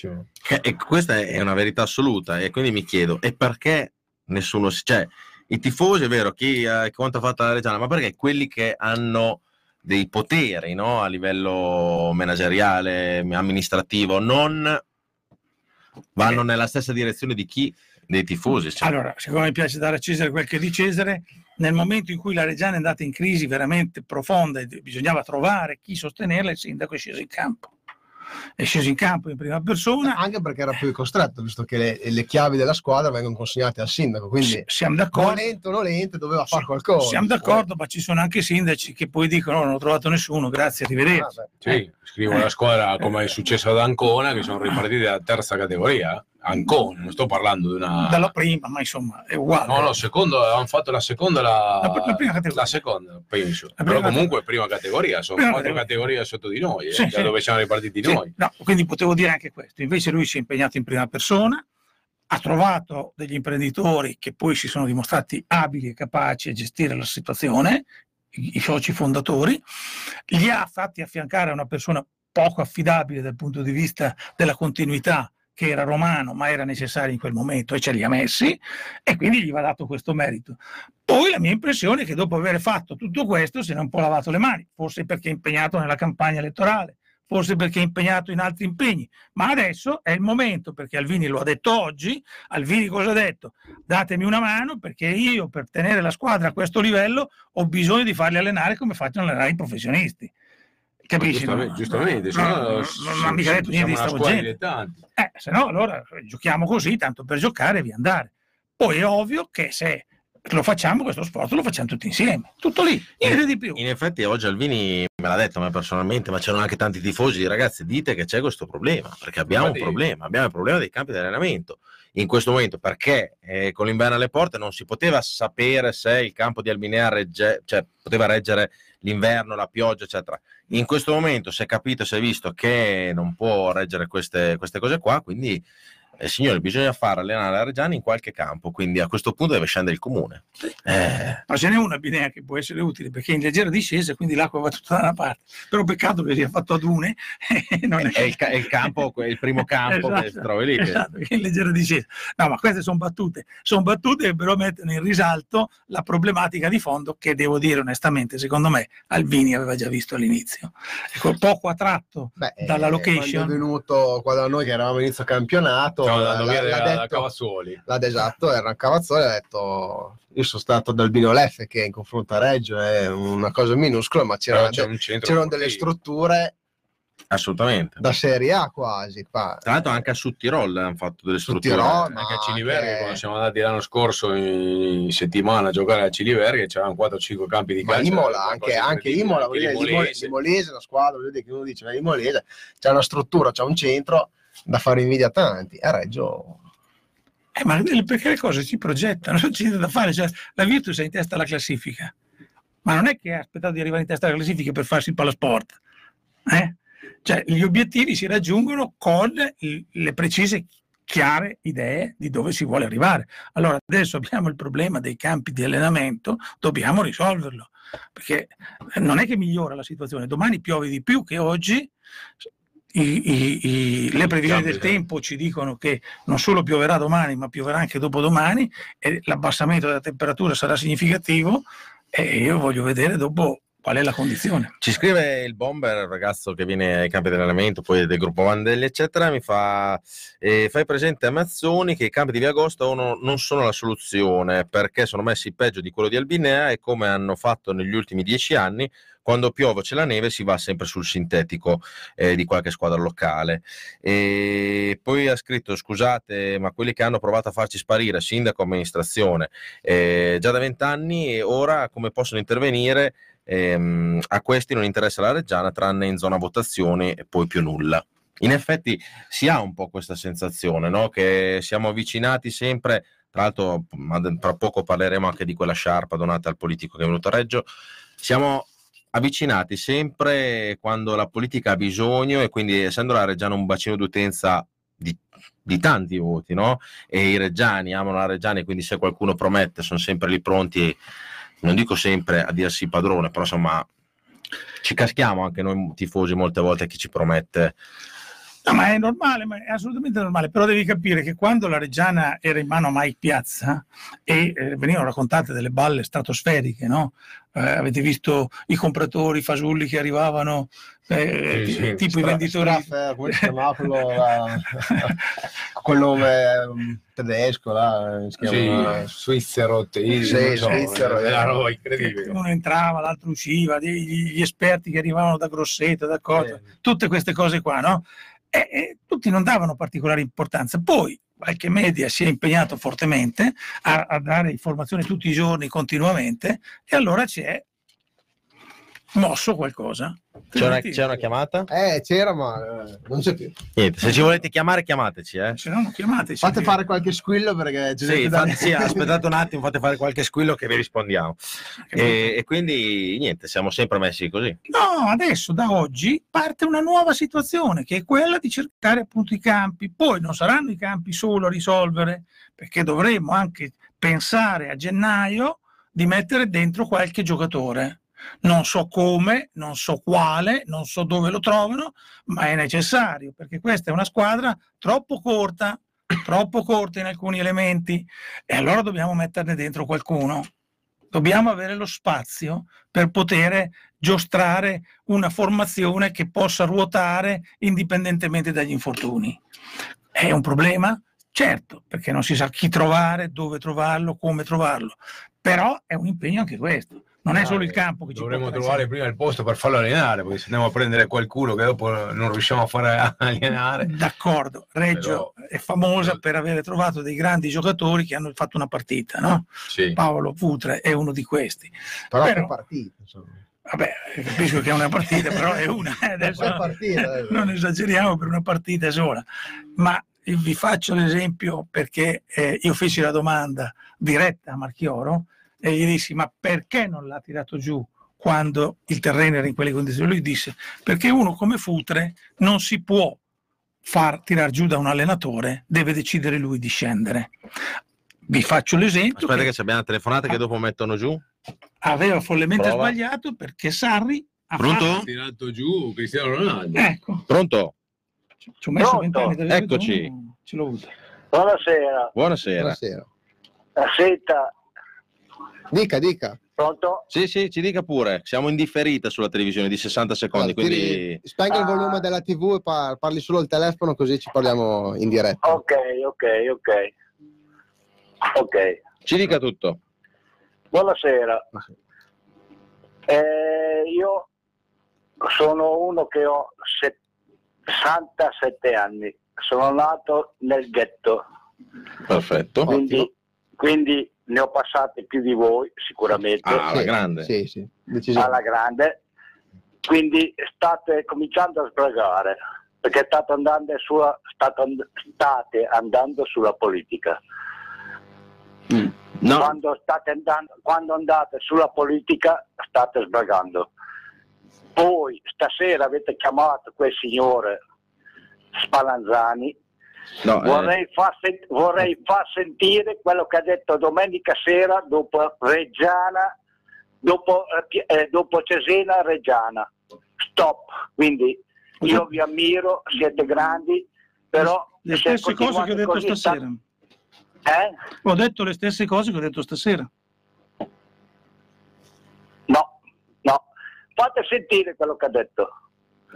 Speaker 4: e questa è una verità assoluta e quindi mi chiedo, e perché nessuno si... Cioè, i tifosi, è vero, chi eh, quanto ha fatto la Reggiana, ma perché quelli che hanno dei poteri no? a livello manageriale, amministrativo, non vanno eh. nella stessa direzione di chi dei tifosi.
Speaker 5: Cioè. Allora, siccome mi piace dare a Cesare quel che è di Cesare, nel momento in cui la Reggiana è andata in crisi veramente profonda e bisognava trovare chi sostenerla, il sindaco è sceso in campo è sceso in campo in prima persona.
Speaker 3: Anche perché era più costretto, visto che le, le chiavi della squadra vengono consegnate al sindaco. Quindi
Speaker 5: siamo d'accordo.
Speaker 3: Volente o nolente doveva fare qualcosa.
Speaker 5: Siamo d'accordo, ma ci sono anche sindaci che poi dicono: oh, Non ho trovato nessuno, grazie, arrivederci. Ah,
Speaker 6: sì, eh. scrivono la squadra come è successo ad Ancona, che sono ripartiti dalla terza categoria. Ancona, non sto parlando di una.
Speaker 5: Dalla prima, ma insomma è uguale.
Speaker 6: No, no, secondo, avevano fatto la seconda, la, la, prima categoria. La seconda, penso. La Però comunque è prima categoria, sono prima quattro categorie. categorie sotto di noi, eh, sì, da sì. dove siamo ripartiti sì. noi.
Speaker 5: No, quindi potevo dire anche questo. Invece lui si è impegnato in prima persona, ha trovato degli imprenditori che poi si sono dimostrati abili e capaci a gestire la situazione, i, i soci fondatori, li ha fatti affiancare a una persona poco affidabile dal punto di vista della continuità che era romano ma era necessario in quel momento e ce li ha messi e quindi gli va dato questo merito. Poi la mia impressione è che dopo aver fatto tutto questo ne è un po' lavato le mani, forse perché è impegnato nella campagna elettorale, forse perché è impegnato in altri impegni, ma adesso è il momento perché Alvini lo ha detto oggi, Alvini cosa ha detto? Datemi una mano perché io per tenere la squadra a questo livello ho bisogno di farli allenare come facciano allenare i professionisti. Capisci?
Speaker 6: Giustamente, no? giustamente no, no,
Speaker 5: no, non ha mica detto niente di stravolgente. Eh, se no, allora giochiamo così, tanto per giocare e via andare. Poi è ovvio che se lo facciamo questo sport, lo facciamo tutti insieme, tutto lì, niente di più.
Speaker 4: In effetti oggi Alvini me l'ha detto a me personalmente, ma c'erano anche tanti tifosi, ragazzi, dite che c'è questo problema, perché abbiamo un problema, abbiamo il problema dei campi di allenamento. In questo momento, perché eh, con l'inverno alle porte non si poteva sapere se il campo di Albinea regge, cioè, poteva reggere l'inverno, la pioggia, eccetera. In questo momento si è capito, si è visto che non può reggere queste, queste cose qua, quindi eh, signore, bisogna fare allenare la Reggiani in qualche campo, quindi a questo punto deve scendere il comune.
Speaker 5: Eh. Ma ce n'è una binea che può essere utile perché è in leggera discesa, quindi l'acqua va tutta da una parte. Però peccato che sia fatto a dune.
Speaker 4: non è... È, il, è il campo, il primo campo esatto, che si trova lì.
Speaker 5: Esatto, che è in leggera discesa. No, ma queste sono battute. Sono battute che però mettono in risalto la problematica di fondo che devo dire onestamente, secondo me, Alvini aveva già visto all'inizio. Ecco, poco attratto Beh, dalla location.
Speaker 3: È venuto qua da noi che eravamo inizio campionato detto,
Speaker 6: no, l'ha, detto, Cavazzoli.
Speaker 3: L'ha esatto, era Cavazzoli, ha detto io sono stato dal Bino Leffe che in confronto a Reggio è una cosa minuscola, ma c'era de- c'erano delle strutture
Speaker 4: Assolutamente.
Speaker 3: Da Serie A quasi. Qua.
Speaker 4: Tra l'altro anche a Sudtirol hanno fatto delle strutture.
Speaker 6: Tirol, anche a Ciliverghe, anche... quando siamo andati l'anno scorso in settimana a giocare a Ciliverghe, c'erano 4-5 campi di calcio.
Speaker 3: Imola, anche, anche Imola, anche Limolese. Limolese, la squadra, che uno dice, ma Limolese, c'è una struttura, c'è un centro, da fare invidia a tanti. A Reggio
Speaker 5: eh, ma perché le cose si progettano, c'è da fare. Cioè, la Virtus è in testa alla classifica, ma non è che ha aspettato di arrivare in testa alla classifica per farsi il palasport. Eh? Cioè, gli obiettivi si raggiungono con le precise, chiare idee di dove si vuole arrivare. Allora, adesso abbiamo il problema dei campi di allenamento, dobbiamo risolverlo, perché non è che migliora la situazione. Domani piove di più che oggi, i, i, le previsioni del tempo ci dicono che non solo pioverà domani, ma pioverà anche dopodomani e l'abbassamento della temperatura sarà significativo e io voglio vedere dopo qual è la condizione.
Speaker 4: Ci scrive il bomber, il ragazzo che viene ai campi di allenamento, poi del gruppo Vandelli, eccetera, mi fa, eh, fai presente a Mazzoni che i campi di Via Agosto non, non sono la soluzione perché sono messi peggio di quello di Albinea e come hanno fatto negli ultimi dieci anni, quando piove c'è la neve si va sempre sul sintetico eh, di qualche squadra locale. E poi ha scritto, scusate, ma quelli che hanno provato a farci sparire, sindaco, amministrazione, eh, già da vent'anni, ora come possono intervenire? ehm, a questi non interessa la Reggiana tranne in zona votazioni e poi più nulla. In effetti si ha un po' questa sensazione, no? che siamo avvicinati sempre, tra l'altro tra poco parleremo anche di quella sciarpa donata al politico che è venuto a Reggio, siamo avvicinati sempre quando la politica ha bisogno e quindi essendo la Reggiana un bacino d'utenza di, di tanti voti, no? e i reggiani amano la Reggiana e quindi se qualcuno promette sono sempre lì pronti non dico sempre a dirsi padrone, però insomma ci caschiamo anche noi tifosi molte volte chi ci promette.
Speaker 5: No, ma è normale, ma è assolutamente normale. Però devi capire che quando la Reggiana era in mano a Mike Piazza e eh, venivano raccontate delle balle stratosferiche, no? Eh, avete visto i compratori, i fasulli che arrivavano, eh, sì, sì, tipo stra- i venditori.
Speaker 3: Straff, come si chiamava quello, la, quello um, tedesco, là, si
Speaker 6: chiama, sì, svizzero,
Speaker 3: sì, so, svizzero,
Speaker 6: roba incredibile.
Speaker 5: Uno entrava, l'altro usciva, gli, gli, esperti che arrivavano da Grosseto, da Cota, tutte queste cose qua, no? E, e tutti non davano particolare importanza. Poi qualche media si è impegnato fortemente a, a dare informazioni tutti i giorni, continuamente, e allora ci è mosso qualcosa.
Speaker 4: C'è una, c'è una, chiamata?
Speaker 3: Eh, c'era, ma eh, non c'è più.
Speaker 4: Niente, se ci volete chiamare, chiamateci. Eh.
Speaker 5: Se no, chiamateci.
Speaker 3: Fate fare qualche squillo perché
Speaker 4: sì, fate, sì, aspettate un attimo, fate fare qualche squillo che vi rispondiamo. E, e, quindi, niente, siamo sempre messi così.
Speaker 5: No, adesso, da oggi, parte una nuova situazione, che è quella di cercare appunto i campi. Poi non saranno i campi solo a risolvere, perché dovremmo anche pensare a gennaio di mettere dentro qualche giocatore non so come, non so quale, non so dove lo trovano, ma è necessario perché questa è una squadra troppo corta, troppo corta in alcuni elementi e allora dobbiamo metterne dentro qualcuno. Dobbiamo avere lo spazio per poter giostrare una formazione che possa ruotare indipendentemente dagli infortuni. È un problema? Certo, perché non si sa chi trovare, dove trovarlo, come trovarlo, però è un impegno anche questo non è solo il campo che ci
Speaker 6: dovremmo trovare prima il posto per farlo allenare perché se andiamo a prendere qualcuno che dopo non riusciamo a fare allenare
Speaker 5: d'accordo Reggio Però... è famosa per aver trovato dei grandi giocatori che hanno fatto una partita no?
Speaker 6: sì.
Speaker 5: Paolo Putre è uno di questi
Speaker 3: Però, Però... partita insomma.
Speaker 5: Vabbè, capisco che è una partita, però è una. Eh, adesso partita, eh. non esageriamo per una partita sola. Ma vi faccio l'esempio perché eh, io feci la domanda diretta a Marchioro e gli dissi ma perché non l'ha tirato giù quando il terreno era in quelle condizioni? Lui disse perché uno come Futre non si può far tirare giù da un allenatore, deve decidere lui di scendere. Vi faccio l'esempio.
Speaker 4: Aspetta che, che abbiamo una telefonata che dopo mettono giù.
Speaker 5: Aveva follemente Prova. sbagliato perché Sarri
Speaker 4: ha Pronto?
Speaker 6: Fatto... tirato giù Cristiano Ronaldo.
Speaker 5: Ecco.
Speaker 4: Pronto?
Speaker 5: Ci ho messo vent'anni
Speaker 4: Eccoci.
Speaker 5: Ce l'ho avuto.
Speaker 1: Buonasera.
Speaker 4: Buonasera.
Speaker 3: Buonasera.
Speaker 1: Senta,
Speaker 3: Dica, dica.
Speaker 1: Pronto?
Speaker 4: Sì, sì, ci dica pure. Siamo in differita sulla televisione di 60 secondi. Allora, quindi...
Speaker 3: Spenga ah. il volume della TV e par- parli solo al telefono così ci parliamo in diretta.
Speaker 1: Ok, ok, ok. Ok.
Speaker 4: Ci dica tutto.
Speaker 1: Buonasera. Eh, io sono uno che ho 67 anni. Sono nato nel ghetto.
Speaker 4: Perfetto.
Speaker 1: Quindi, quindi ne ho passate più di voi sicuramente.
Speaker 4: Ah, alla grande.
Speaker 3: Sì, sì,
Speaker 1: alla grande. Quindi state cominciando a sbragare, perché state andando, sulla, state, state andando sulla politica. Mm. No. Quando, state andando, quando andate sulla politica state sbragando. Poi stasera avete chiamato quel signore Spallanzani No, vorrei, eh... far sent- vorrei, far sentire quello che ha detto domenica sera dopo Reggiana, dopo, eh, eh dopo Cesena Reggiana. Stop. Quindi io vi ammiro, siete grandi, però...
Speaker 5: Le stesse cose che ho detto stasera.
Speaker 1: Sta... Eh?
Speaker 5: Ho detto le stesse cose che ho detto stasera.
Speaker 1: No, no. fate sentire quello che ha detto.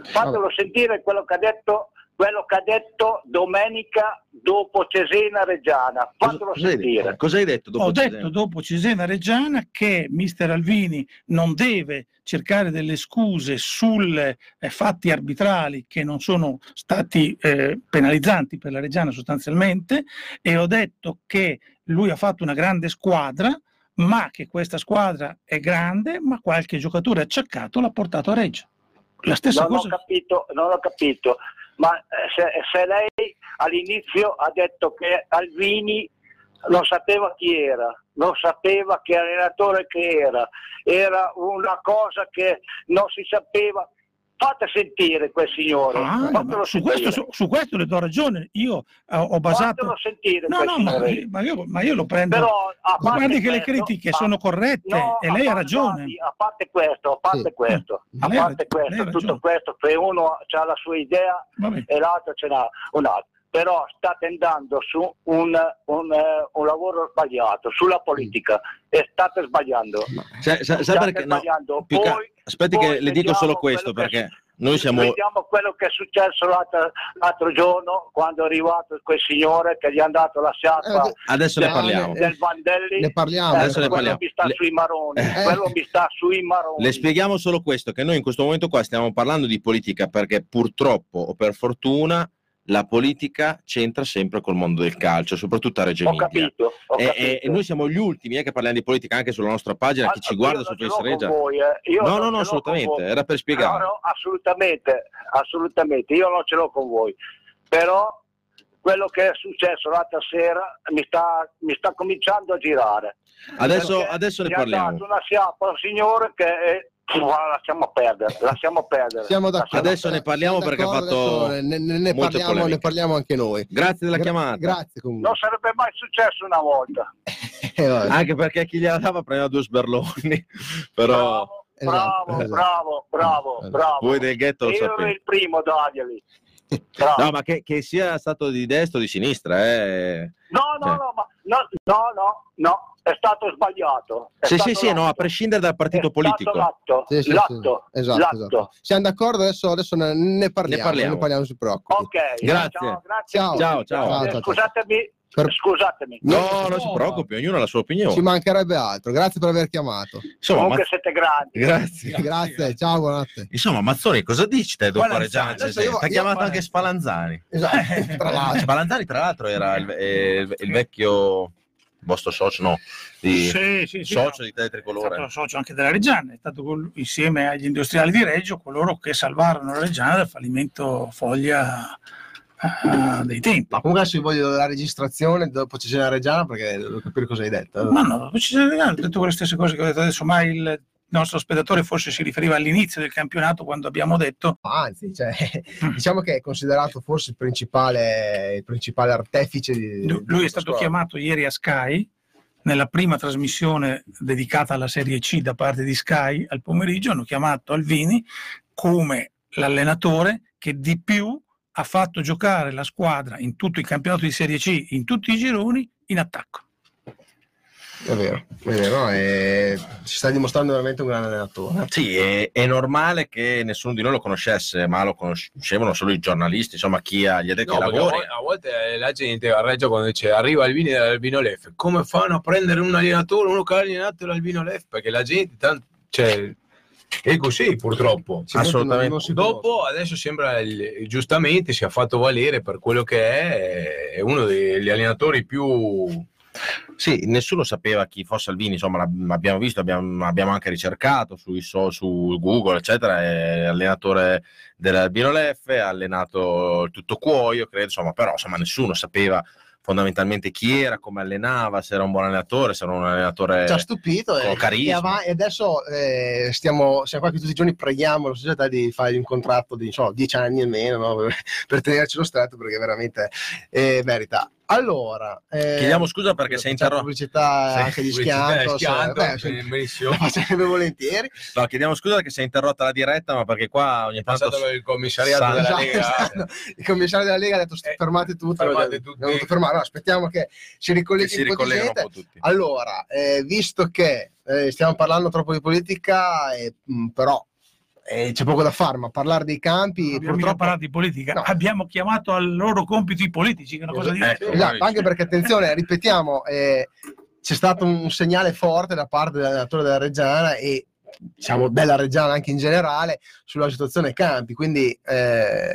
Speaker 1: Fatelo sentire quello che ha detto, quello che ha detto domenica dopo Cesena Reggiana. Fatelo
Speaker 4: Cosa
Speaker 1: sentire.
Speaker 4: Cosa hai detto dopo
Speaker 5: Ho
Speaker 4: Cesena?
Speaker 5: detto dopo Cesena Reggiana che mister Alvini non deve cercare delle scuse sulle eh, fatti arbitrali che non sono stati eh, penalizzanti per la Reggiana sostanzialmente e ho detto che lui ha fatto una grande squadra ma che questa squadra è grande ma qualche giocatore acciaccato l'ha portato a Reggio. La stessa
Speaker 1: Non ho
Speaker 5: cosa.
Speaker 1: capito, non ho capito. Ma eh, se, se lei all'inizio ha detto che Alvini non sapeva chi era, non sapeva che allenatore che era, era una cosa che non si sapeva. Fate sentire quel signore.
Speaker 5: Ah, su, questo, su, su questo le do ragione. Io eh, ho basato.
Speaker 1: Fatelo sentire
Speaker 5: No,
Speaker 1: quel
Speaker 5: no, ma, ma io, ma io lo prendo.
Speaker 1: Però, a
Speaker 5: guardi che le
Speaker 1: questo,
Speaker 5: critiche
Speaker 1: a-
Speaker 5: sono corrette
Speaker 1: no,
Speaker 5: e lei
Speaker 1: a
Speaker 5: ha ragione.
Speaker 1: A parte questo, a parte
Speaker 3: Sì.
Speaker 1: questo, a
Speaker 5: Lei ha
Speaker 1: parte questo, tutto questo, che uno ha la sua idea e l'altro ce n'ha un'altra. Però state andando su un, un, eh, un lavoro sbagliato, sulla politica, e state sbagliando.
Speaker 4: Sa, sa- sa perché? No,
Speaker 1: sbagliando.
Speaker 4: che-
Speaker 1: Poi-
Speaker 4: aspetti
Speaker 1: poi
Speaker 4: che le dico solo questo
Speaker 1: quello
Speaker 4: perché noi siamo...
Speaker 1: Vediamo quello che è successo l'altro, l'altro giorno quando è arrivato quel signore che gli ha dato la sciarpa
Speaker 3: Eh,
Speaker 4: Adesso ne
Speaker 3: No,
Speaker 4: parliamo.
Speaker 3: ne-
Speaker 1: del Vandelli.
Speaker 3: Ne parliamo.
Speaker 1: Eh,
Speaker 4: Adesso ne
Speaker 1: quello
Speaker 4: parliamo.
Speaker 1: mi sta
Speaker 4: Le-
Speaker 1: sui maroni,
Speaker 3: Eh.
Speaker 1: quello mi sta sui maroni.
Speaker 4: Le spieghiamo solo questo, che noi in questo momento qua stiamo parlando di politica perché purtroppo o per fortuna la politica c'entra sempre col mondo del calcio, soprattutto a Reggio
Speaker 1: Ho
Speaker 4: Emilia.
Speaker 1: capito, ho
Speaker 4: E,
Speaker 1: capito.
Speaker 4: e- noi siamo gli ultimi eh, che parliamo di politica anche sulla nostra pagina, chi ci guarda su
Speaker 1: ce l'ho
Speaker 4: Face
Speaker 1: con
Speaker 4: Regia.
Speaker 1: voi, eh.
Speaker 4: No, no, no, assolutamente, era per spiegare.
Speaker 1: No, no, assolutamente, assolutamente, io non ce l'ho con voi. Però quello che è successo l'altra sera mi sta, mi sta cominciando a girare.
Speaker 4: Adesso, adesso ne
Speaker 1: gli ha
Speaker 4: parliamo.
Speaker 1: dato una sciarpa a un signore che è... Ma lasciamo perdere, lasciamo perdere.
Speaker 3: Siamo d'accordo.
Speaker 1: Lasciamo
Speaker 4: Adesso ne parliamo perché ha fatto
Speaker 3: Ne, ne- parliamo,
Speaker 4: polemiche.
Speaker 3: ne parliamo anche noi.
Speaker 4: Grazie della
Speaker 3: Gra-
Speaker 4: chiamata.
Speaker 3: Grazie comunque.
Speaker 1: Non sarebbe mai successo una volta.
Speaker 3: Eh.
Speaker 4: Anche perché chi gliela dava prendeva due sberloni. Però
Speaker 1: Bravo,
Speaker 3: Esatto,
Speaker 1: bravo,
Speaker 3: esatto.
Speaker 1: bravo, bravo,
Speaker 3: Esatto.
Speaker 1: bravo.
Speaker 4: voi del ghetto lo
Speaker 1: Io ero
Speaker 4: sapete.
Speaker 1: il primo. Bravo.
Speaker 4: No, ma che, che sia stato di destra o di sinistra, eh.
Speaker 1: No, no,
Speaker 4: Cioè.
Speaker 1: no, ma no, no, no, no, è stato sbagliato. È
Speaker 4: Sì, sì,
Speaker 1: stato
Speaker 4: sì, no, a
Speaker 1: l'atto.
Speaker 4: prescindere dal
Speaker 1: È
Speaker 4: partito
Speaker 1: stato
Speaker 4: politico.
Speaker 1: L'atto,
Speaker 3: Sì, sì, sì.
Speaker 1: l'atto,
Speaker 3: Esatto,
Speaker 1: l'atto.
Speaker 3: esatto. Siamo d'accordo, adesso, adesso ne, ne parliamo,
Speaker 4: Ne parliamo.
Speaker 3: ne parliamo, non si preoccupi.
Speaker 1: Ok,
Speaker 4: Grazie.
Speaker 1: Ciao, grazie.
Speaker 3: Ciao.
Speaker 4: Ciao, ciao.
Speaker 3: Ciao,
Speaker 1: Eh, Scusatemi,
Speaker 3: Per-
Speaker 1: scusatemi.
Speaker 4: No, non si preoccupi, ognuno ha la sua opinione.
Speaker 3: Ci mancherebbe altro. Grazie per aver chiamato.
Speaker 4: Insomma,
Speaker 1: Comunque
Speaker 4: ma-
Speaker 1: siete grandi.
Speaker 4: grazie.
Speaker 3: Grazie, ciao, buonanotte.
Speaker 4: Insomma, Mazzoni, cosa dici te dopo. Reggiana Ti ha chiamato anche Spallanzani.
Speaker 3: Esatto, tra l'altro.
Speaker 4: Spallanzani, tra l'altro, era il, eh, il- il vecchio vostro socio, no? Di,
Speaker 5: Sì, sì, sì,
Speaker 4: socio
Speaker 5: no.
Speaker 4: di Tele
Speaker 5: È stato socio anche della Reggiana, è stato col- insieme agli industriali di Reggio coloro che salvarono la Reggiana dal fallimento foglia eh, dei tempi.
Speaker 3: Ma comunque adesso io voglio la registrazione dopo Cesena Reggiana perché devo capire cosa hai detto.
Speaker 5: Ma no, ci sono ho detto quelle stesse cose che ho detto adesso, ma il nostro spettatore forse si riferiva all'inizio del campionato quando abbiamo detto
Speaker 3: Anzi, cioè, diciamo che è considerato forse il principale, il principale artefice di...
Speaker 5: lui
Speaker 3: di
Speaker 5: è stato
Speaker 3: squadra.
Speaker 5: chiamato ieri a Sky nella prima trasmissione dedicata alla Serie C da parte di Sky al pomeriggio hanno chiamato Alvini come l'allenatore che di più ha fatto giocare la squadra in tutto il campionato di Serie C, in tutti i gironi, in attacco.
Speaker 3: È vero, è vero, e si sta dimostrando veramente un grande allenatore.
Speaker 4: Sì, è, è normale che nessuno di noi lo conoscesse, ma lo conoscevano solo i giornalisti, insomma, chi ha gli addetti
Speaker 6: No,
Speaker 4: ai
Speaker 6: perché a
Speaker 4: lavori.
Speaker 6: volte, a volte la gente a Reggio quando dice arriva Albini dall'Albino Lef, come fanno a prendere un allenatore, uno che ha allenato l'Albino Lef? Perché la gente tanto, cioè, è così purtroppo.
Speaker 3: Ci
Speaker 4: Assolutamente.
Speaker 3: non si
Speaker 6: Dopo adesso sembra il- giustamente si è fatto valere per quello che è, è uno degli allenatori più
Speaker 4: Sì, nessuno sapeva chi fosse Alvini, insomma, l'ab- abbiamo visto, abbiamo, abbiamo anche ricercato so- su Google, eccetera, è allenatore dell'Albino Leffe, ha allenato il tutto cuoio, credo, insomma, però insomma, nessuno sapeva fondamentalmente chi era, come allenava, se era un buon allenatore, se era un allenatore...
Speaker 3: ci ha stupito
Speaker 4: con
Speaker 3: e,
Speaker 4: carisma.
Speaker 3: e adesso eh, stiamo, siamo qua che tutti i giorni preghiamo la società di fargli un contratto di so, 10 anni e meno no? per, per tenercelo stretto perché veramente eh, merita. Allora, eh,
Speaker 4: Chiediamo scusa perché sei
Speaker 3: c'è
Speaker 4: interrotto.
Speaker 3: pubblicità anche di
Speaker 6: pubblicità
Speaker 3: schianto,
Speaker 6: di schianto,
Speaker 3: se- beh,
Speaker 6: benissimo.
Speaker 3: facerebbe volentieri.
Speaker 4: No, chiediamo scusa perché si è interrotta la diretta, ma perché qua ogni tanto...
Speaker 6: passato il commissariato
Speaker 4: Sa-
Speaker 6: della
Speaker 3: Esatto,
Speaker 6: Lega.
Speaker 3: esatto. Il commissario della Lega ha detto
Speaker 6: Eh,
Speaker 3: fermate tutto,
Speaker 6: fermate tutti.
Speaker 3: fermare. No, aspettiamo che si
Speaker 4: che
Speaker 3: ricolleghi
Speaker 4: si
Speaker 3: un po'
Speaker 4: tutti.
Speaker 3: Allora, eh, visto che eh, stiamo parlando troppo di politica, e, mh, però eh, c'è poco da fare, ma parlare dei campi
Speaker 5: Non
Speaker 3: purtroppo...
Speaker 5: parlato di politica,
Speaker 3: No.
Speaker 5: abbiamo chiamato al loro compito i politici, che è una cosa diversa.
Speaker 4: Ecco,
Speaker 3: Esatto, anche perché attenzione, ripetiamo, eh, c'è stato un segnale forte da parte dell'allenatore della Reggiana e diciamo della Reggiana anche in generale sulla situazione campi, quindi eh,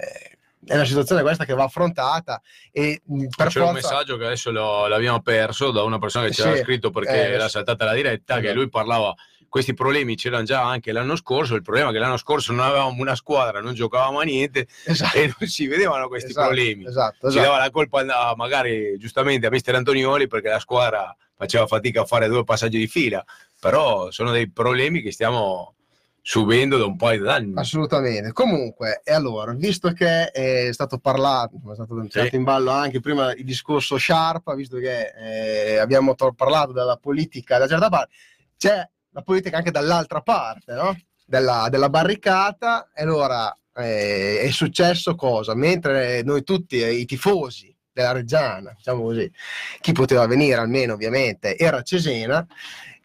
Speaker 3: è una situazione questa che va affrontata e mh, per
Speaker 6: C'era un
Speaker 3: forza
Speaker 6: messaggio che adesso lo- l'abbiamo perso da una persona che ci
Speaker 3: Sì.
Speaker 6: aveva scritto perché
Speaker 3: Eh,
Speaker 6: era saltata la diretta, che
Speaker 3: esatto.
Speaker 6: lui parlava questi problemi c'erano già anche l'anno scorso, il problema è che l'anno scorso non avevamo una squadra, non giocavamo a niente
Speaker 3: esatto,
Speaker 6: e non si vedevano questi
Speaker 3: esatto,
Speaker 6: problemi.
Speaker 3: esatto,
Speaker 6: Si
Speaker 3: esatto.
Speaker 6: dava la colpa magari giustamente a mister Antonioli perché la squadra faceva fatica a fare due passaggi di fila, però sono dei problemi che stiamo subendo da un paio d'anni.
Speaker 3: Assolutamente. Comunque, e allora, visto che è stato parlato, è stato tirato in ballo anche prima il discorso Sharp, visto che eh, abbiamo to- parlato della politica da certa parte, c'è la politica anche dall'altra parte, no? Della, della barricata. E allora eh, è successo cosa? Mentre noi tutti, eh, i tifosi della Reggiana, diciamo così, chi poteva venire almeno ovviamente era Cesena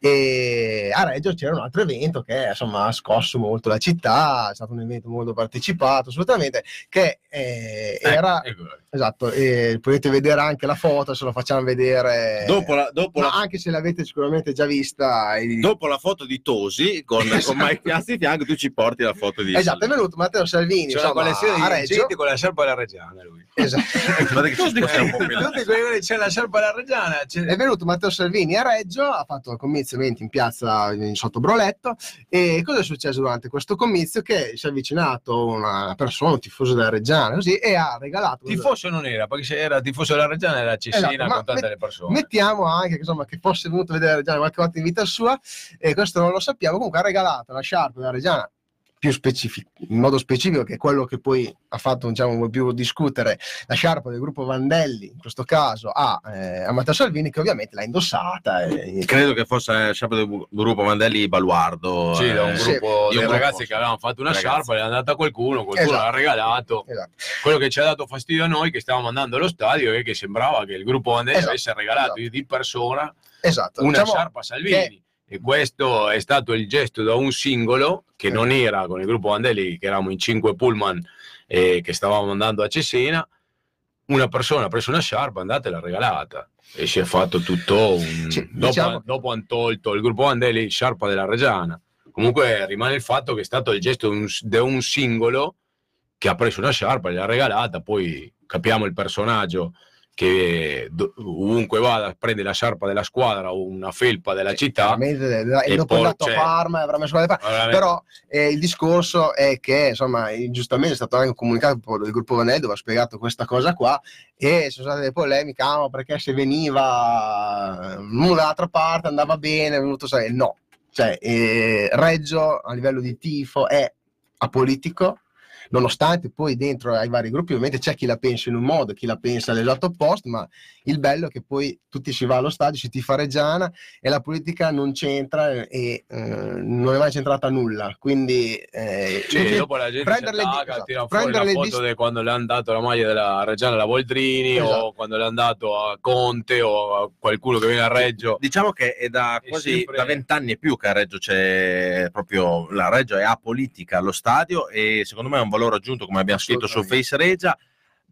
Speaker 3: e a Reggio c'era un altro evento che insomma ha scosso molto la città, è stato un evento molto partecipato assolutamente, che eh,
Speaker 6: Ecco,
Speaker 3: era,
Speaker 6: ecco.
Speaker 3: esatto, e potete vedere anche la foto, se lo facciamo vedere,
Speaker 4: Dopo la, dopo, la,
Speaker 3: anche se l'avete sicuramente già vista. il-
Speaker 4: dopo la foto di Tosi con, con Mike Piazzi di fianco, tu ci porti la foto di
Speaker 3: Esatto, è venuto Matteo Salvini
Speaker 6: una
Speaker 3: insomma, a Reggio.
Speaker 6: gente con la sciarpa della Reggiana lui.
Speaker 3: Esatto.
Speaker 4: Guardate che ci
Speaker 5: Tutti
Speaker 4: spostiamo un po' più in là.
Speaker 6: Tutti quelli c'è la sciarpa della Reggiana.
Speaker 3: È venuto Matteo Salvini a Reggio, ha fatto il comizio eventi in piazza sotto Broletto e cosa è successo durante questo comizio? Che si è avvicinato una persona, un tifoso della Reggiana così, e ha regalato
Speaker 6: Tifoso non era, perché se era tifoso della Reggiana era Cesena
Speaker 3: Esatto,
Speaker 6: con tante
Speaker 3: met-
Speaker 6: persone.
Speaker 3: Mettiamo anche che, insomma, che fosse venuto a vedere la Reggiana qualche volta in vita sua, e questo non lo sappiamo. Comunque ha regalato la sciarpa della Reggiana più specifi- in modo specifico, che è quello che poi ha fatto diciamo, più discutere la sciarpa del gruppo Vandelli, in questo caso a, eh, a Matteo Salvini, che ovviamente l'ha indossata. E,
Speaker 4: Credo che fosse il capo del gruppo Mandelli Baluardo.
Speaker 6: Sì, da un
Speaker 4: eh,
Speaker 3: Sì,
Speaker 6: gruppo
Speaker 4: di
Speaker 6: ragazzi
Speaker 4: gruppo,
Speaker 6: che avevano fatto una
Speaker 4: ragazzi.
Speaker 6: sciarpa, l'è andata a qualcuno, qualcuno
Speaker 3: Esatto.
Speaker 6: l'ha regalato.
Speaker 3: esatto.
Speaker 6: Quello che ci ha dato fastidio a noi che stavamo andando allo stadio è che sembrava che il gruppo Vandelli
Speaker 3: Esatto,
Speaker 6: avesse regalato
Speaker 3: esatto.
Speaker 6: di persona
Speaker 3: esatto.
Speaker 6: una
Speaker 3: Diciamo
Speaker 6: sciarpa a Salvini. E questo è stato il gesto da un singolo che non era con il gruppo Vandelli, che eravamo in cinque pullman e che stavamo andando a Cesena. Una persona ha preso una sciarpa, andata e l'ha regalata. E si è fatto tutto un.
Speaker 3: Sì,
Speaker 6: dopo,
Speaker 3: diciamo-
Speaker 6: dopo hanno tolto il gruppo Vandelli, sciarpa della Reggiana. Comunque rimane il fatto che è stato il gesto di un, singolo che ha preso una sciarpa e l'ha regalata. Poi capiamo il personaggio che ovunque vada prende la sciarpa della squadra o una felpa della città.
Speaker 3: Veramente, e dopo è andato a Parma e avrà messo parti.
Speaker 6: Veramente.
Speaker 3: Però eh, il discorso è che, insomma, eh, giustamente è stato anche comunicato del gruppo Vanelli dove ha spiegato questa cosa qua e sono state delle polemiche, ah, perché se veniva dall'altra parte andava bene, è venuto sai, no. Cioè, eh, Reggio a livello di tifo è apolitico, nonostante poi dentro ai vari gruppi ovviamente c'è chi la pensa in un modo, chi la pensa all'esatto opposto, ma il bello è che poi tutti si va allo stadio, si tifa Reggiana e la politica non c'entra e eh, non è mai centrata nulla. Quindi eh,
Speaker 6: Sì,
Speaker 3: tutti-
Speaker 6: dopo la gente
Speaker 3: prendere
Speaker 6: si
Speaker 3: le-
Speaker 6: attacca,
Speaker 3: esatto,
Speaker 6: tira fuori
Speaker 3: prendere
Speaker 6: la
Speaker 3: le
Speaker 6: foto di quando le hanno dato la maglia della Reggiana alla Voldrini
Speaker 3: Esatto.
Speaker 6: o quando le hanno dato a Conte o a qualcuno che viene a Reggio.
Speaker 4: Diciamo che è da
Speaker 6: È
Speaker 4: quasi
Speaker 6: sempre-
Speaker 4: da vent'anni e più che a Reggio c'è proprio la Reggio è apolitica allo stadio e secondo me è un valore aggiunto come abbiamo scritto su Face Regia.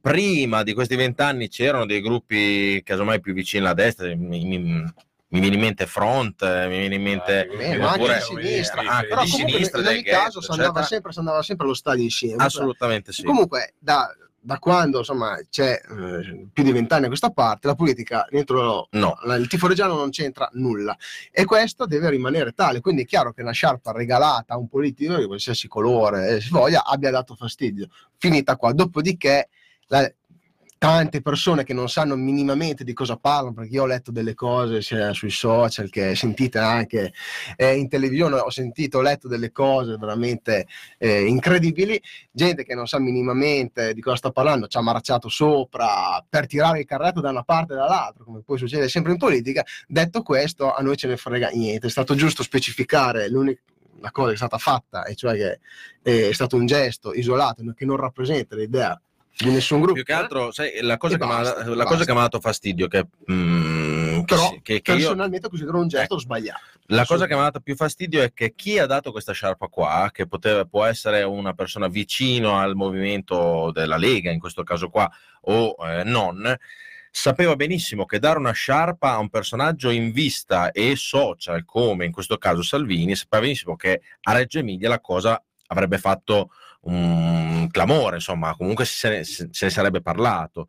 Speaker 4: Prima di questi vent'anni c'erano dei gruppi casomai più vicini alla destra, mi, mi- mi viene in mente Front, eh, mi viene in mente
Speaker 3: Eh,
Speaker 4: ma anche
Speaker 3: di sinistra.
Speaker 4: Ah,
Speaker 3: però
Speaker 4: di
Speaker 3: comunque
Speaker 4: sinistra,
Speaker 3: in ogni caso si andava, sempre, si andava sempre allo stadio insieme.
Speaker 4: assolutamente sì.
Speaker 3: Comunque, da, da quando insomma c'è eh, più di vent'anni a questa parte, la politica dentro
Speaker 4: No.
Speaker 3: la- il tifo reggiano non c'entra nulla e questo deve rimanere tale. Quindi è chiaro che una sciarpa regalata a un politico di qualsiasi colore eh, si voglia abbia dato fastidio. Finita qua. Dopodiché, la- tante persone che non sanno minimamente di cosa parlano, perché io ho letto delle cose sia sui social che sentite anche eh, in televisione, ho sentito, ho letto delle cose veramente eh, incredibili gente che non sa minimamente di cosa sta parlando, ci ha marciato sopra per tirare il carretto da una parte e dall'altra, come poi succede sempre in politica. Detto questo, a noi ce ne frega niente, è stato giusto specificare l'unica la cosa che è stata fatta, e cioè che è stato un gesto isolato che non rappresenta l'idea di nessun gruppo.
Speaker 4: Più che altro, sai, la cosa, che, mi ha-
Speaker 3: basta,
Speaker 4: la
Speaker 3: basta.
Speaker 4: cosa che mi ha dato fastidio, che mm,
Speaker 3: Però
Speaker 4: che- che io-
Speaker 3: personalmente considero un gesto
Speaker 4: Ecco.
Speaker 3: sbagliato.
Speaker 4: La cosa che mi ha dato più fastidio è che chi ha dato questa sciarpa qua, che poteva, può essere una persona vicino al movimento della Lega, in questo caso qua, o eh, non, sapeva benissimo che dare una sciarpa a un personaggio in vista e social, come in questo caso Salvini, sapeva benissimo che a Reggio Emilia la cosa avrebbe fatto un clamore, insomma, comunque se ne, se ne sarebbe parlato.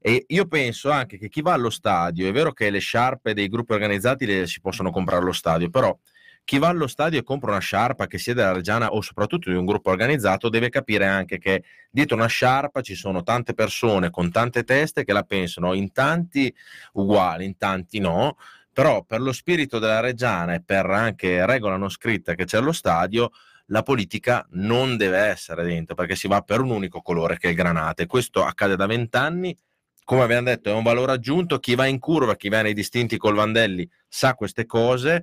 Speaker 4: E io penso anche che chi va allo stadio, è vero che le sciarpe dei gruppi organizzati le si possono comprare allo stadio, però chi va allo stadio e compra una sciarpa che sia della Reggiana o soprattutto di un gruppo organizzato deve capire anche che dietro una sciarpa ci sono tante persone con tante teste che la pensano in tanti uguali, in tanti no, però per lo spirito della Reggiana e per anche regola non scritta che c'è allo stadio, la politica non deve essere dentro perché si va per un unico colore che è il granate. Questo accade da vent'anni come abbiamo detto, è un valore aggiunto. Chi va in curva, chi va nei distinti col Vandelli sa queste cose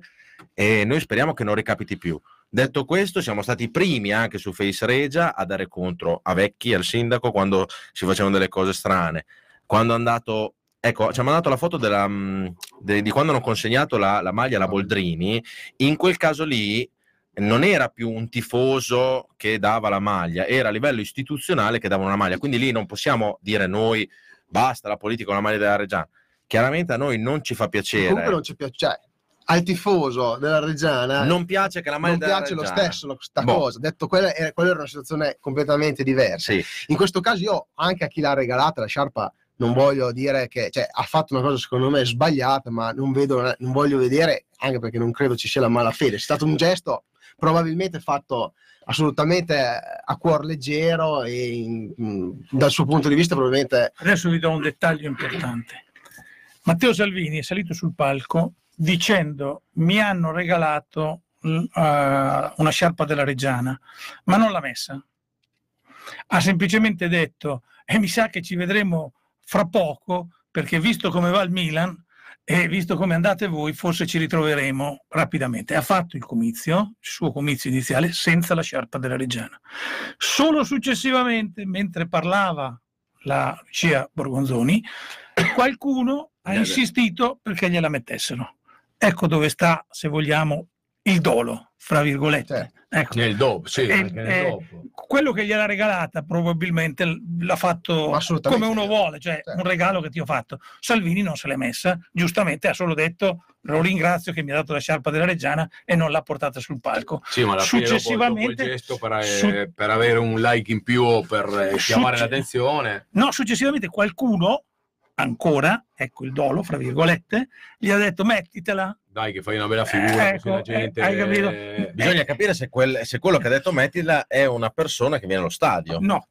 Speaker 4: e noi speriamo che non ricapiti più. Detto questo, siamo stati i primi anche su Face Regia a dare contro a Vecchi, al sindaco, quando si facevano delle cose strane. Quando è andato, ecco, ci ha mandato la foto della, mh, de- di quando hanno consegnato la, la maglia alla Boldrini. In quel caso lì non era più un tifoso che dava la maglia, era a livello istituzionale che dava una maglia. Quindi lì non possiamo dire noi basta la politica, una maglia della Reggiana. Chiaramente a noi non ci fa piacere.
Speaker 3: Comunque non ci piace, cioè, al tifoso della Reggiana
Speaker 4: non piace che la maglia
Speaker 3: non
Speaker 4: della
Speaker 3: piace lo
Speaker 4: Reggiana.
Speaker 3: stesso lo- sta
Speaker 4: Boh.
Speaker 3: cosa. Detto quella, era, quella era una situazione completamente diversa.
Speaker 4: Sì,
Speaker 3: In questo caso io anche a chi l'ha regalata la sciarpa non voglio dire che cioè, ha fatto una cosa secondo me sbagliata, ma non, vedo, non voglio vedere, anche perché non credo ci sia la malafede. È stato un gesto probabilmente fatto assolutamente a cuor leggero e in- dal suo punto di vista probabilmente
Speaker 5: Adesso vi do un dettaglio importante. Matteo Salvini è salito sul palco dicendo mi hanno regalato eh, una sciarpa della Reggiana, ma non l'ha messa. Ha semplicemente detto e mi sa che ci vedremo fra poco perché visto come va il Milan e visto come andate voi forse ci ritroveremo rapidamente. Ha fatto il comizio, il suo comizio iniziale senza la sciarpa della Reggiana. Solo successivamente, mentre parlava la Lucia Borgonzoni, qualcuno ha
Speaker 6: Eh
Speaker 5: insistito perché gliela mettessero. Ecco dove sta, se vogliamo, il dolo, fra virgolette.
Speaker 3: Certo.
Speaker 5: Ecco.
Speaker 6: Nel dopo, sì, anche nel
Speaker 5: eh,
Speaker 6: dopo.
Speaker 5: Quello che gliel'ha regalata probabilmente l'ha fatto come uno vuole, cioè
Speaker 3: Certo.
Speaker 5: un regalo che ti ho fatto. Salvini non se l'è messa, giustamente ha solo detto lo ringrazio che mi ha dato la sciarpa della Reggiana e non l'ha portata sul palco.
Speaker 6: Sì, ma alla fine dopo- dopo il
Speaker 5: Successivamente-
Speaker 6: gesto per,
Speaker 5: su-
Speaker 6: per avere un like in più o per eh, chiamare
Speaker 5: Succe-
Speaker 6: l'attenzione.
Speaker 5: No, successivamente qualcuno, ancora, ecco il dolo, fra virgolette, gli ha detto mettitela.
Speaker 6: Dai, che fai una bella figura,
Speaker 5: Eh,
Speaker 6: la
Speaker 5: ecco,
Speaker 6: gente.
Speaker 5: eh, hai capito?
Speaker 6: eh,
Speaker 4: bisogna capire se, quel- se quello che ha detto Mettila è una persona che viene allo stadio.
Speaker 5: No,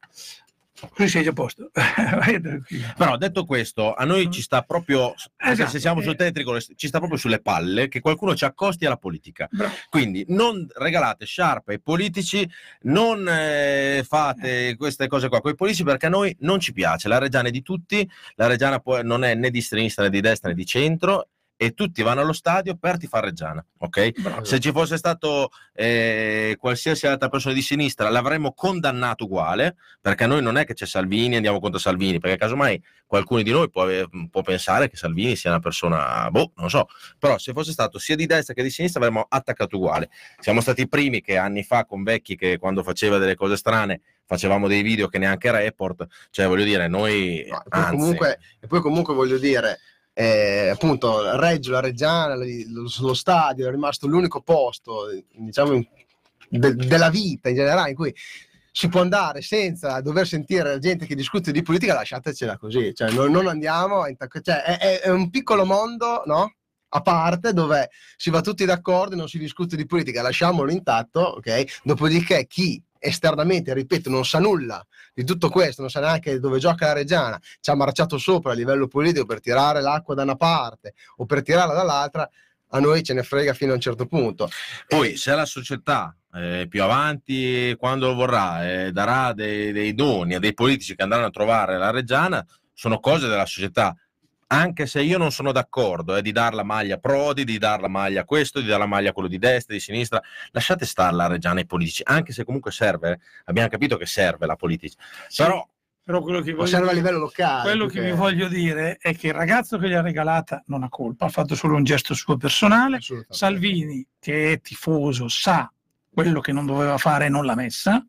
Speaker 5: qui sei già a posto.
Speaker 4: Però detto questo, a noi ci sta proprio,
Speaker 5: Esatto.
Speaker 4: se siamo sul tetrico, ci sta proprio sulle palle che qualcuno ci accosti alla politica.
Speaker 5: Bravo.
Speaker 4: Quindi non regalate sciarpe ai politici, non eh, fate queste cose qua con i politici perché a noi non ci piace. La Reggiana è di tutti, la Reggiana non è né di sinistra né di destra né di centro e tutti vanno allo stadio per tifare Reggiana, ok?
Speaker 5: Bravo.
Speaker 4: Se ci fosse stato eh, qualsiasi altra persona di sinistra l'avremmo condannato uguale, perché noi non è che c'è Salvini e andiamo contro Salvini, perché casomai qualcuno di noi può, può pensare che Salvini sia una persona, boh, non so, però se fosse stato sia di destra che di sinistra avremmo attaccato uguale. Siamo stati i primi che anni fa con Vecchi che quando faceva delle cose strane facevamo dei video che neanche report, cioè voglio dire, noi...
Speaker 3: No, e poi,
Speaker 4: anzi,
Speaker 3: comunque, e poi comunque voglio dire, eh, appunto, Reggio, la Reggiana, lo, lo stadio è rimasto l'unico posto, diciamo, de- della vita in generale in cui si può andare senza dover sentire la gente che discute di politica, lasciatecela così, cioè non, non andiamo, intac- cioè, è, è- è un piccolo mondo, no? A parte dove si va tutti d'accordo e non si discute di politica, lasciamolo intatto, ok? Dopodiché chi esternamente, ripeto, non sa nulla di tutto questo, non sa neanche dove gioca la Reggiana, ci ha marciato sopra a livello politico per tirare l'acqua da una parte o per tirarla dall'altra, a noi ce ne frega fino a un certo punto.
Speaker 4: Poi se la società eh, più avanti, quando lo vorrà, eh, darà dei, dei doni a dei politici che andranno a trovare la Reggiana, sono cose della società. Anche se io non sono d'accordo eh, di dar la maglia a Prodi, di dar la maglia a questo, di dar la maglia a quello di destra, di sinistra, lasciate stare la Reggiana ai politici, anche se comunque serve, eh. abbiamo capito che serve la politica. Però
Speaker 5: Però quello che voglio
Speaker 3: a livello locale.
Speaker 5: quello che vi voglio dire è che il ragazzo che gli ha regalata non ha colpa, ha fatto solo un gesto suo personale. Salvini, che è tifoso, sa quello che non doveva fare e non l'ha messa,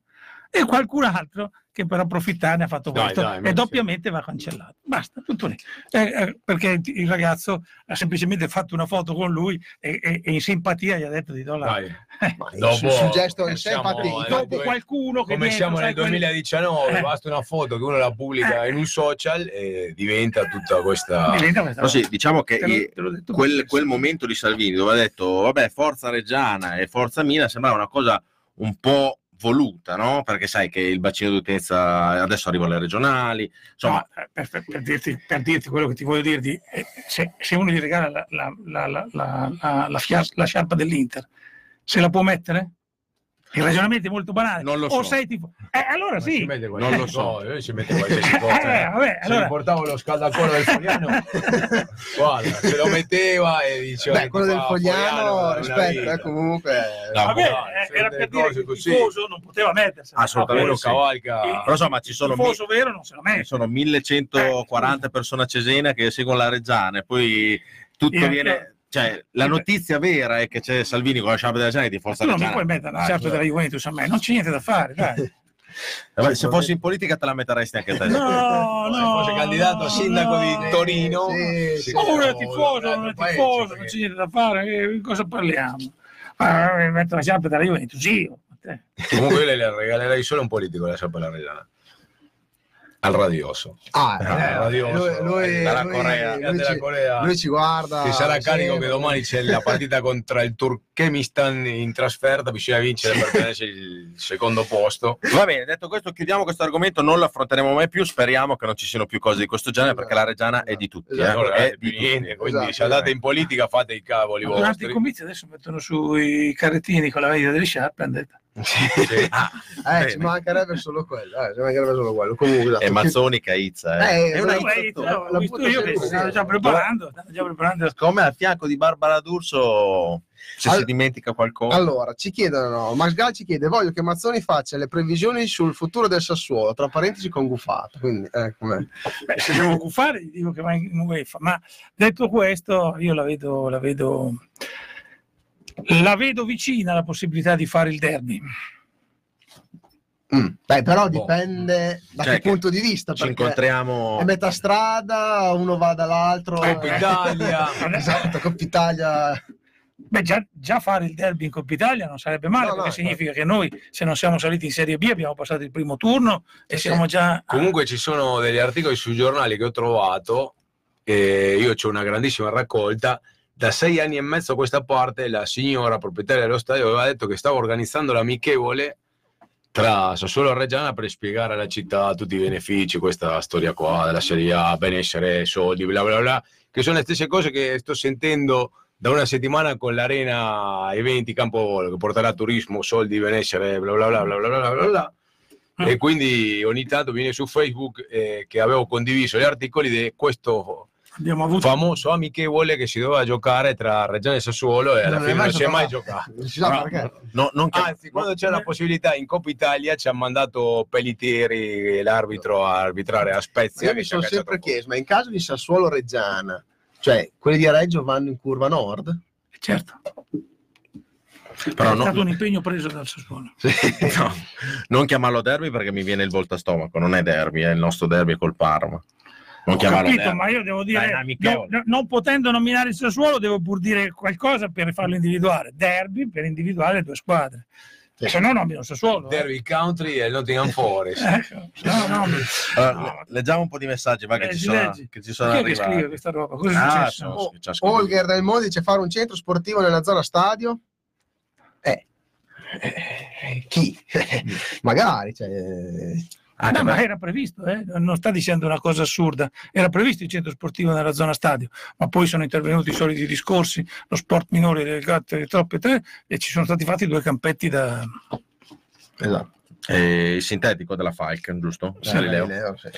Speaker 5: e qualcun altro che per approfittarne ha fatto
Speaker 6: Dai,
Speaker 5: questo
Speaker 6: dai,
Speaker 5: e
Speaker 6: sì.
Speaker 5: doppiamente va cancellato. Basta, tutto lì. Eh, eh, perché il ragazzo ha semplicemente fatto una foto con lui e, e- e in simpatia gli ha detto di dollari.
Speaker 6: Dai,
Speaker 3: Ma
Speaker 6: Dopo-
Speaker 3: sul, sul gesto in sé,
Speaker 6: siamo
Speaker 3: infatti,
Speaker 6: al-
Speaker 5: Dopo
Speaker 6: due-
Speaker 5: qualcuno che
Speaker 6: come
Speaker 5: dentro,
Speaker 6: siamo nel
Speaker 5: quelli-
Speaker 6: 2019,
Speaker 5: Eh.
Speaker 6: basta una foto che uno la pubblica in un social e diventa tutta questa...
Speaker 5: diventa questa
Speaker 4: No, sì, diciamo che
Speaker 5: Te lo- te
Speaker 4: quel, quel momento di Salvini dove ha detto vabbè Forza Reggiana e Forza Mina sembrava una cosa un po' voluta, no? Perché sai che il bacino d'utenza adesso arriva alle regionali, insomma,
Speaker 5: No, eh, per, per- per dirti, per dirti quello che ti voglio dirti, eh, se, se uno gli regala la, la, la, la, sciarpa dell'Inter, se la può mettere? Il ragionamento è molto banale.
Speaker 4: Non lo
Speaker 5: O
Speaker 4: so.
Speaker 5: sei tipo... Eh, allora
Speaker 6: Ma
Speaker 5: sì.
Speaker 6: ci
Speaker 4: Non lo so.
Speaker 6: io ci mette qualsiasi cosa.
Speaker 5: Eh, vabbè,
Speaker 6: Se
Speaker 5: allora-
Speaker 6: portavo lo scaldacollo del fogliano, guarda, se lo metteva e diceva...
Speaker 3: Beh, quello del fogliano, eh, comunque.
Speaker 4: No,
Speaker 5: Vabbè, eh,
Speaker 6: sono
Speaker 5: era per dire che il
Speaker 6: così.
Speaker 5: tifoso non poteva mettersela.
Speaker 4: Assolutamente
Speaker 6: Quello
Speaker 4: sì.
Speaker 6: cavalca...
Speaker 4: però insomma ci sono,
Speaker 5: il
Speaker 4: mi-
Speaker 5: tifoso vero non se
Speaker 4: ci
Speaker 5: mette.
Speaker 4: sono 1140 persone a Cesena che seguono la Reggiana e poi tutto viene... Cioè, la notizia vera è che c'è Salvini con la sciarpa della Reggiana che di Forza
Speaker 5: tu non mi
Speaker 4: Reggiana.
Speaker 5: puoi mettere la
Speaker 6: Ah,
Speaker 5: sciarpa della Juventus a me, non c'è niente da fare, dai.
Speaker 4: Vabbè, se fossi in politica te la metteresti anche te.
Speaker 5: No,
Speaker 6: Se
Speaker 5: no.
Speaker 6: fosse candidato a sindaco di
Speaker 5: no.
Speaker 6: Torino,
Speaker 3: Sì, sì.
Speaker 5: È
Speaker 6: sicuro,
Speaker 5: tifoso,
Speaker 6: paese,
Speaker 5: tifoso, non c'è niente da fare, eh, di cosa parliamo? Ah, mi metto la sciarpa della Juventus, io.
Speaker 6: Comunque io le, le regalerei solo a un politico la sciarpa della Reggiana. Al radioso.
Speaker 3: Ah,
Speaker 6: Eh,
Speaker 3: eh,
Speaker 6: radioso,
Speaker 3: lui, lui-
Speaker 4: dalla
Speaker 3: lui-
Speaker 4: Corea.
Speaker 3: lui
Speaker 6: Della
Speaker 3: ci,
Speaker 6: Corea.
Speaker 3: lui ci guarda.
Speaker 6: Che sarà carico che domani c'è la partita contro il Turkmenistan in trasferta, bisogna vincere per tenersi il secondo posto.
Speaker 4: Va bene, detto questo, chiudiamo questo argomento, non lo affronteremo mai più. Speriamo che non ci siano più cose di questo genere perché la Reggiana è di tutti.
Speaker 3: Esatto.
Speaker 4: eh, è
Speaker 6: regate
Speaker 4: di
Speaker 6: più niente, quindi
Speaker 3: Esatto,
Speaker 6: se andate in politica fate i cavoli
Speaker 5: Durante
Speaker 6: vostri.
Speaker 5: i comizi adesso mettono su i carrettini con la veglia delle sciarpe, hanno detto.
Speaker 6: Sì.
Speaker 4: Ah,
Speaker 3: Eh, ci mancherebbe solo quello. Eh, ci mancherebbe solo quello. Comunque, esatto.
Speaker 4: E Mazzoni Caizza. Eh.
Speaker 3: Eh,
Speaker 4: è una
Speaker 3: esatto.
Speaker 4: Izza
Speaker 5: Eh,
Speaker 3: la- butto
Speaker 5: io che
Speaker 3: lì.
Speaker 5: già preparando, già preparando.
Speaker 4: Secondo me a fianco di Barbara D'Urso se
Speaker 3: Al-
Speaker 4: si dimentica qualcosa.
Speaker 3: Allora, ci chiedono, Max Gal ci chiede, voglio che Mazzoni faccia le previsioni sul futuro del Sassuolo, tra parentesi con Guffato. Quindi, eh?
Speaker 5: Beh, se devo gufare, gli dico che va in UEFA. Ma detto questo, io la vedo, la vedo, la vedo vicina alla possibilità di fare il derby.
Speaker 3: Mm. Beh, però
Speaker 6: Boh.
Speaker 3: dipende da
Speaker 4: Cioè,
Speaker 3: che punto di vista,
Speaker 4: Ci incontriamo.
Speaker 3: è metà strada, uno va dall'altro.
Speaker 6: Coppa
Speaker 3: eh.
Speaker 6: Italia.
Speaker 3: Esatto, Coppa Italia.
Speaker 5: Beh, già, già fare il derby in Coppa Italia non sarebbe male,
Speaker 3: No, no,
Speaker 5: perché
Speaker 3: certo.
Speaker 5: significa che noi, se non siamo saliti in Serie B, abbiamo passato il primo turno e
Speaker 3: Sì,
Speaker 5: siamo già.
Speaker 6: Comunque ci sono degli articoli sui giornali che ho trovato, e io ho una grandissima raccolta da sei anni e mezzo a questa parte la signora proprietaria dello stadio aveva detto che stava organizzando l'amichevole tra Sassuolo e Reggiana per spiegare alla città tutti i benefici, questa storia qua della Serie A, benessere, soldi, bla bla bla, che sono le stesse cose che sto sentendo da una settimana con l'arena eventi Campo Volo, che porterà turismo, soldi, benessere, bla bla bla bla bla bla bla. bla.
Speaker 5: Eh.
Speaker 6: E quindi ogni tanto viene su Facebook eh, che avevo condiviso gli articoli di questo
Speaker 5: Abbiamo avuto.
Speaker 6: famoso amichevole che si doveva giocare tra Reggiana e Sassuolo e alla
Speaker 3: Non
Speaker 6: fine
Speaker 3: mai
Speaker 6: non si è mai giocato.
Speaker 3: Non si sa
Speaker 4: No,
Speaker 3: perché.
Speaker 4: no, non che-
Speaker 6: Anzi, quando c'è la possibilità in Coppa Italia ci ha mandato Pellitieri, l'arbitro, a arbitrare a
Speaker 3: Ma
Speaker 6: Spezia.
Speaker 3: io mi sono sempre chiesto, ma in caso di Sassuolo Reggiana, cioè quelli di Reggio vanno in curva nord?
Speaker 5: Certo,
Speaker 4: però
Speaker 5: è
Speaker 4: no-
Speaker 5: stato un impegno preso dal Sassuolo.
Speaker 4: no, non chiamarlo derby perché mi viene il volto a stomaco. Non è derby, è il nostro derby col Parma. Non
Speaker 5: capito, ma io devo dire, no- no- non potendo nominare il Sassuolo, devo pur dire qualcosa per farlo individuare. Derby per individuare le due squadre.
Speaker 3: Sì.
Speaker 5: Se no nomino il Sassuolo. eh.
Speaker 6: Derby Country e il Nottingham Forest.
Speaker 5: Ecco, no, no,
Speaker 4: Allora, leggiamo un po' di messaggi va, che,
Speaker 5: Leggi,
Speaker 4: ci sono,
Speaker 5: leggi.
Speaker 4: che ci sono
Speaker 5: che scrive questa roba? Cosa è
Speaker 4: Ah,
Speaker 5: successo?
Speaker 4: sono-
Speaker 3: Oh. Olger del Monte dice fare un centro sportivo nella zona stadio? Eh, eh, chi? Magari, cioè,
Speaker 4: Anche
Speaker 5: No, ma era previsto, eh? non sta dicendo una cosa assurda, era previsto il centro sportivo nella zona stadio, ma poi sono intervenuti i soliti discorsi, lo sport minore delle gatte, le troppe tre, e ci sono stati fatti due campetti da...
Speaker 3: esatto.
Speaker 4: eh, il sintetico della Falcon, giusto?
Speaker 3: Eh,
Speaker 4: Galileo.
Speaker 3: Galileo, sì.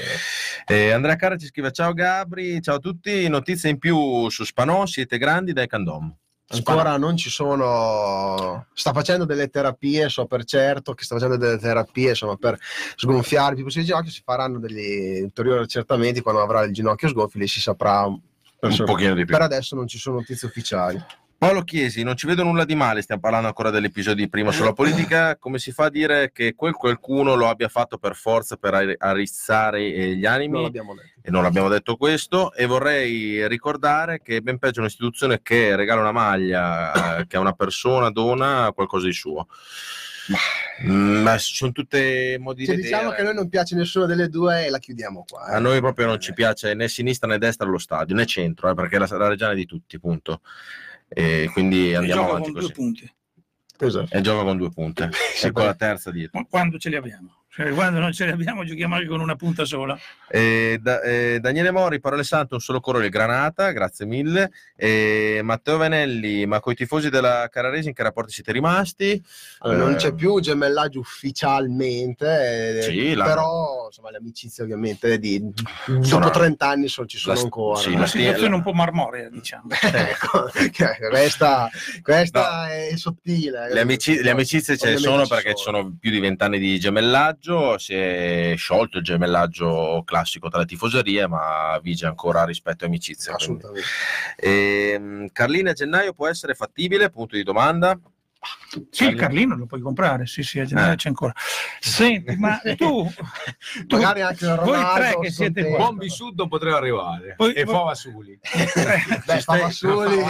Speaker 4: Eh, Andrea Cara ci scrive: Ciao Gabri, ciao a tutti. Notizie in più su Spanò, siete grandi dai Candom.
Speaker 3: Ancora non ci sono. Sta facendo delle terapie, so per certo che sta facendo delle terapie insomma, per sgonfiare più possibile il ginocchio. Si faranno degli ulteriori accertamenti quando avrà il ginocchio sgonfio, lì si saprà.
Speaker 4: un pochino di più.
Speaker 3: Per adesso non ci sono notizie ufficiali.
Speaker 4: Paolo Chiesi, non ci vedo nulla di male, stiamo parlando ancora dell'episodio di prima sulla politica, come si fa a dire che quel qualcuno lo abbia fatto per forza per ar- arrizzare eh, gli animi?
Speaker 3: Non l'abbiamo detto.
Speaker 4: e non abbiamo detto questo e vorrei ricordare che ben peggio un'istituzione che regala una maglia eh, che a una persona dona qualcosa di suo Mm, ma sono tutte modi
Speaker 3: Cioè,
Speaker 4: di
Speaker 3: diciamo che a noi non piace nessuna delle due e la chiudiamo qua. eh.
Speaker 4: a noi proprio non ci piace né sinistra né destra allo stadio né centro eh, perché la, la regione è di tutti punto e quindi
Speaker 5: E
Speaker 4: andiamo
Speaker 5: gioca
Speaker 4: avanti
Speaker 5: con due
Speaker 4: così
Speaker 5: punti.
Speaker 3: Esatto.
Speaker 4: e gioca con due punte e con la terza dietro
Speaker 5: Ma Quando ce li abbiamo? Cioè, quando non ce li abbiamo giochiamo anche con una punta sola.
Speaker 4: Eh, da- eh, Daniele Mori, parole sante, un solo coro del Granata, grazie mille. Eh, Matteo Venelli, ma con i tifosi della Cararesi in che rapporti siete rimasti?
Speaker 3: Allora, non
Speaker 4: Eh,
Speaker 3: c'è più gemellaggio ufficialmente, eh,
Speaker 4: Sì, la-
Speaker 3: però insomma, le amicizie ovviamente di,
Speaker 4: Sono-
Speaker 3: dopo 30 anni sono- ci sono
Speaker 4: la-
Speaker 3: ancora.
Speaker 4: sì,
Speaker 5: Una
Speaker 4: la-
Speaker 5: situazione un po' marmorea, diciamo.
Speaker 3: Ecco, che- questa, questa è sottile.
Speaker 4: Le, amici- le amicizie ce ne sono perché ci sono più di vent'anni di gemellaggio, si è sciolto il gemellaggio classico tra le tifoserie, ma vige ancora rispetto a amicizia.
Speaker 3: Assolutamente.
Speaker 4: Ehm, Carlina a gennaio può essere fattibile? Punto di domanda.
Speaker 5: Sì, il Carlino lo puoi comprare, sì, sì, a gennaio
Speaker 4: Eh.
Speaker 5: c'è ancora. Senti, ma tu, tu
Speaker 3: Magari anche
Speaker 5: voi
Speaker 3: Ronaldo,
Speaker 5: tre che siete qua,
Speaker 6: Buon vissuto potrebbe arrivare.
Speaker 5: Poi-
Speaker 6: e
Speaker 5: poi-
Speaker 6: Favasuli.
Speaker 3: Beh, Favasoli-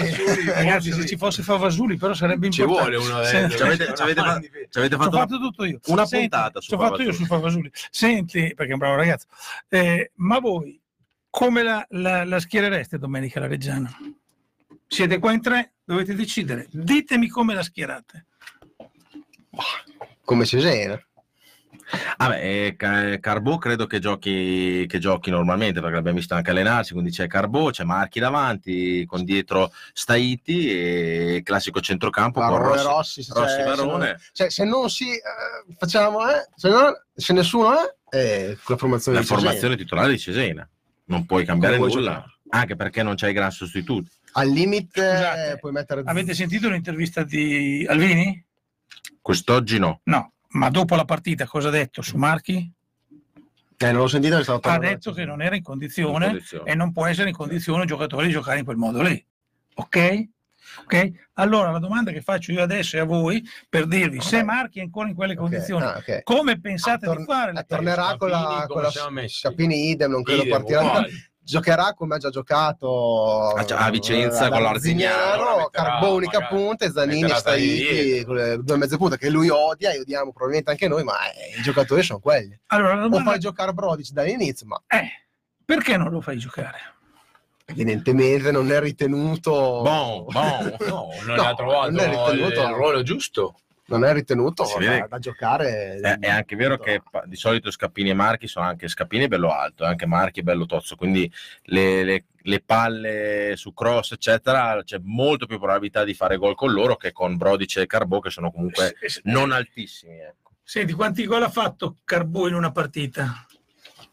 Speaker 5: ragazzi, se ci fosse Favasuli, però sarebbe
Speaker 6: Ci
Speaker 5: importante.
Speaker 6: vuole uno del-
Speaker 4: Ci avete, ci avete fa- ci avete
Speaker 5: Ci
Speaker 4: fatto
Speaker 5: fatto tutto io.
Speaker 4: una
Speaker 5: Senti,
Speaker 4: puntata su
Speaker 5: ci ho fatto io su Favasuli. Senti, perché è un bravo ragazzo, eh, ma voi come la, la, la schierereste domenica la Reggiana? Siete qua in tre, dovete decidere. Ditemi come la schierate.
Speaker 3: come Cesena.
Speaker 4: Vabbè, eh, Ca- Carbò credo che giochi, che giochi normalmente perché l'abbiamo visto anche allenarsi, quindi c'è Carbò, c'è Marchi davanti, con dietro Staiti e classico centrocampo con
Speaker 3: Varone
Speaker 4: Rossi,
Speaker 3: Rossi, se,
Speaker 4: Rossi
Speaker 3: cioè, se non- cioè, se non si eh, facciamo, eh, se, non- se nessuno è, eh, con la formazione
Speaker 4: la
Speaker 3: di Cesena.
Speaker 4: formazione titolare di Cesena. Non puoi cambiare
Speaker 3: Come vuoi
Speaker 4: nulla,
Speaker 3: giocare.
Speaker 4: anche perché non c'hai gran sostituti.
Speaker 3: Al limite
Speaker 5: Scusate,
Speaker 3: puoi mettere
Speaker 5: Avete sentito l'intervista di Alvini?
Speaker 4: Quest'oggi no.
Speaker 5: No, ma dopo la partita cosa ha detto su Marchi?
Speaker 3: Eh, non l'ho sentito, è stato
Speaker 5: Ha detto che non era in condizione,
Speaker 4: In condizione.
Speaker 5: e non può essere in condizione un giocatore di giocare in quel modo lì. Ok? Ok? Allora la domanda che faccio io adesso è a voi per dirvi se
Speaker 3: Ok.
Speaker 5: Marchi è ancora in quelle
Speaker 3: Ok,
Speaker 5: condizioni,
Speaker 3: ah,
Speaker 5: come pensate
Speaker 3: Tor-
Speaker 5: di fare?
Speaker 3: tornerà con la,
Speaker 6: Scapini,
Speaker 3: con la? Scapini idem, non credo
Speaker 6: Idem,
Speaker 3: partirà.
Speaker 6: uguali.
Speaker 3: Giocherà come ha già giocato
Speaker 4: A- a Vicenza
Speaker 3: eh,
Speaker 4: con
Speaker 3: l'Arzignano, unica
Speaker 6: magari-
Speaker 3: punta e Zanini sta lì
Speaker 6: dietro.
Speaker 3: con le due mezze punte che lui odia e odiamo probabilmente anche noi, ma eh, i giocatori sono quelli.
Speaker 5: Allora
Speaker 3: O fai giocare Brodic dall'inizio, ma
Speaker 5: è perché non lo fai giocare?
Speaker 3: evidentemente non è ritenuto
Speaker 4: Bon, bon.
Speaker 6: No, non
Speaker 3: No,
Speaker 6: trovato
Speaker 3: non è ritenuto-
Speaker 6: il ruolo giusto.
Speaker 3: Non è ritenuto da,
Speaker 4: vede-
Speaker 3: da giocare.
Speaker 4: È, è anche vero che di solito Scappini e Marchi sono anche Scappini è bello alto, e anche Marchi è bello tozzo, quindi le, le- le palle su cross, eccetera, c'è molto più probabilità di fare gol con loro che con Brodice e Carbò, che sono comunque
Speaker 5: s-
Speaker 4: non altissimi. ecco.
Speaker 5: Senti, quanti gol ha fatto Carbò in una partita?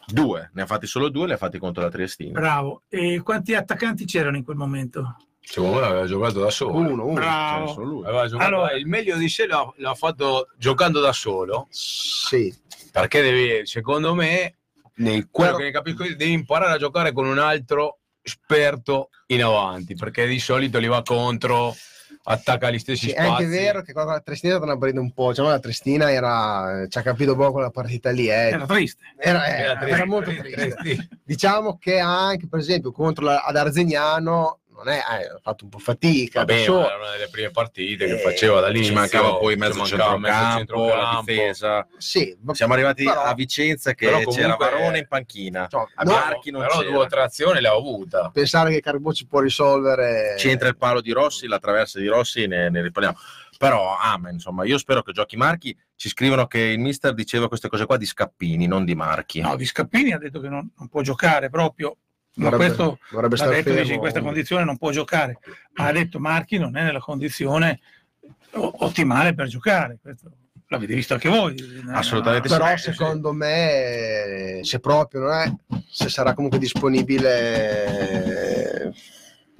Speaker 4: Due, ne ha fatti solo due, li ha fatti contro la Triestina.
Speaker 5: Bravo. E quanti attaccanti c'erano in quel momento?
Speaker 6: Secondo me aveva giocato da solo.
Speaker 3: uno, uno.
Speaker 5: Bravo.
Speaker 3: cioè, solo lui.
Speaker 6: Aveva giocato-
Speaker 5: Allora-
Speaker 6: il meglio di sé l'ha, l'ha fatto giocando da solo.
Speaker 3: Sì,
Speaker 6: Perché devi, secondo me, nei, quello che ne capisco io, devi imparare a giocare con un altro esperto in avanti, perché di solito li va contro, attacca gli stessi
Speaker 3: Sì, è
Speaker 6: spazi.
Speaker 3: anche vero che con la Trestina sta aprendo un po', diciamo la Trestina era, ci ha capito poco quella partita lì, eh.
Speaker 5: Era triste.
Speaker 3: era,
Speaker 6: Era
Speaker 3: era-
Speaker 6: triste,
Speaker 3: era molto
Speaker 6: triste,
Speaker 3: triste. Diciamo che anche per esempio contro la, ad Arzignano non è, eh, ha fatto un po' fatica,
Speaker 6: Vabbè, ma era una delle prime partite che
Speaker 3: Eh,
Speaker 6: faceva da lì.
Speaker 4: Ci mancava poi mezzo centrocampo, la difesa.
Speaker 3: Sì, ma-
Speaker 4: Siamo arrivati
Speaker 3: però-
Speaker 4: a Vicenza che
Speaker 6: però
Speaker 4: c'era
Speaker 6: comunque-
Speaker 4: Varone in panchina.
Speaker 3: cioè,
Speaker 4: A
Speaker 3: no,
Speaker 4: Marchi non
Speaker 6: però
Speaker 4: c'era.
Speaker 6: due o tre azioni l'ha avuta.
Speaker 3: pensare che Carbò ci può risolvere
Speaker 4: Ci entra il palo di Rossi, la traversa di Rossi, ne, ne ripariamo. Però, amen, insomma, io spero che giochi Marchi. Ci scrivono che il mister diceva queste cose qua di Scappini, non di Marchi.
Speaker 5: No, Di Scappini ha detto che non, non può giocare proprio. Ma
Speaker 3: Vorrebbe-
Speaker 5: questo
Speaker 3: vorrebbe stare
Speaker 5: detto, dice,
Speaker 3: fermo.
Speaker 5: in questa condizione non può giocare. Ma ha detto Marchi non è nella condizione ottimale per giocare. Questo l'avete visto anche voi.
Speaker 4: Assolutamente sì.
Speaker 3: però
Speaker 6: sì.
Speaker 3: secondo me se proprio non è se sarà comunque disponibile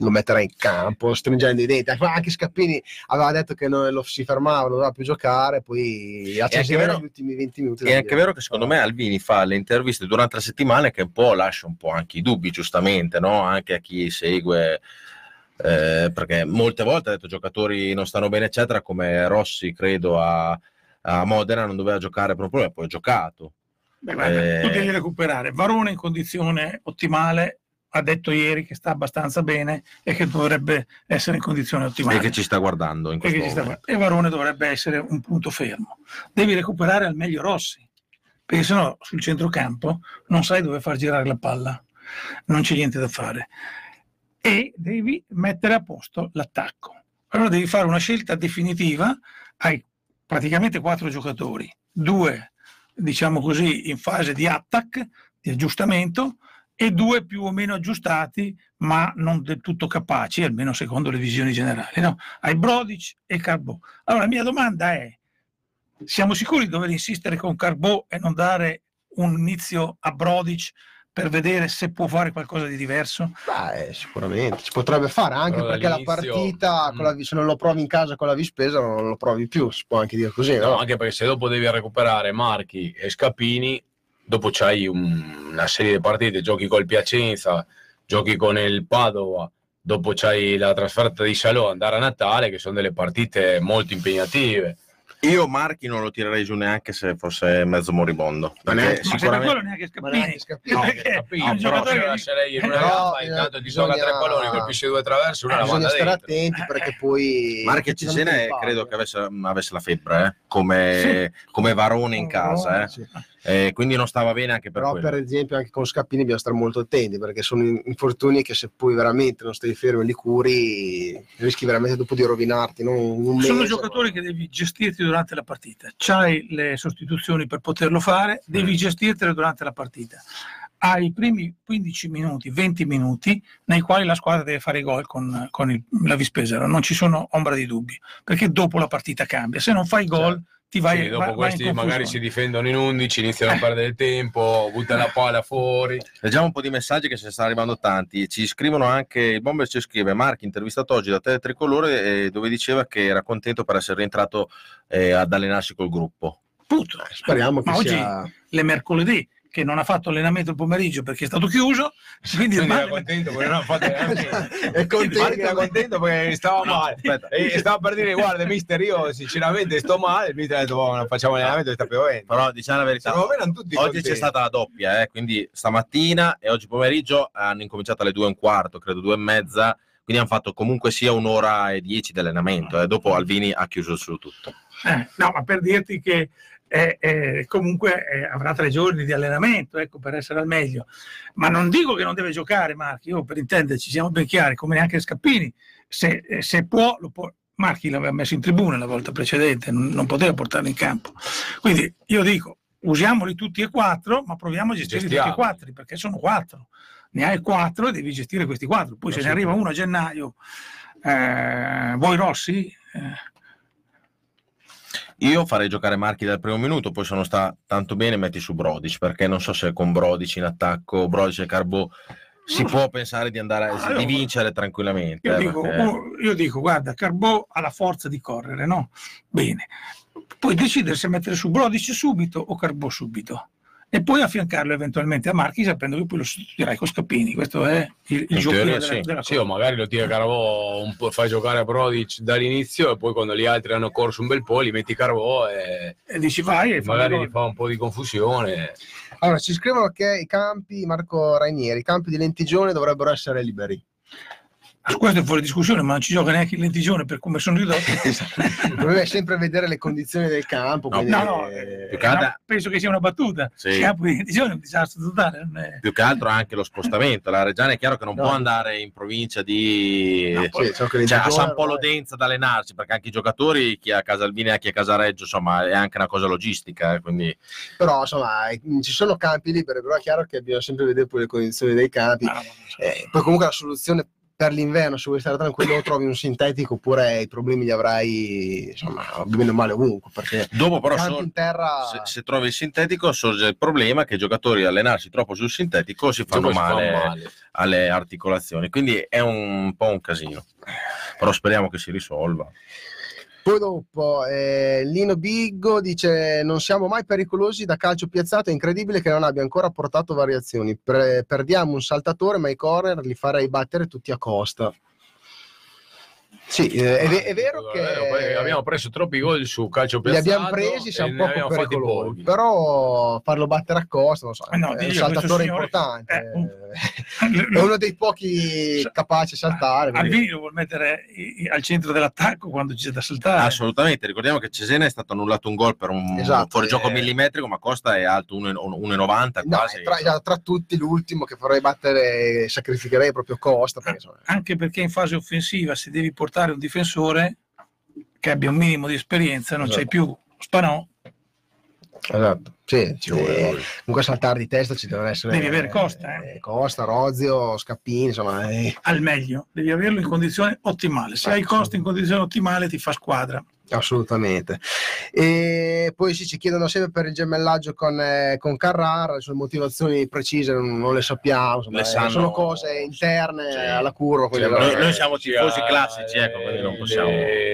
Speaker 3: lo metterà in campo stringendo i denti. Anche Scappini aveva detto che non lo si fermava, non doveva più giocare, poi a
Speaker 4: anche vero-
Speaker 3: gli ultimi 20 minuti.
Speaker 4: È anche vero che secondo me Alvini fa le interviste durante la settimana che un po' lascia un po' anche i dubbi, giustamente, no? anche a chi segue. eh, perché molte volte ha detto giocatori non stanno bene, eccetera, come Rossi, credo, a, a Modena non doveva giocare proprio e poi ha giocato.
Speaker 5: Beh, guarda,
Speaker 4: Eh.
Speaker 5: tu devi recuperare. Varone in condizione ottimale ha detto ieri che sta abbastanza bene e che dovrebbe essere in condizione ottimale.
Speaker 4: E che ci sta guardando in
Speaker 5: E
Speaker 4: questo
Speaker 5: che ci sta-
Speaker 4: momento.
Speaker 5: e Varone dovrebbe essere un punto fermo. Devi recuperare al meglio Rossi, perché sennò sul centrocampo non sai dove far girare la palla, non c'è niente da fare. E devi mettere a posto l'attacco. Allora devi fare una scelta definitiva, hai praticamente quattro giocatori, due diciamo così in fase di attack, di aggiustamento, e due più o meno aggiustati, ma non del tutto capaci, almeno secondo le visioni generali. No? Hai Brodic e Carbò. Allora, la mia domanda è: siamo sicuri di dover insistere con Carbò e non dare un inizio a Brodic per vedere se può fare qualcosa di diverso?
Speaker 3: Beh, sicuramente si potrebbe fare anche
Speaker 6: Però
Speaker 3: perché la partita, con la-
Speaker 6: Mm.
Speaker 3: se non lo provi in casa con la Vispesa, non lo provi più. Si può anche dire così, no?
Speaker 6: No, anche perché se dopo devi recuperare Marchi e Scappini, dopo c'hai un- una serie di partite, giochi col Piacenza, giochi con il Padova, dopo c'hai la trasferta di Salò, andare a Natale, che sono delle partite molto impegnative.
Speaker 4: Io Marchi non lo tirerei giù neanche se fosse mezzo moribondo.
Speaker 3: Ma
Speaker 4: Perché
Speaker 3: neanche-
Speaker 5: Ma se per
Speaker 4: sicuramente
Speaker 5: quello neanche Scappini.
Speaker 3: Scappini.
Speaker 6: No, Scappini,
Speaker 5: è un
Speaker 6: però
Speaker 5: che-
Speaker 6: lascerei in una
Speaker 3: Però,
Speaker 6: gamba,
Speaker 3: eh,
Speaker 6: intanto ti gioca tre
Speaker 3: bisogna-
Speaker 6: palloni, colpisce due traverse, una
Speaker 3: Eh,
Speaker 6: la
Speaker 3: bisogna
Speaker 6: manda
Speaker 3: stare
Speaker 6: dentro.
Speaker 3: attenti perché poi
Speaker 4: Marchi Cesena credo
Speaker 3: eh.
Speaker 4: che avesse, avesse la febbre, eh, come, come Varone in casa, eh.
Speaker 3: Sì.
Speaker 4: Eh, quindi non stava bene anche per
Speaker 3: Però
Speaker 4: quello.
Speaker 3: per esempio anche con Scappini bisogna stare molto attenti perché sono in- infortuni che se poi veramente non stai fermo e li curi rischi veramente dopo di rovinarti. non un mese,
Speaker 5: Sono giocatori che devi gestirti durante la partita. C'hai le sostituzioni per poterlo fare, devi gestirtele durante la partita. Hai i primi 15 minuti, 20 minuti nei quali la squadra deve fare i gol con, con il- la Vispesaro, non ci sono ombra di dubbio, perché dopo la partita cambia. Se non fai gol, ti vai,
Speaker 6: Sì, dopo
Speaker 5: vai- vai
Speaker 6: questi magari
Speaker 5: confusione.
Speaker 6: si difendono in 11, iniziano a perdere tempo, buttano la palla fuori.
Speaker 4: Leggiamo un po' di messaggi che ne stanno arrivando tanti. Ci scrivono anche il Bomber ci scrive Marchi intervistato oggi da Tele Tricolore eh, dove diceva che era contento per essere rientrato eh, ad allenarsi col gruppo.
Speaker 5: Tutto.
Speaker 3: Speriamo che
Speaker 5: Ma oggi
Speaker 3: sia...
Speaker 5: le mercoledì che non ha fatto allenamento il pomeriggio perché è stato chiuso, quindi,
Speaker 6: Quindi era contento perché non ha fatto allenamento.
Speaker 3: È contento.
Speaker 6: Marchi era contento perché stava
Speaker 5: No,
Speaker 6: male.
Speaker 4: aspetta.
Speaker 6: E stava per dire, guarda, mister, io sinceramente sto male. Il mister ha detto, "Oh, non facciamo allenamento, sta piovendo.
Speaker 4: Però diciamo la verità, oggi
Speaker 6: contenti.
Speaker 4: c'è stata la doppia, eh, quindi stamattina e oggi pomeriggio hanno incominciato alle due e un quarto, credo due e mezza, quindi hanno fatto comunque sia un'ora e dieci di allenamento. eh. Dopo Alvini ha chiuso su tutto.
Speaker 5: Eh, no, ma per dirti che eh, eh, comunque eh, avrà tre giorni di allenamento, ecco, per essere al meglio. Ma non dico che non deve giocare Marchi, io per intenderci siamo ben chiari, come neanche Scappini, se, eh, se può, lo può. Marchi l'aveva messo in tribuna la volta precedente, non, non poteva portarlo in campo. Quindi io dico, usiamoli tutti e quattro, ma proviamo a gestirli tutti e quattro, perché sono quattro. Ne hai quattro e devi gestire questi quattro. Poi se ne arriva uno a gennaio, eh, vuoi Rossi?
Speaker 4: Io farei giocare Marchi dal primo minuto, poi se non sta tanto bene metti su Brodic, perché non so se con Brodic in attacco, Brodic e Carbò si può pensare di andare
Speaker 5: Ah,
Speaker 4: di vincere tranquillamente.
Speaker 5: Io
Speaker 4: eh,
Speaker 5: dico,
Speaker 4: perché-
Speaker 5: io dico, guarda, Carbò ha la forza di correre, no? Bene. Puoi decidere se mettere su Brodic subito o Carbò subito. E poi affiancarlo eventualmente a Marchi sapendo che poi lo sostituirai con Scappini. Questo è il, il gioco
Speaker 4: teoria
Speaker 5: della,
Speaker 4: sì.
Speaker 5: della
Speaker 6: Sì, o magari lo tira Carvò, un po', fai giocare a Brodic dall'inizio e poi quando gli altri hanno corso un bel po' li metti Carvò e
Speaker 5: E dici vai e
Speaker 6: magari gli fa un po' di confusione.
Speaker 3: Allora, ci scrivono che i campi, Marco Rainieri, i campi di Lentigione dovrebbero essere liberi.
Speaker 5: Questo è fuori discussione, ma non ci gioca neanche il lentigione per come sono ridotto.
Speaker 3: Dovrebbe sempre vedere le condizioni del campo.
Speaker 4: No,
Speaker 3: quindi,
Speaker 5: no, no,
Speaker 3: eh,
Speaker 4: più che altro-
Speaker 5: No, penso che sia una battuta.
Speaker 4: Sì.
Speaker 5: Il campo di lentigione è un disastro totale. non è-
Speaker 4: più che altro anche lo spostamento. La Reggiana è chiaro che non
Speaker 3: No.
Speaker 4: può andare in provincia di
Speaker 3: sì,
Speaker 4: cioè, a San Polo Denza ad allenarsi, perché anche i giocatori, chi è a Casalvini e chi è a Casareggio, insomma, è anche una cosa logistica. eh, quindi
Speaker 3: Però insomma, ci sono campi liberi, però è chiaro che bisogna sempre vedere poi le condizioni dei campi.
Speaker 5: Ah, no, no, no.
Speaker 3: Eh, poi comunque la soluzione per l'inverno, se vuoi stare tranquillo, o trovi un sintetico oppure i problemi li avrai, insomma, bene o male ovunque. Perché
Speaker 4: Dopo però sor-
Speaker 3: in terra...
Speaker 4: se, se trovi il sintetico sorge il problema che i giocatori allenarsi troppo sul sintetico si fanno male,
Speaker 6: male.
Speaker 4: alle articolazioni, quindi è un po' un casino. Però speriamo che si risolva.
Speaker 3: Poi dopo eh, Lino Biggo dice non siamo mai pericolosi da calcio piazzato, è incredibile che non abbia ancora portato variazioni. Pre- perdiamo un saltatore ma i corner li farei battere tutti a costa. Sì, eh, è, è vero
Speaker 6: È
Speaker 3: che
Speaker 6: abbiamo preso troppi gol su calcio
Speaker 3: li
Speaker 6: piazzato
Speaker 3: abbiamo presi, siamo
Speaker 6: abbiamo fatti
Speaker 3: pericolosi, però farlo battere a costa, non so,
Speaker 5: Eh no,
Speaker 3: è un saltatore importante,
Speaker 5: eh, un-
Speaker 3: è uno dei pochi capaci a saltare. quindi-
Speaker 5: Alvini lo vuol mettere al centro dell'attacco quando c'è da saltare.
Speaker 4: Assolutamente, ricordiamo che Cesena è stato annullato un gol per un
Speaker 3: Esatto,
Speaker 4: fuorigioco
Speaker 3: eh.
Speaker 4: millimetrico, ma Costa è alto 1,90
Speaker 3: No,
Speaker 4: quasi.
Speaker 3: è tra, tra tutti l'ultimo che farei battere, sacrificherei proprio Costa. Perché, insomma,
Speaker 5: Anche perché in fase offensiva, se devi portare un difensore che abbia un minimo di esperienza, non
Speaker 3: Esatto.
Speaker 5: c'hai più Spanò,
Speaker 3: Esatto, sì,
Speaker 6: Ci vuole
Speaker 3: eh, comunque saltare di testa ci deve essere
Speaker 5: Devi avere Costa, eh.
Speaker 3: Costa, Rozio, Scappini, insomma, eh,
Speaker 5: al meglio, devi averlo in condizione ottimale. Se hai Costa in condizione ottimale, ti fa squadra.
Speaker 3: Assolutamente. E poi sì, ci chiedono sempre per il gemellaggio con, eh, con Carrara, le sue motivazioni precise non, non le sappiamo, insomma,
Speaker 4: Le
Speaker 3: eh,
Speaker 4: sanno-
Speaker 3: sono cose interne
Speaker 4: Sì.
Speaker 3: alla curva. allora-
Speaker 4: Noi- noi siamo
Speaker 6: Sì,
Speaker 4: tifosi
Speaker 6: ah,
Speaker 4: classici, ecco, quindi non
Speaker 6: le-
Speaker 4: possiamo-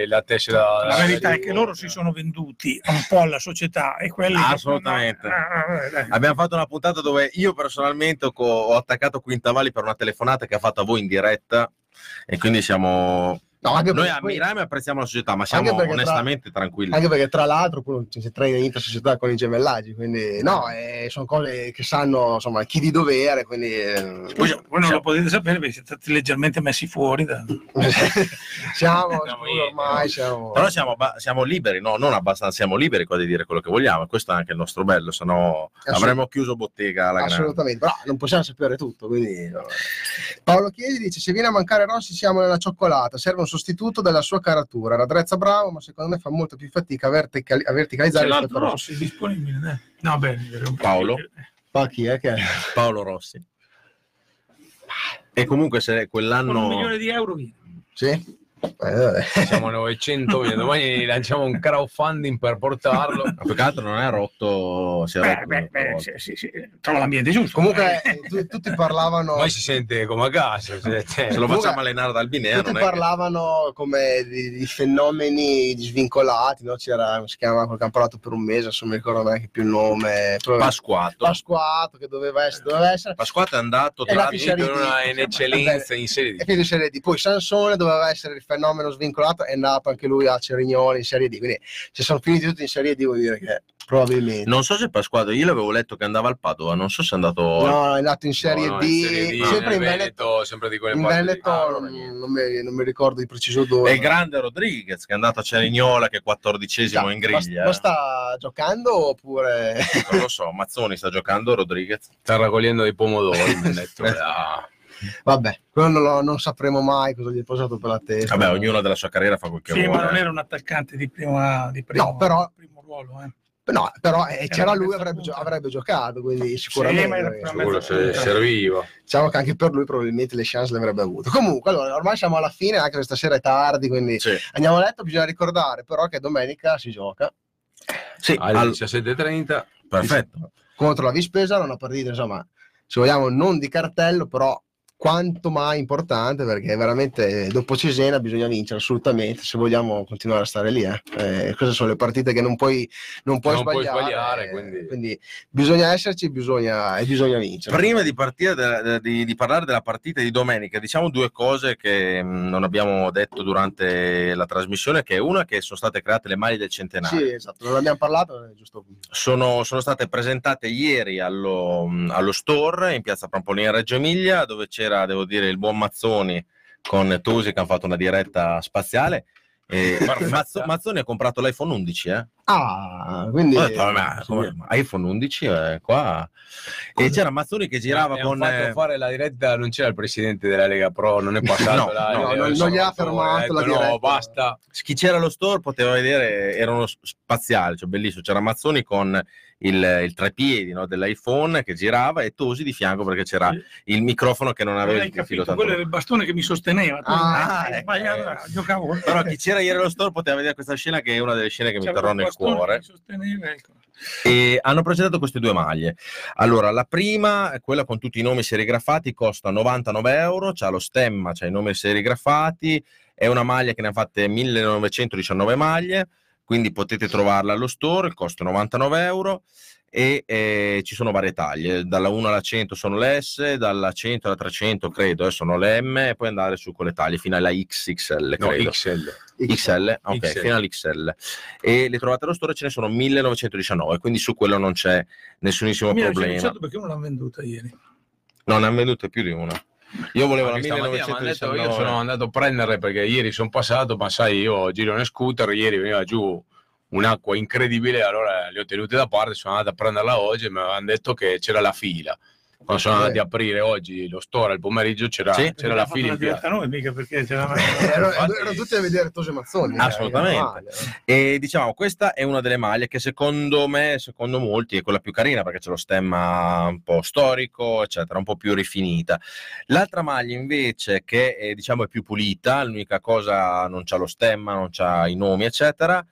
Speaker 6: La tessera
Speaker 5: La verità è che loro si sono venduti un po' alla società e quelli
Speaker 4: Assolutamente.
Speaker 5: Ah, ah, ah.
Speaker 4: Abbiamo fatto una puntata dove io personalmente ho attaccato Quintavalli per una telefonata che ha fatto a voi in diretta e quindi siamo...
Speaker 3: No, anche
Speaker 4: Noi
Speaker 3: poi-
Speaker 4: ammiriamo e apprezziamo la società, ma siamo
Speaker 3: perché tra-
Speaker 4: onestamente tranquilli.
Speaker 3: Anche perché tra l'altro poi ci si traina in società con i gemellaggi, quindi no, eh, sono cose che sanno insomma chi di dovere, quindi eh,
Speaker 5: Voi, voi non lo potete sapere perché siete stati leggermente messi fuori. Da...
Speaker 3: siamo
Speaker 6: Siamo lì,
Speaker 3: ormai, siamo...
Speaker 4: Però siamo, siamo liberi, no, non abbastanza, siamo liberi qua di dire quello che vogliamo, e questo è anche il nostro bello, se no avremmo chiuso bottega alla grande.
Speaker 3: Assolutamente, però non possiamo sapere tutto. Quindi, no. Paolo Chiesi dice: Se viene a mancare Rossi, siamo nella cioccolata. Serve un sostituto della sua caratura. Radrezza bravo, ma secondo me fa molto più fatica a, verticali- a
Speaker 5: C'è
Speaker 3: verticalizzare rispetto
Speaker 5: l'altro
Speaker 3: Rossi.
Speaker 5: Rossi disponibile. dai. No, bene. un
Speaker 4: Paolo?
Speaker 5: più-
Speaker 3: Ma chi è che è?
Speaker 4: Paolo Rossi. E comunque se
Speaker 5: Con un
Speaker 4: quell'anno...
Speaker 5: milione di euro viene.
Speaker 3: Sì? Eh.
Speaker 6: Siamo 900, domani lanciamo un crowdfunding per portarlo.
Speaker 4: Ma più che altro non è rotto, si è
Speaker 5: Beh,
Speaker 4: rotto
Speaker 5: beh, beh, sì, sì, sì. Trova l'ambiente giusto.
Speaker 3: Comunque, eh, tu- tutti parlavano.
Speaker 6: Ormai si sente come a casa. cioè, cioè,
Speaker 4: Se lo
Speaker 3: Comunque,
Speaker 4: facciamo allenare dal Binea
Speaker 3: Tutti
Speaker 4: non è che...
Speaker 3: parlavano come di, di fenomeni svincolati, no? C'era, si chiamava quel campionato per un mese, adesso non mi ricordo neanche più il nome.
Speaker 4: Pasquato.
Speaker 3: Pasquato che doveva essere, doveva essere
Speaker 4: Pasquato è andato tra
Speaker 6: in eccellenza in serie
Speaker 3: e
Speaker 6: D.
Speaker 3: quindi in Serie D. Poi Sansone doveva essere il fenomeno svincolato, è nato anche lui a Cerignoli in Serie D. Quindi se sono finiti tutti in Serie D vuol dire che probabilmente.
Speaker 4: Non so se Pasquato, io l'avevo letto che andava al Padova, non so se è andato...
Speaker 3: No, è nato in Serie,
Speaker 6: No, no,
Speaker 3: D,
Speaker 6: in Serie D,
Speaker 3: sempre in Veneto.
Speaker 6: sempre di quelle
Speaker 3: In
Speaker 6: parti.
Speaker 3: Veneto
Speaker 6: Ah,
Speaker 3: non, mi, non mi ricordo di preciso dove.
Speaker 4: E il grande Rodriguez che è andato a Cerignola che è quattordicesimo in griglia.
Speaker 3: Ma, ma sta giocando oppure
Speaker 4: Non lo so, Mazzoni sta giocando, Rodriguez.
Speaker 6: Sta raccogliendo dei pomodori. mi ha detto, ah.
Speaker 3: Vabbè, quello non, lo- non sapremo mai cosa gli è posato per la testa.
Speaker 4: Vabbè, ognuno della sua carriera fa quel che
Speaker 5: Sì,
Speaker 4: vuole.
Speaker 5: ma non era un attaccante di primo, di primo,
Speaker 3: No, però-
Speaker 5: primo ruolo. Eh.
Speaker 3: No, però eh, c'era lui avrebbe, gio- avrebbe giocato, quindi sicuramente.
Speaker 5: una
Speaker 6: Sicuro se serviva.
Speaker 3: diciamo che anche per lui probabilmente le chance le avrebbe avute. Comunque, allora, ormai siamo alla fine, anche se stasera è tardi, quindi
Speaker 4: Sì,
Speaker 3: andiamo a letto. Bisogna ricordare però che domenica si gioca
Speaker 4: sì
Speaker 6: Alle
Speaker 4: al-
Speaker 6: 17.30
Speaker 4: perfetto.
Speaker 3: contro la Vispesa, una partita, insomma, se vogliamo, non di cartello, però quanto mai importante perché veramente dopo Cesena bisogna vincere assolutamente se vogliamo continuare a stare lì. Eh. Eh, queste sono le partite che non puoi, non puoi
Speaker 6: Non puoi
Speaker 3: sbagliare,
Speaker 6: sbagliare,
Speaker 3: eh,
Speaker 6: quindi-
Speaker 3: bisogna esserci bisogna, e bisogna vincere.
Speaker 4: Prima di, partire di, di parlare della partita di domenica, diciamo due cose che mh, non abbiamo detto durante la trasmissione, che è una che sono state create le maglie del centenario.
Speaker 3: Sì, esatto, non abbiamo parlato, giusto.
Speaker 4: sono, sono state presentate ieri allo, allo store in piazza Prampolini a Reggio Emilia dove c'era devo dire il buon Mazzoni con Tosi che hanno fatto una diretta spaziale e Mazzo- Mazzoni ha comprato l'iPhone 11 eh?
Speaker 3: Ah, quindi...
Speaker 4: Ho detto, vabbè, come- iPhone 11 eh, qua. E c'era Mazzoni che girava
Speaker 6: Abbiamo
Speaker 4: con...
Speaker 6: fatto
Speaker 4: eh,
Speaker 6: fare la diretta, non c'era il presidente della Lega Pro, non è passato
Speaker 4: No,
Speaker 6: là,
Speaker 4: no,
Speaker 3: non- non gli ha fermato
Speaker 6: detto,
Speaker 3: la diretta.
Speaker 6: No, basta.
Speaker 4: chi c'era allo store poteva vedere, erano spaziali, cioè bellissimo. C'era Mazzoni con il, il treppiedi no, dell'iPhone che girava e Tosi di fianco perché c'era il microfono che non aveva il filo
Speaker 5: capito,
Speaker 4: tanto
Speaker 5: quello era il bastone che mi sosteneva.
Speaker 3: Ah,
Speaker 5: hai
Speaker 4: ecco, eh.
Speaker 5: giocavo con
Speaker 4: Però chi c'era ieri allo store poteva vedere questa scena che è una delle scene che mi
Speaker 5: un
Speaker 4: nel cuore.
Speaker 5: ecco.
Speaker 4: E hanno presentato queste due maglie. Allora, la prima, quella con tutti i nomi serigrafati, costa 99 euro, c'ha lo stemma, c'ha i nomi serigrafati, è una maglia che ne ha fatte 1919 maglie, quindi potete trovarla allo store, costa 99 euro e eh, ci sono varie taglie, dalla 1 alla 100 sono le S, dalla 100 alla 300 credo eh, sono le M e poi andare su quelle taglie fino alla XXL
Speaker 6: No,
Speaker 4: credo.
Speaker 6: XL.
Speaker 4: XL, ok,
Speaker 6: XL.
Speaker 4: fino all'XL. E le trovate allo store, ce ne sono 1919, quindi su quello non c'è nessunissimo
Speaker 5: Mi ha
Speaker 4: problema.
Speaker 5: denunciato perché non l'hanno venduta ieri.
Speaker 4: Non ne hanno vendute più di una. Io volevo la
Speaker 6: Anche stamattina mi hanno detto,
Speaker 4: 1919.
Speaker 6: io sono andato a prenderle perché ieri sono passato, ma sai, io giro in scooter, ieri veniva giù un'acqua incredibile, allora le ho tenute da parte, sono andato a prenderla oggi e mi avevano detto che c'era la fila. Quando sono
Speaker 3: Eh.
Speaker 6: andati a aprire oggi lo store al pomeriggio c'era,
Speaker 4: Sì.
Speaker 6: c'era la piazza.
Speaker 5: diretta noi, mica perché c'era
Speaker 3: erano, erano tutti a vedere Tose Mazzoni. eh,
Speaker 4: Assolutamente.
Speaker 3: eh.
Speaker 4: E diciamo, questa è una delle maglie che secondo me, secondo molti, è quella più carina perché c'è lo stemma un po' storico, eccetera, un po' più rifinita. L'altra maglia invece, che è, diciamo è più pulita, l'unica cosa non c'ha lo stemma, non c'ha i nomi, eccetera,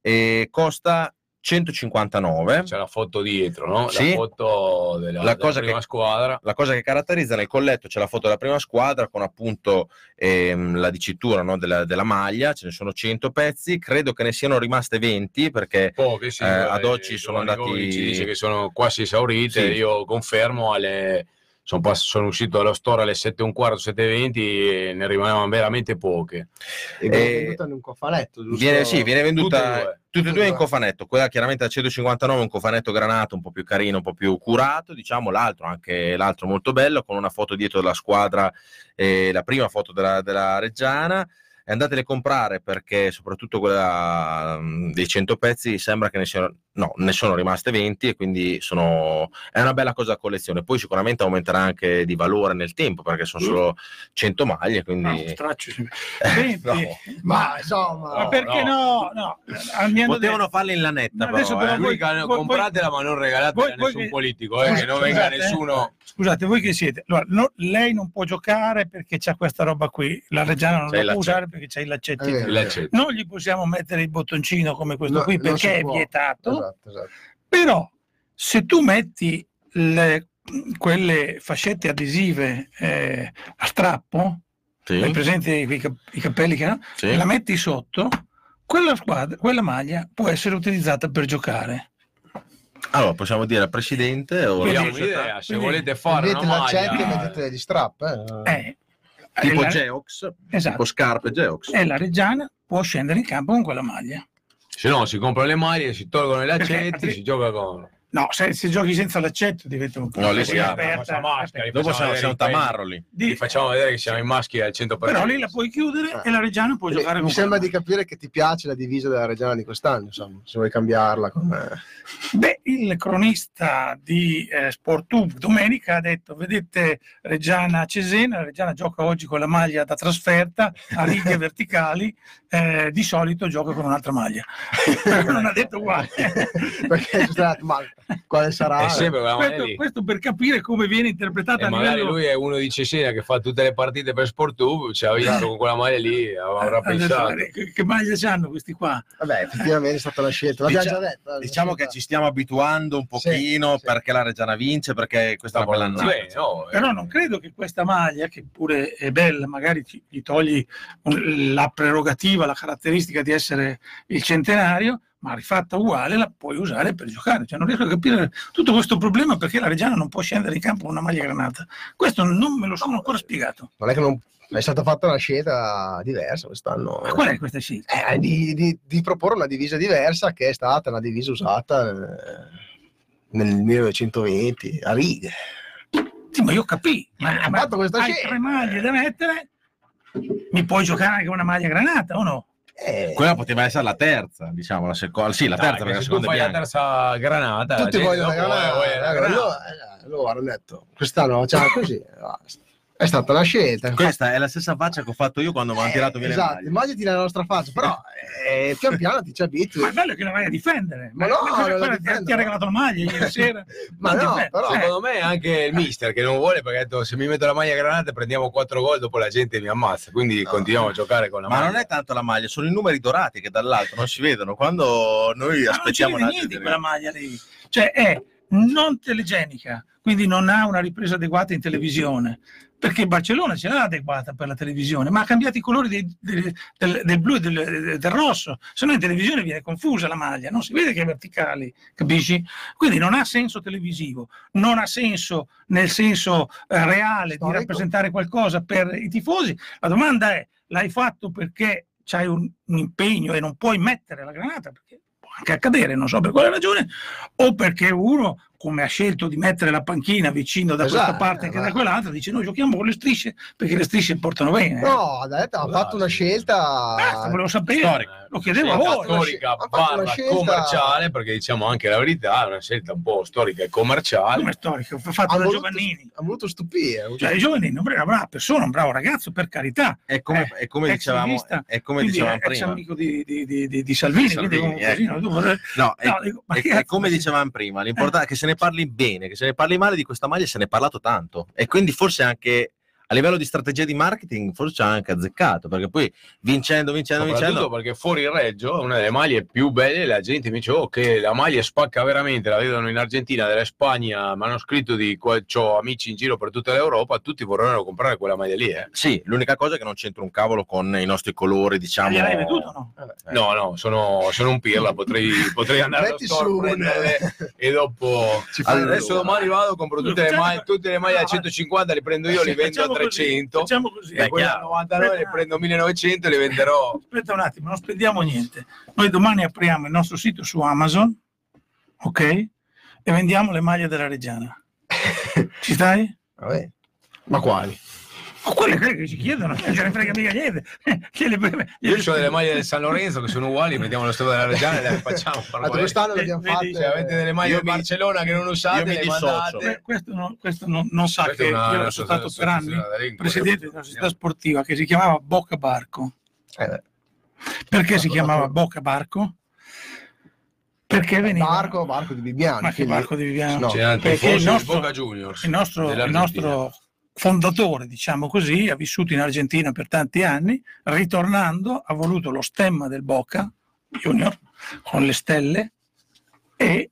Speaker 4: e costa 159.
Speaker 6: C'è la foto dietro, no?
Speaker 4: Sì.
Speaker 6: La foto della,
Speaker 4: La
Speaker 6: della prima
Speaker 4: che-
Speaker 6: squadra.
Speaker 4: La cosa che caratterizza nel colletto c'è la foto della prima squadra con appunto ehm, la dicitura no, della, della maglia, ce ne sono 100 pezzi, credo che ne siano rimaste 20 perché
Speaker 6: Poche, sì,
Speaker 4: Eh, ad oggi sono andati-
Speaker 6: ci dice che sono quasi esaurite.
Speaker 4: Sì.
Speaker 6: Io confermo, alle, sono, pass- sono uscito dallo store alle 7.15, 7.20 e ne rimanevano veramente poche.
Speaker 3: E viene
Speaker 4: Eh,
Speaker 3: venduta in un cofanetto, giusto?
Speaker 4: viene, sì, viene venduta
Speaker 6: Tutte e due.
Speaker 4: e in cofanetto, quella chiaramente a 159 è un cofanetto granato un po' più carino, un po' più curato, diciamo l'altro anche l'altro molto bello con una foto dietro della squadra, eh, la prima foto della, della Reggiana. E andatele a comprare perché soprattutto quella mm, dei 100 pezzi sembra che ne siano, no, ne sono rimaste 20 e quindi sono, è una bella cosa a collezione. Poi sicuramente aumenterà anche di valore nel tempo perché sono solo 100 maglie,
Speaker 5: No,
Speaker 4: quindi...
Speaker 5: straccio, sì.
Speaker 4: Eh, no.
Speaker 3: Ma insomma,
Speaker 5: ma perché no? no. Andiamo
Speaker 4: Potevano farle in lanetta,
Speaker 5: Ma adesso
Speaker 4: però,
Speaker 5: però
Speaker 4: eh.
Speaker 5: voi- voi-
Speaker 6: compratela ma non regalatela
Speaker 5: voi-
Speaker 6: a nessun
Speaker 5: voi che-
Speaker 6: politico, eh,
Speaker 5: Scusa,
Speaker 6: che non venga
Speaker 5: scusate,
Speaker 6: nessuno...
Speaker 5: Scusate, voi che siete? Allora, no- lei non può giocare perché c'ha questa roba qui, la Reggiana non la può
Speaker 4: l'accetto.
Speaker 5: usare perché c'ha i laccetti.
Speaker 3: Eh,
Speaker 6: l'accetto.
Speaker 5: Non gli possiamo mettere il bottoncino come questo
Speaker 3: No,
Speaker 5: qui perché è vietato,
Speaker 3: Esatto, esatto.
Speaker 5: però se tu metti le- quelle fascette adesive eh, a strappo,
Speaker 4: Sì,
Speaker 5: hai presente i, i cappelli che no?
Speaker 4: sì.
Speaker 5: la metti sotto, quella, squadra, quella maglia può essere utilizzata per giocare.
Speaker 4: Allora, possiamo dire al presidente o alla società?
Speaker 6: se
Speaker 5: Quindi-
Speaker 6: volete fare
Speaker 3: Mettete
Speaker 6: una
Speaker 3: l'accetti e
Speaker 6: maglia...
Speaker 3: mettete gli strap. Eh.
Speaker 5: Eh,
Speaker 4: tipo
Speaker 5: la,
Speaker 4: Geox, tipo
Speaker 5: esatto,
Speaker 4: scarpe Geox.
Speaker 5: e la Reggiana può scendere in campo con quella maglia.
Speaker 6: Se no si comprano le maglie, si tolgono i
Speaker 5: altri-
Speaker 6: si gioca con...
Speaker 5: No, se, se giochi senza l'accetto diventa un po'
Speaker 4: No, lì
Speaker 5: più
Speaker 4: si apre,
Speaker 5: aperta,
Speaker 6: la maschera.
Speaker 4: Dopo
Speaker 6: facciamo
Speaker 4: siamo, siamo tamarro lì.
Speaker 5: Di-
Speaker 6: Gli facciamo vedere che siamo i maschi al 100%.
Speaker 5: Però lì la puoi chiudere e la Reggiana può giocare
Speaker 3: Mi
Speaker 5: con
Speaker 3: sembra
Speaker 5: quella
Speaker 3: di capire che ti piace la divisa della Reggiana di quest'anno, insomma, se vuoi cambiarla. Con, eh.
Speaker 5: Beh, il cronista di eh, Sportube domenica ha detto: Vedete Reggiana Cesena, la Reggiana gioca oggi con la maglia da trasferta a righe verticali, eh, di solito gioca con un'altra maglia. Non ha detto uguale.
Speaker 3: Perché ci sarà- ma quale sarà?
Speaker 5: Questo, questo per capire come viene interpretata
Speaker 6: E magari
Speaker 5: livello.
Speaker 6: lui è uno di Cesena che fa tutte le partite per Sportube, ci ha visto con quella maglia lì, avrà pensato.
Speaker 5: "Eh, Che, maglia hanno questi qua?
Speaker 3: Vabbè, effettivamente è stata una scelta. L'abbiamo
Speaker 4: Dicia-
Speaker 3: già detto. eh,
Speaker 4: Diciamo che ci stiamo abituando un
Speaker 3: Sì,
Speaker 4: pochino
Speaker 3: sì.
Speaker 4: perché la Reggiana vince, perché questa è una bella annata.
Speaker 6: Beh, no, eh.
Speaker 5: Però non credo che questa maglia, che pure è bella, magari ti, gli togli la prerogativa, la caratteristica di essere il centenario, ma rifatta uguale la puoi usare per giocare. Cioè, non riesco a capire tutto questo problema perché la Reggiana non può scendere in campo con una maglia granata. Questo non me lo sono ancora spiegato.
Speaker 3: Non è che non è stata fatta una scelta diversa quest'anno.
Speaker 5: Ma qual è questa scelta?
Speaker 3: Eh, di, di- di proporre una divisa diversa che è stata una divisa usata eh, nel 1920 a righe.
Speaker 5: Sì, ma io capì. Ma, ma
Speaker 3: fatto questa
Speaker 5: hai
Speaker 3: scelta.
Speaker 5: tre maglie da mettere, mi puoi giocare anche con una maglia granata o no?
Speaker 3: Eh,
Speaker 4: Quella poteva essere la terza, diciamo, la seconda. Sì, la
Speaker 6: Dai,
Speaker 4: terza,
Speaker 6: che
Speaker 4: perché la seconda è
Speaker 6: la terza granata,
Speaker 3: tutti vogliono la granata. Allora, eh, allora hanno detto, quest'anno facciamo così. È stata una scelta.
Speaker 4: Questa è la stessa faccia che ho fatto io quando mi hanno tirato via le
Speaker 3: esatto,
Speaker 4: maglie.
Speaker 3: immaginati la nostra faccia, però eh, pian piano ti ci abitui.
Speaker 5: Ma è bello che la vai a difendere.
Speaker 3: Ma
Speaker 5: Ma,
Speaker 3: no,
Speaker 5: quella-
Speaker 3: non la
Speaker 5: quella ti,
Speaker 3: difendo.
Speaker 5: ti ha regalato la maglia ieri sera.
Speaker 3: Ma
Speaker 5: Non
Speaker 3: no, però-
Speaker 5: Eh,
Speaker 6: Secondo me anche il mister che non vuole perché ha detto se mi metto la maglia granata prendiamo 4 gol dopo la gente mi ammazza quindi continuiamo a giocare con la
Speaker 4: Ma
Speaker 6: maglia
Speaker 4: non è tanto la maglia, sono i numeri dorati che dall'alto non si vedono. Quando noi
Speaker 5: Ma
Speaker 4: aspettiamo
Speaker 5: non
Speaker 4: attimo
Speaker 5: niente quella maglia lì. Cioè è non telegenica, quindi non ha una ripresa adeguata in televisione. Perché Barcellona ce l'ha adeguata per la televisione, ma ha cambiato i colori dei- dei- del, del blu e del, del rosso, se no in televisione viene confusa la maglia, non si vede che è verticali, capisci? Quindi non ha senso televisivo, non ha senso nel senso eh, reale
Speaker 3: Storico.
Speaker 5: di rappresentare qualcosa per i tifosi. La domanda è: l'hai fatto perché c'hai un, un impegno e non puoi mettere la granata? Perché può anche accadere, non so per quale ragione, o perché uno, come ha scelto di mettere la panchina vicino da
Speaker 3: Esatto,
Speaker 5: questa parte che da
Speaker 3: esatto.
Speaker 5: quell'altra, dice noi giochiamo con le strisce perché le strisce portano bene.
Speaker 3: No, ha detto, ha fatto una scelta.
Speaker 5: Basta, volevo sapere,
Speaker 4: Storica.
Speaker 5: Lo chiedevo a voi.
Speaker 6: storica barra
Speaker 3: scelta-
Speaker 6: commerciale perché diciamo anche la verità è una scelta un po' storica e commerciale
Speaker 5: Come storico, fatto
Speaker 3: Ha
Speaker 5: da
Speaker 3: voluto,
Speaker 5: Giovannini.
Speaker 3: ha voluto stupire.
Speaker 5: Cioè, Giovannini è una brava persona, un bravo ragazzo, per carità.
Speaker 4: È come,
Speaker 5: Eh,
Speaker 4: è come dicevamo,
Speaker 5: rivista,
Speaker 4: è come dicevamo
Speaker 5: è
Speaker 4: prima.
Speaker 5: amico di, di, di, di- di Salvini,
Speaker 4: Salvini,
Speaker 5: quindi un
Speaker 4: ecco.
Speaker 5: così, no,
Speaker 4: No, è,
Speaker 5: No, dico,
Speaker 4: è-
Speaker 5: che
Speaker 4: è come dicevamo prima, l'importante è che se ne parli bene, che se ne parli male di questa maglia se ne è parlato tanto. E quindi forse anche a livello di strategia di marketing forse ha anche azzeccato, perché poi vincendo, vincendo,
Speaker 6: soprattutto
Speaker 4: vincendo...
Speaker 6: perché fuori il Reggio è una delle maglie più belle la gente mi dice oh che la maglia spacca veramente la vedono in Argentina della Spagna mi hanno scritto di qua ho amici in giro per tutta l'Europa tutti vorrebbero comprare quella maglia lì eh.
Speaker 4: Sì, l'unica cosa è che non c'entra un cavolo con i nostri colori, diciamo...
Speaker 5: Gliel'hai veduto no?
Speaker 6: no no sono, sono un pirla potrei, potrei andare
Speaker 3: Metti un-
Speaker 6: prenderle e dopo
Speaker 3: Ci fai
Speaker 6: Allora, adesso domani vado, compro tutte le maglie, tutte le maglie a 150, le prendo io, le vendo a
Speaker 5: Facciamo così,
Speaker 6: 300,
Speaker 5: Facciamo così.
Speaker 6: e quelle a
Speaker 4: chiaro.
Speaker 6: 99 le prendo a 1900 e le venderò.
Speaker 5: Aspetta un attimo, non spendiamo niente. Noi domani apriamo il nostro sito su Amazon, ok? E vendiamo le maglie della Reggiana. Ci stai?
Speaker 3: Vabbè. Ma quali?
Speaker 5: O quelle che ci chiedono, non ce ne frega mica niente. Le-
Speaker 6: Io
Speaker 5: le-
Speaker 6: ho delle maglie del San Lorenzo che sono uguali, mettiamo lo stato della Reggiana e le facciamo. Allora,
Speaker 3: quest'anno le abbiamo fatte.
Speaker 6: se avete delle maglie
Speaker 4: mi-
Speaker 6: Barcellona che non usate, le mandate.
Speaker 5: Eh, questo, non, questo non, non sa
Speaker 6: Questa
Speaker 5: che
Speaker 6: una-
Speaker 5: io
Speaker 6: una
Speaker 5: sono stato per anni presidente di una società sportiva che si chiamava Bocca Barco.
Speaker 3: Eh, beh.
Speaker 5: Perché si chiamava Bocca Barco? Perché veniva...
Speaker 3: Barco, barco di Bibiani.
Speaker 5: Ma che barco di Viviano?
Speaker 3: No.
Speaker 5: Perché il nostro-
Speaker 6: Boca Juniors.
Speaker 5: il nostro, il nostro fondatore, diciamo così, ha vissuto in Argentina per tanti anni, ritornando ha voluto lo stemma del Boca Junior con le stelle e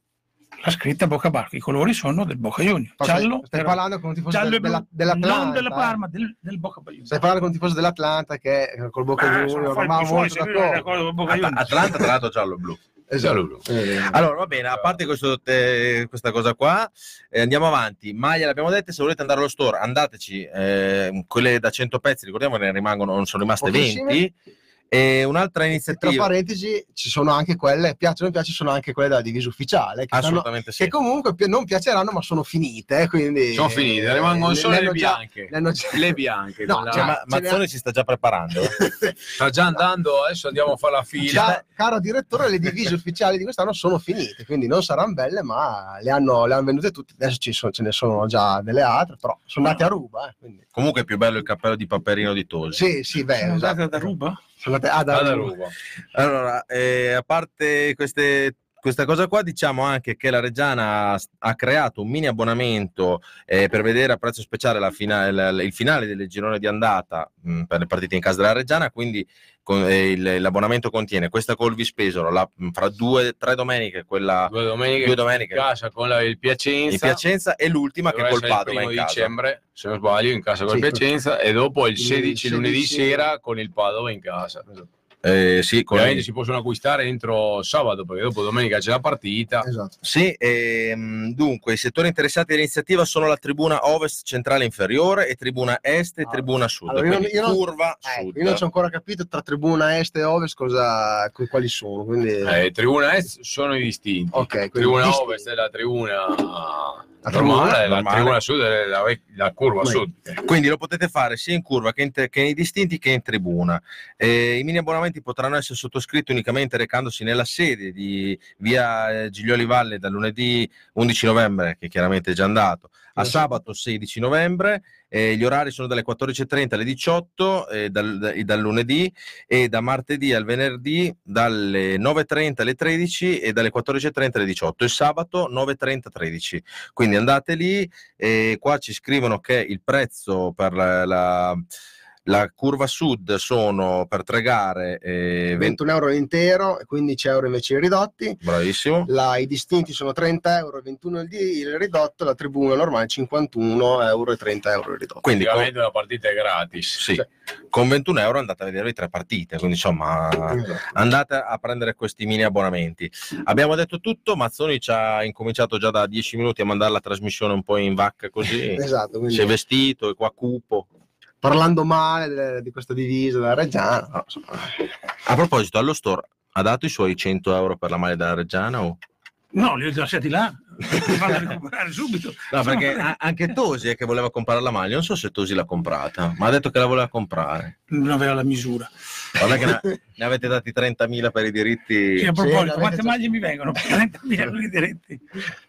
Speaker 5: la scritta Boca Barco. I colori sono del Boca Junior. Giallo,
Speaker 3: stai,
Speaker 5: però-
Speaker 3: parlando con un tifoso
Speaker 5: giallo
Speaker 3: del- della, dell'Atlanta.
Speaker 5: non della. Parma, del, del Boca Junior.
Speaker 3: Stai parlando con un tifoso dell'Atlanta che eh, col Boca
Speaker 5: sono
Speaker 3: Junior ma molto
Speaker 5: è
Speaker 3: d'accordo.
Speaker 5: d'accordo con Boca
Speaker 4: At-
Speaker 5: Junior.
Speaker 4: Atlanta tra l'altro giallo e blu.
Speaker 6: Esatto.
Speaker 3: Eh,
Speaker 4: Allora, va bene, a parte questo, eh, questa cosa qua, eh, andiamo avanti. Maglia l'abbiamo detta, se volete andare allo store, andateci. eh, quelle da 100 pezzi, ricordiamo che ne rimangono, non sono rimaste
Speaker 3: Pochissime.
Speaker 4: 20. E un'altra
Speaker 3: Tra
Speaker 4: iniziativa,
Speaker 3: parentesi ci sono anche quelle, piacciono o piace, sono anche quelle della divisa ufficiale, che, stanno-
Speaker 4: assolutamente sì.
Speaker 3: che comunque non piaceranno ma sono finite. eh, Quindi,
Speaker 6: Sono finite, rimangono
Speaker 3: eh,
Speaker 6: solo
Speaker 3: le
Speaker 6: le
Speaker 3: già-
Speaker 6: bianche.
Speaker 3: le hanno già-
Speaker 6: Le bianche.
Speaker 3: No,
Speaker 6: la-
Speaker 4: Cioè, ma-
Speaker 3: ce ne
Speaker 4: Mazzoni si sta già preparando.
Speaker 6: Sta già andando, adesso andiamo a fare la fila.
Speaker 3: Ca- caro direttore, le divise ufficiali di quest'anno sono finite, quindi non saranno belle, ma le hanno, le hanno vendute tutte. Adesso ci sono- ce ne sono già delle altre, però sono andate a ruba. eh, quindi.
Speaker 4: Comunque è più bello il cappello di Paperino di Tosi.
Speaker 3: Sì, sì, beh,
Speaker 5: Sono
Speaker 3: esatto.
Speaker 5: andate da Ruba?
Speaker 3: Ah, da
Speaker 6: Vada
Speaker 3: ruba.
Speaker 6: ruba.
Speaker 4: Allora, eh, a parte queste, questa cosa qua, diciamo anche che la Reggiana ha, ha creato un mini abbonamento eh, per vedere a prezzo speciale la fina- il, il finale del girone di andata mh, per le partite in casa della Reggiana, quindi con- eh, il- l'abbonamento contiene questa col Vispesaro, la, mh, fra due, tre domeniche, quella
Speaker 6: Due domeniche,
Speaker 4: due domeniche
Speaker 6: in casa con la- il Piacenza.
Speaker 4: in Piacenza e l'ultima che col
Speaker 6: il
Speaker 4: Padova
Speaker 6: primo
Speaker 4: in casa.
Speaker 6: dicembre, se non sbaglio, in casa con il
Speaker 3: Sì.
Speaker 6: Piacenza e dopo il
Speaker 3: Il
Speaker 6: 16 lunedì
Speaker 3: 16
Speaker 6: sera con il Padova in casa.
Speaker 4: Eh, sì,
Speaker 6: Ovviamente si possono acquistare entro sabato perché dopo domenica c'è la partita.
Speaker 3: Esatto.
Speaker 4: Sì, ehm, dunque i settori interessati all'iniziativa sono la tribuna ovest centrale inferiore e tribuna est e
Speaker 3: Ah,
Speaker 4: tribuna sud,
Speaker 3: allora io io non-
Speaker 4: curva
Speaker 3: Ecco,
Speaker 4: sud.
Speaker 3: io non ci ho ancora capito tra tribuna est e ovest cosa, qu- quali sono. Quindi,
Speaker 6: Eh, tribuna est sono i distinti.
Speaker 3: ok, quindi
Speaker 6: Tribuna
Speaker 3: distinti.
Speaker 6: ovest è la tribuna
Speaker 3: La
Speaker 6: normale,
Speaker 3: tribuna
Speaker 6: la
Speaker 4: normale.
Speaker 6: tribuna sud è la, la curva
Speaker 3: Beh.
Speaker 6: sud.
Speaker 4: Quindi lo potete fare sia in curva che, in, che nei distinti che in tribuna. Eh, I mini abbonamenti abbonamenti potranno essere sottoscritti unicamente recandosi nella sede di via eh, Giglioli Valle dal lunedì 11 novembre, che chiaramente è già andato, a sabato 16 novembre. Eh, gli orari sono dalle 14.30 alle 18 eh, dal, e dal lunedì e da martedì al venerdì dalle 9.30 alle 13 e dalle 14.30 alle 18 e sabato 9.30 13. Quindi andate lì e qua ci scrivono che il prezzo per la, la la curva sud sono per tre gare eh, 20...
Speaker 3: 21 euro l'intero e 15 euro invece i ridotti.
Speaker 4: Bravissimo.
Speaker 3: La, I distinti sono 30 euro, 21 il, ridotto, la tribuna normale 51 euro e 30 euro il ridotto.
Speaker 4: Quindi con,
Speaker 6: la partita è gratis.
Speaker 4: sì,
Speaker 3: Cioè-
Speaker 4: con 21 euro andate a vedere le tre partite, quindi insomma
Speaker 3: Esatto.
Speaker 4: andate a prendere questi mini abbonamenti. Abbiamo detto tutto, Mazzoni ci ha incominciato già da 10 minuti a mandare la trasmissione un po' in vacca così.
Speaker 3: Esatto, quindi
Speaker 4: Si è vestito, è qua cupo.
Speaker 3: Parlando male di questa divisa della Reggiana, no,
Speaker 4: A proposito, allo store ha dato i suoi 100 euro per la maglia della Reggiana? O...
Speaker 5: No, li ho lasciati là, li fanno recuperare subito.
Speaker 4: No, perché a- anche Tosi è che voleva comprare la maglia, non so se Tosi l'ha comprata, ma ha detto che la voleva comprare.
Speaker 5: Non aveva la misura.
Speaker 4: Guarda che ne, ne avete dati 30.000 per i diritti.
Speaker 5: Sì, a proposito,
Speaker 3: l'avete
Speaker 5: quante maglie mi vengono? 30.000 quelli diretti.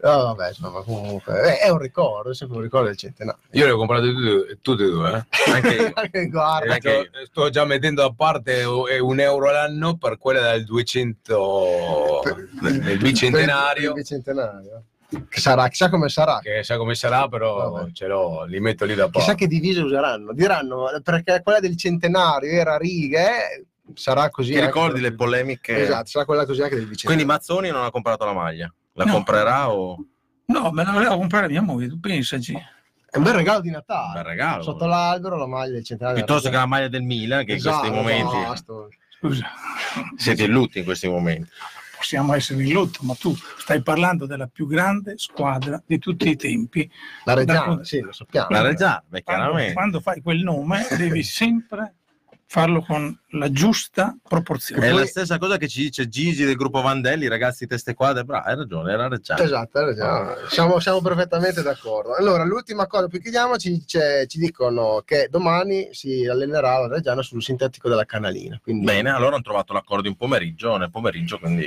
Speaker 3: no, vabbè, insomma, comunque eh, è un ricordo, è sempre un ricordo del centenario.
Speaker 6: Io le ho comprate tutte, tutte e due. eh.
Speaker 4: Anche io.
Speaker 3: Anche guarda,
Speaker 4: Anche
Speaker 6: Sto, sto già mettendo a parte eh, un euro all'anno per quella del 200 del bicentenario.
Speaker 3: Il bicentenario. Che sarà, chissà come sarà.
Speaker 6: Che sa come sarà, però
Speaker 3: Vabbè.
Speaker 6: ce l'ho, li metto lì da
Speaker 3: Chissà
Speaker 6: parte.
Speaker 3: che divise useranno. Diranno perché quella del centenario era righe, sarà così.
Speaker 4: Ti
Speaker 3: anche
Speaker 4: ricordi
Speaker 3: per-
Speaker 4: le polemiche?
Speaker 3: Esatto, sarà quella così anche del
Speaker 4: Quindi
Speaker 3: bicentenario.
Speaker 4: Mazzoni non ha comprato la maglia. La
Speaker 5: No.
Speaker 4: comprerà o
Speaker 5: No, me la voleva comprare mia moglie, tu pensaci.
Speaker 3: È un bel regalo di
Speaker 4: un
Speaker 3: Natale.
Speaker 4: bel regalo?
Speaker 3: Sotto l'albero la maglia del centenario.
Speaker 4: Piuttosto che la maglia del Milan, che in
Speaker 3: Esatto,
Speaker 4: questi momenti
Speaker 3: basta.
Speaker 5: Scusa,
Speaker 4: siete in lutti in questi momenti.
Speaker 5: Possiamo essere in lutto, ma tu stai parlando della più grande squadra di tutti i tempi.
Speaker 3: La Reggiana,
Speaker 5: Da-
Speaker 3: sì, lo sappiamo.
Speaker 4: La Reggiana, beh,
Speaker 5: Quando,
Speaker 4: chiaramente.
Speaker 5: quando fai quel nome devi sempre farlo con la giusta proporzione.
Speaker 4: È
Speaker 3: poi-
Speaker 4: la stessa cosa che ci dice Gigi del gruppo Vandelli, ragazzi teste quadre, bravo, hai ragione, era Reggiana.
Speaker 3: Esatto, hai ragione. siamo, siamo perfettamente d'accordo. Allora, l'ultima cosa, poi chiudiamo, ci, dice- ci dicono che domani si allenerà la Reggiana sul sintetico della Canalina. Quindi
Speaker 4: Bene, allora hanno trovato l'accordo in pomeriggio, nel pomeriggio, quindi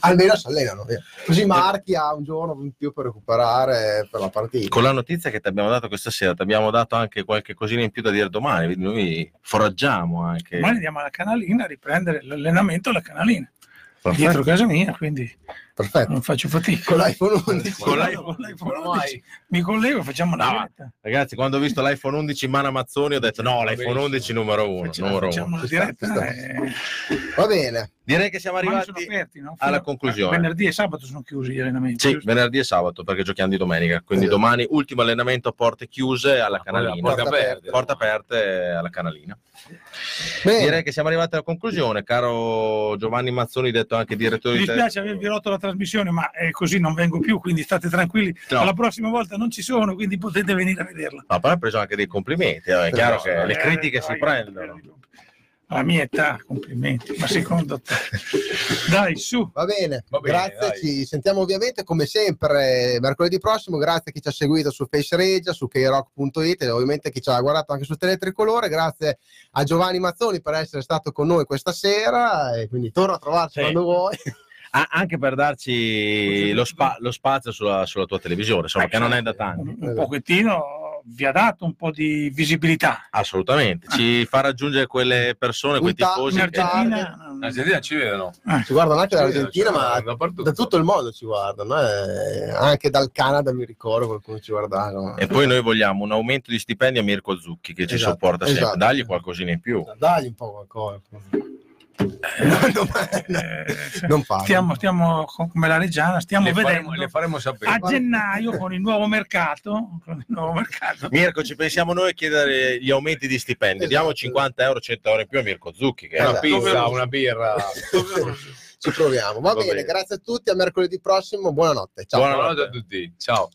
Speaker 3: almeno si allenano. Così Marchi ha un giorno in più per recuperare per la partita.
Speaker 4: con la notizia che ti abbiamo dato questa sera, ti abbiamo dato anche qualche cosina in più da dire domani, quindi noi foraggiamo anche.
Speaker 5: Domani andiamo alla canalina a riprendere l'allenamento alla canalina,
Speaker 4: Perfetto.
Speaker 5: dietro casa mia, quindi
Speaker 3: Perfetto.
Speaker 5: non faccio fatica.
Speaker 3: Con l'iPhone 11.
Speaker 4: Con
Speaker 5: l'iPhone-
Speaker 4: l'iPhone-
Speaker 5: con l'iPhone
Speaker 6: Ormai.
Speaker 5: 11 mi collego, facciamo una
Speaker 4: No,
Speaker 5: diretta.
Speaker 4: Ragazzi, quando ho visto l'iPhone 11 in mano a Mazzoni, ho detto no, l'iPhone 11 numero uno.
Speaker 5: Facciamo,
Speaker 4: numero
Speaker 5: facciamo
Speaker 4: uno.
Speaker 5: diretta.
Speaker 3: sta.
Speaker 5: eh,
Speaker 3: Va bene.
Speaker 4: Direi che siamo arrivati
Speaker 5: aperti, no?
Speaker 4: alla conclusione.
Speaker 5: Venerdì e sabato sono chiusi gli allenamenti.
Speaker 4: Sì,
Speaker 5: giusto?
Speaker 4: venerdì e sabato perché giochiamo di domenica. Quindi
Speaker 3: Esatto.
Speaker 4: domani ultimo allenamento a porte chiuse alla
Speaker 6: Ah,
Speaker 4: canalina.
Speaker 6: porte
Speaker 3: Porte
Speaker 6: aperte.
Speaker 4: Porte aperte alla canalina.
Speaker 3: Bene.
Speaker 4: Direi che siamo arrivati alla conclusione, caro Giovanni Mazzoni, detto anche direttore
Speaker 5: Mi
Speaker 4: di
Speaker 5: dispiace avervi rotto la trasmissione, ma eh, così non vengo più, quindi state tranquilli.
Speaker 4: No.
Speaker 5: Alla prossima volta non ci sono, quindi potete venire a vederla.
Speaker 4: Ma poi ha preso anche dei complimenti, eh, è chiaro che le
Speaker 5: Eh,
Speaker 4: critiche si
Speaker 5: dai,
Speaker 4: prendono.
Speaker 5: Alla mia età, complimenti, ma secondo te? Dai, su.
Speaker 3: Va bene,
Speaker 6: Va bene,
Speaker 3: grazie,
Speaker 6: dai.
Speaker 3: ci sentiamo ovviamente come sempre mercoledì prossimo, grazie a chi ci ha seguito su Face Regia, su krock.it e ovviamente chi ci ha guardato anche su Teletricolore, grazie a Giovanni Mazzoni per essere stato con noi questa sera e quindi torna a trovarci
Speaker 4: Sì.
Speaker 3: quando vuoi.
Speaker 4: Ah, anche per darci lo, spa- lo spazio sulla, sulla tua televisione, insomma, che non è da tanto.
Speaker 5: Un, un pochettino vi ha dato un po' di visibilità.
Speaker 4: Assolutamente, ci fa raggiungere quelle persone, quei tifosi.
Speaker 5: In
Speaker 4: che-
Speaker 5: Argentina,
Speaker 6: In Argentina ci vedono.
Speaker 5: eh,
Speaker 3: Ci guardano anche
Speaker 6: Ci
Speaker 3: dall'Argentina, ma
Speaker 6: dappertutto.
Speaker 3: da tutto il mondo ci guardano, eh. anche dal Canada mi ricordo qualcuno ci guardava.
Speaker 4: E poi noi vogliamo un aumento di stipendi a Mirko Zucchi che ci
Speaker 3: Esatto,
Speaker 4: sopporta sempre,
Speaker 3: esatto.
Speaker 4: dagli qualcosina in più.
Speaker 3: Dagli un po' qualcosa. non,
Speaker 5: eh,
Speaker 3: non parlo.
Speaker 5: stiamo, stiamo con- come la Reggiana, stiamo
Speaker 6: Le
Speaker 5: vedendo
Speaker 6: faremo, le faremo sapere.
Speaker 5: a gennaio con il nuovo mercato, con il nuovo mercato
Speaker 4: Mirko, ci pensiamo noi a chiedere gli aumenti di stipendi.
Speaker 3: Esatto.
Speaker 4: Diamo 50 euro, 100 euro in più a Mirko Zucchi. Che
Speaker 6: Una
Speaker 3: Esatto.
Speaker 6: pizza, una birra.
Speaker 3: Ci proviamo. Va,
Speaker 6: Va
Speaker 3: bene,
Speaker 6: bene.
Speaker 3: grazie a tutti, a mercoledì prossimo, buonanotte. Ciao.
Speaker 4: Buonanotte.
Speaker 6: Buonanotte a tutti. Ciao.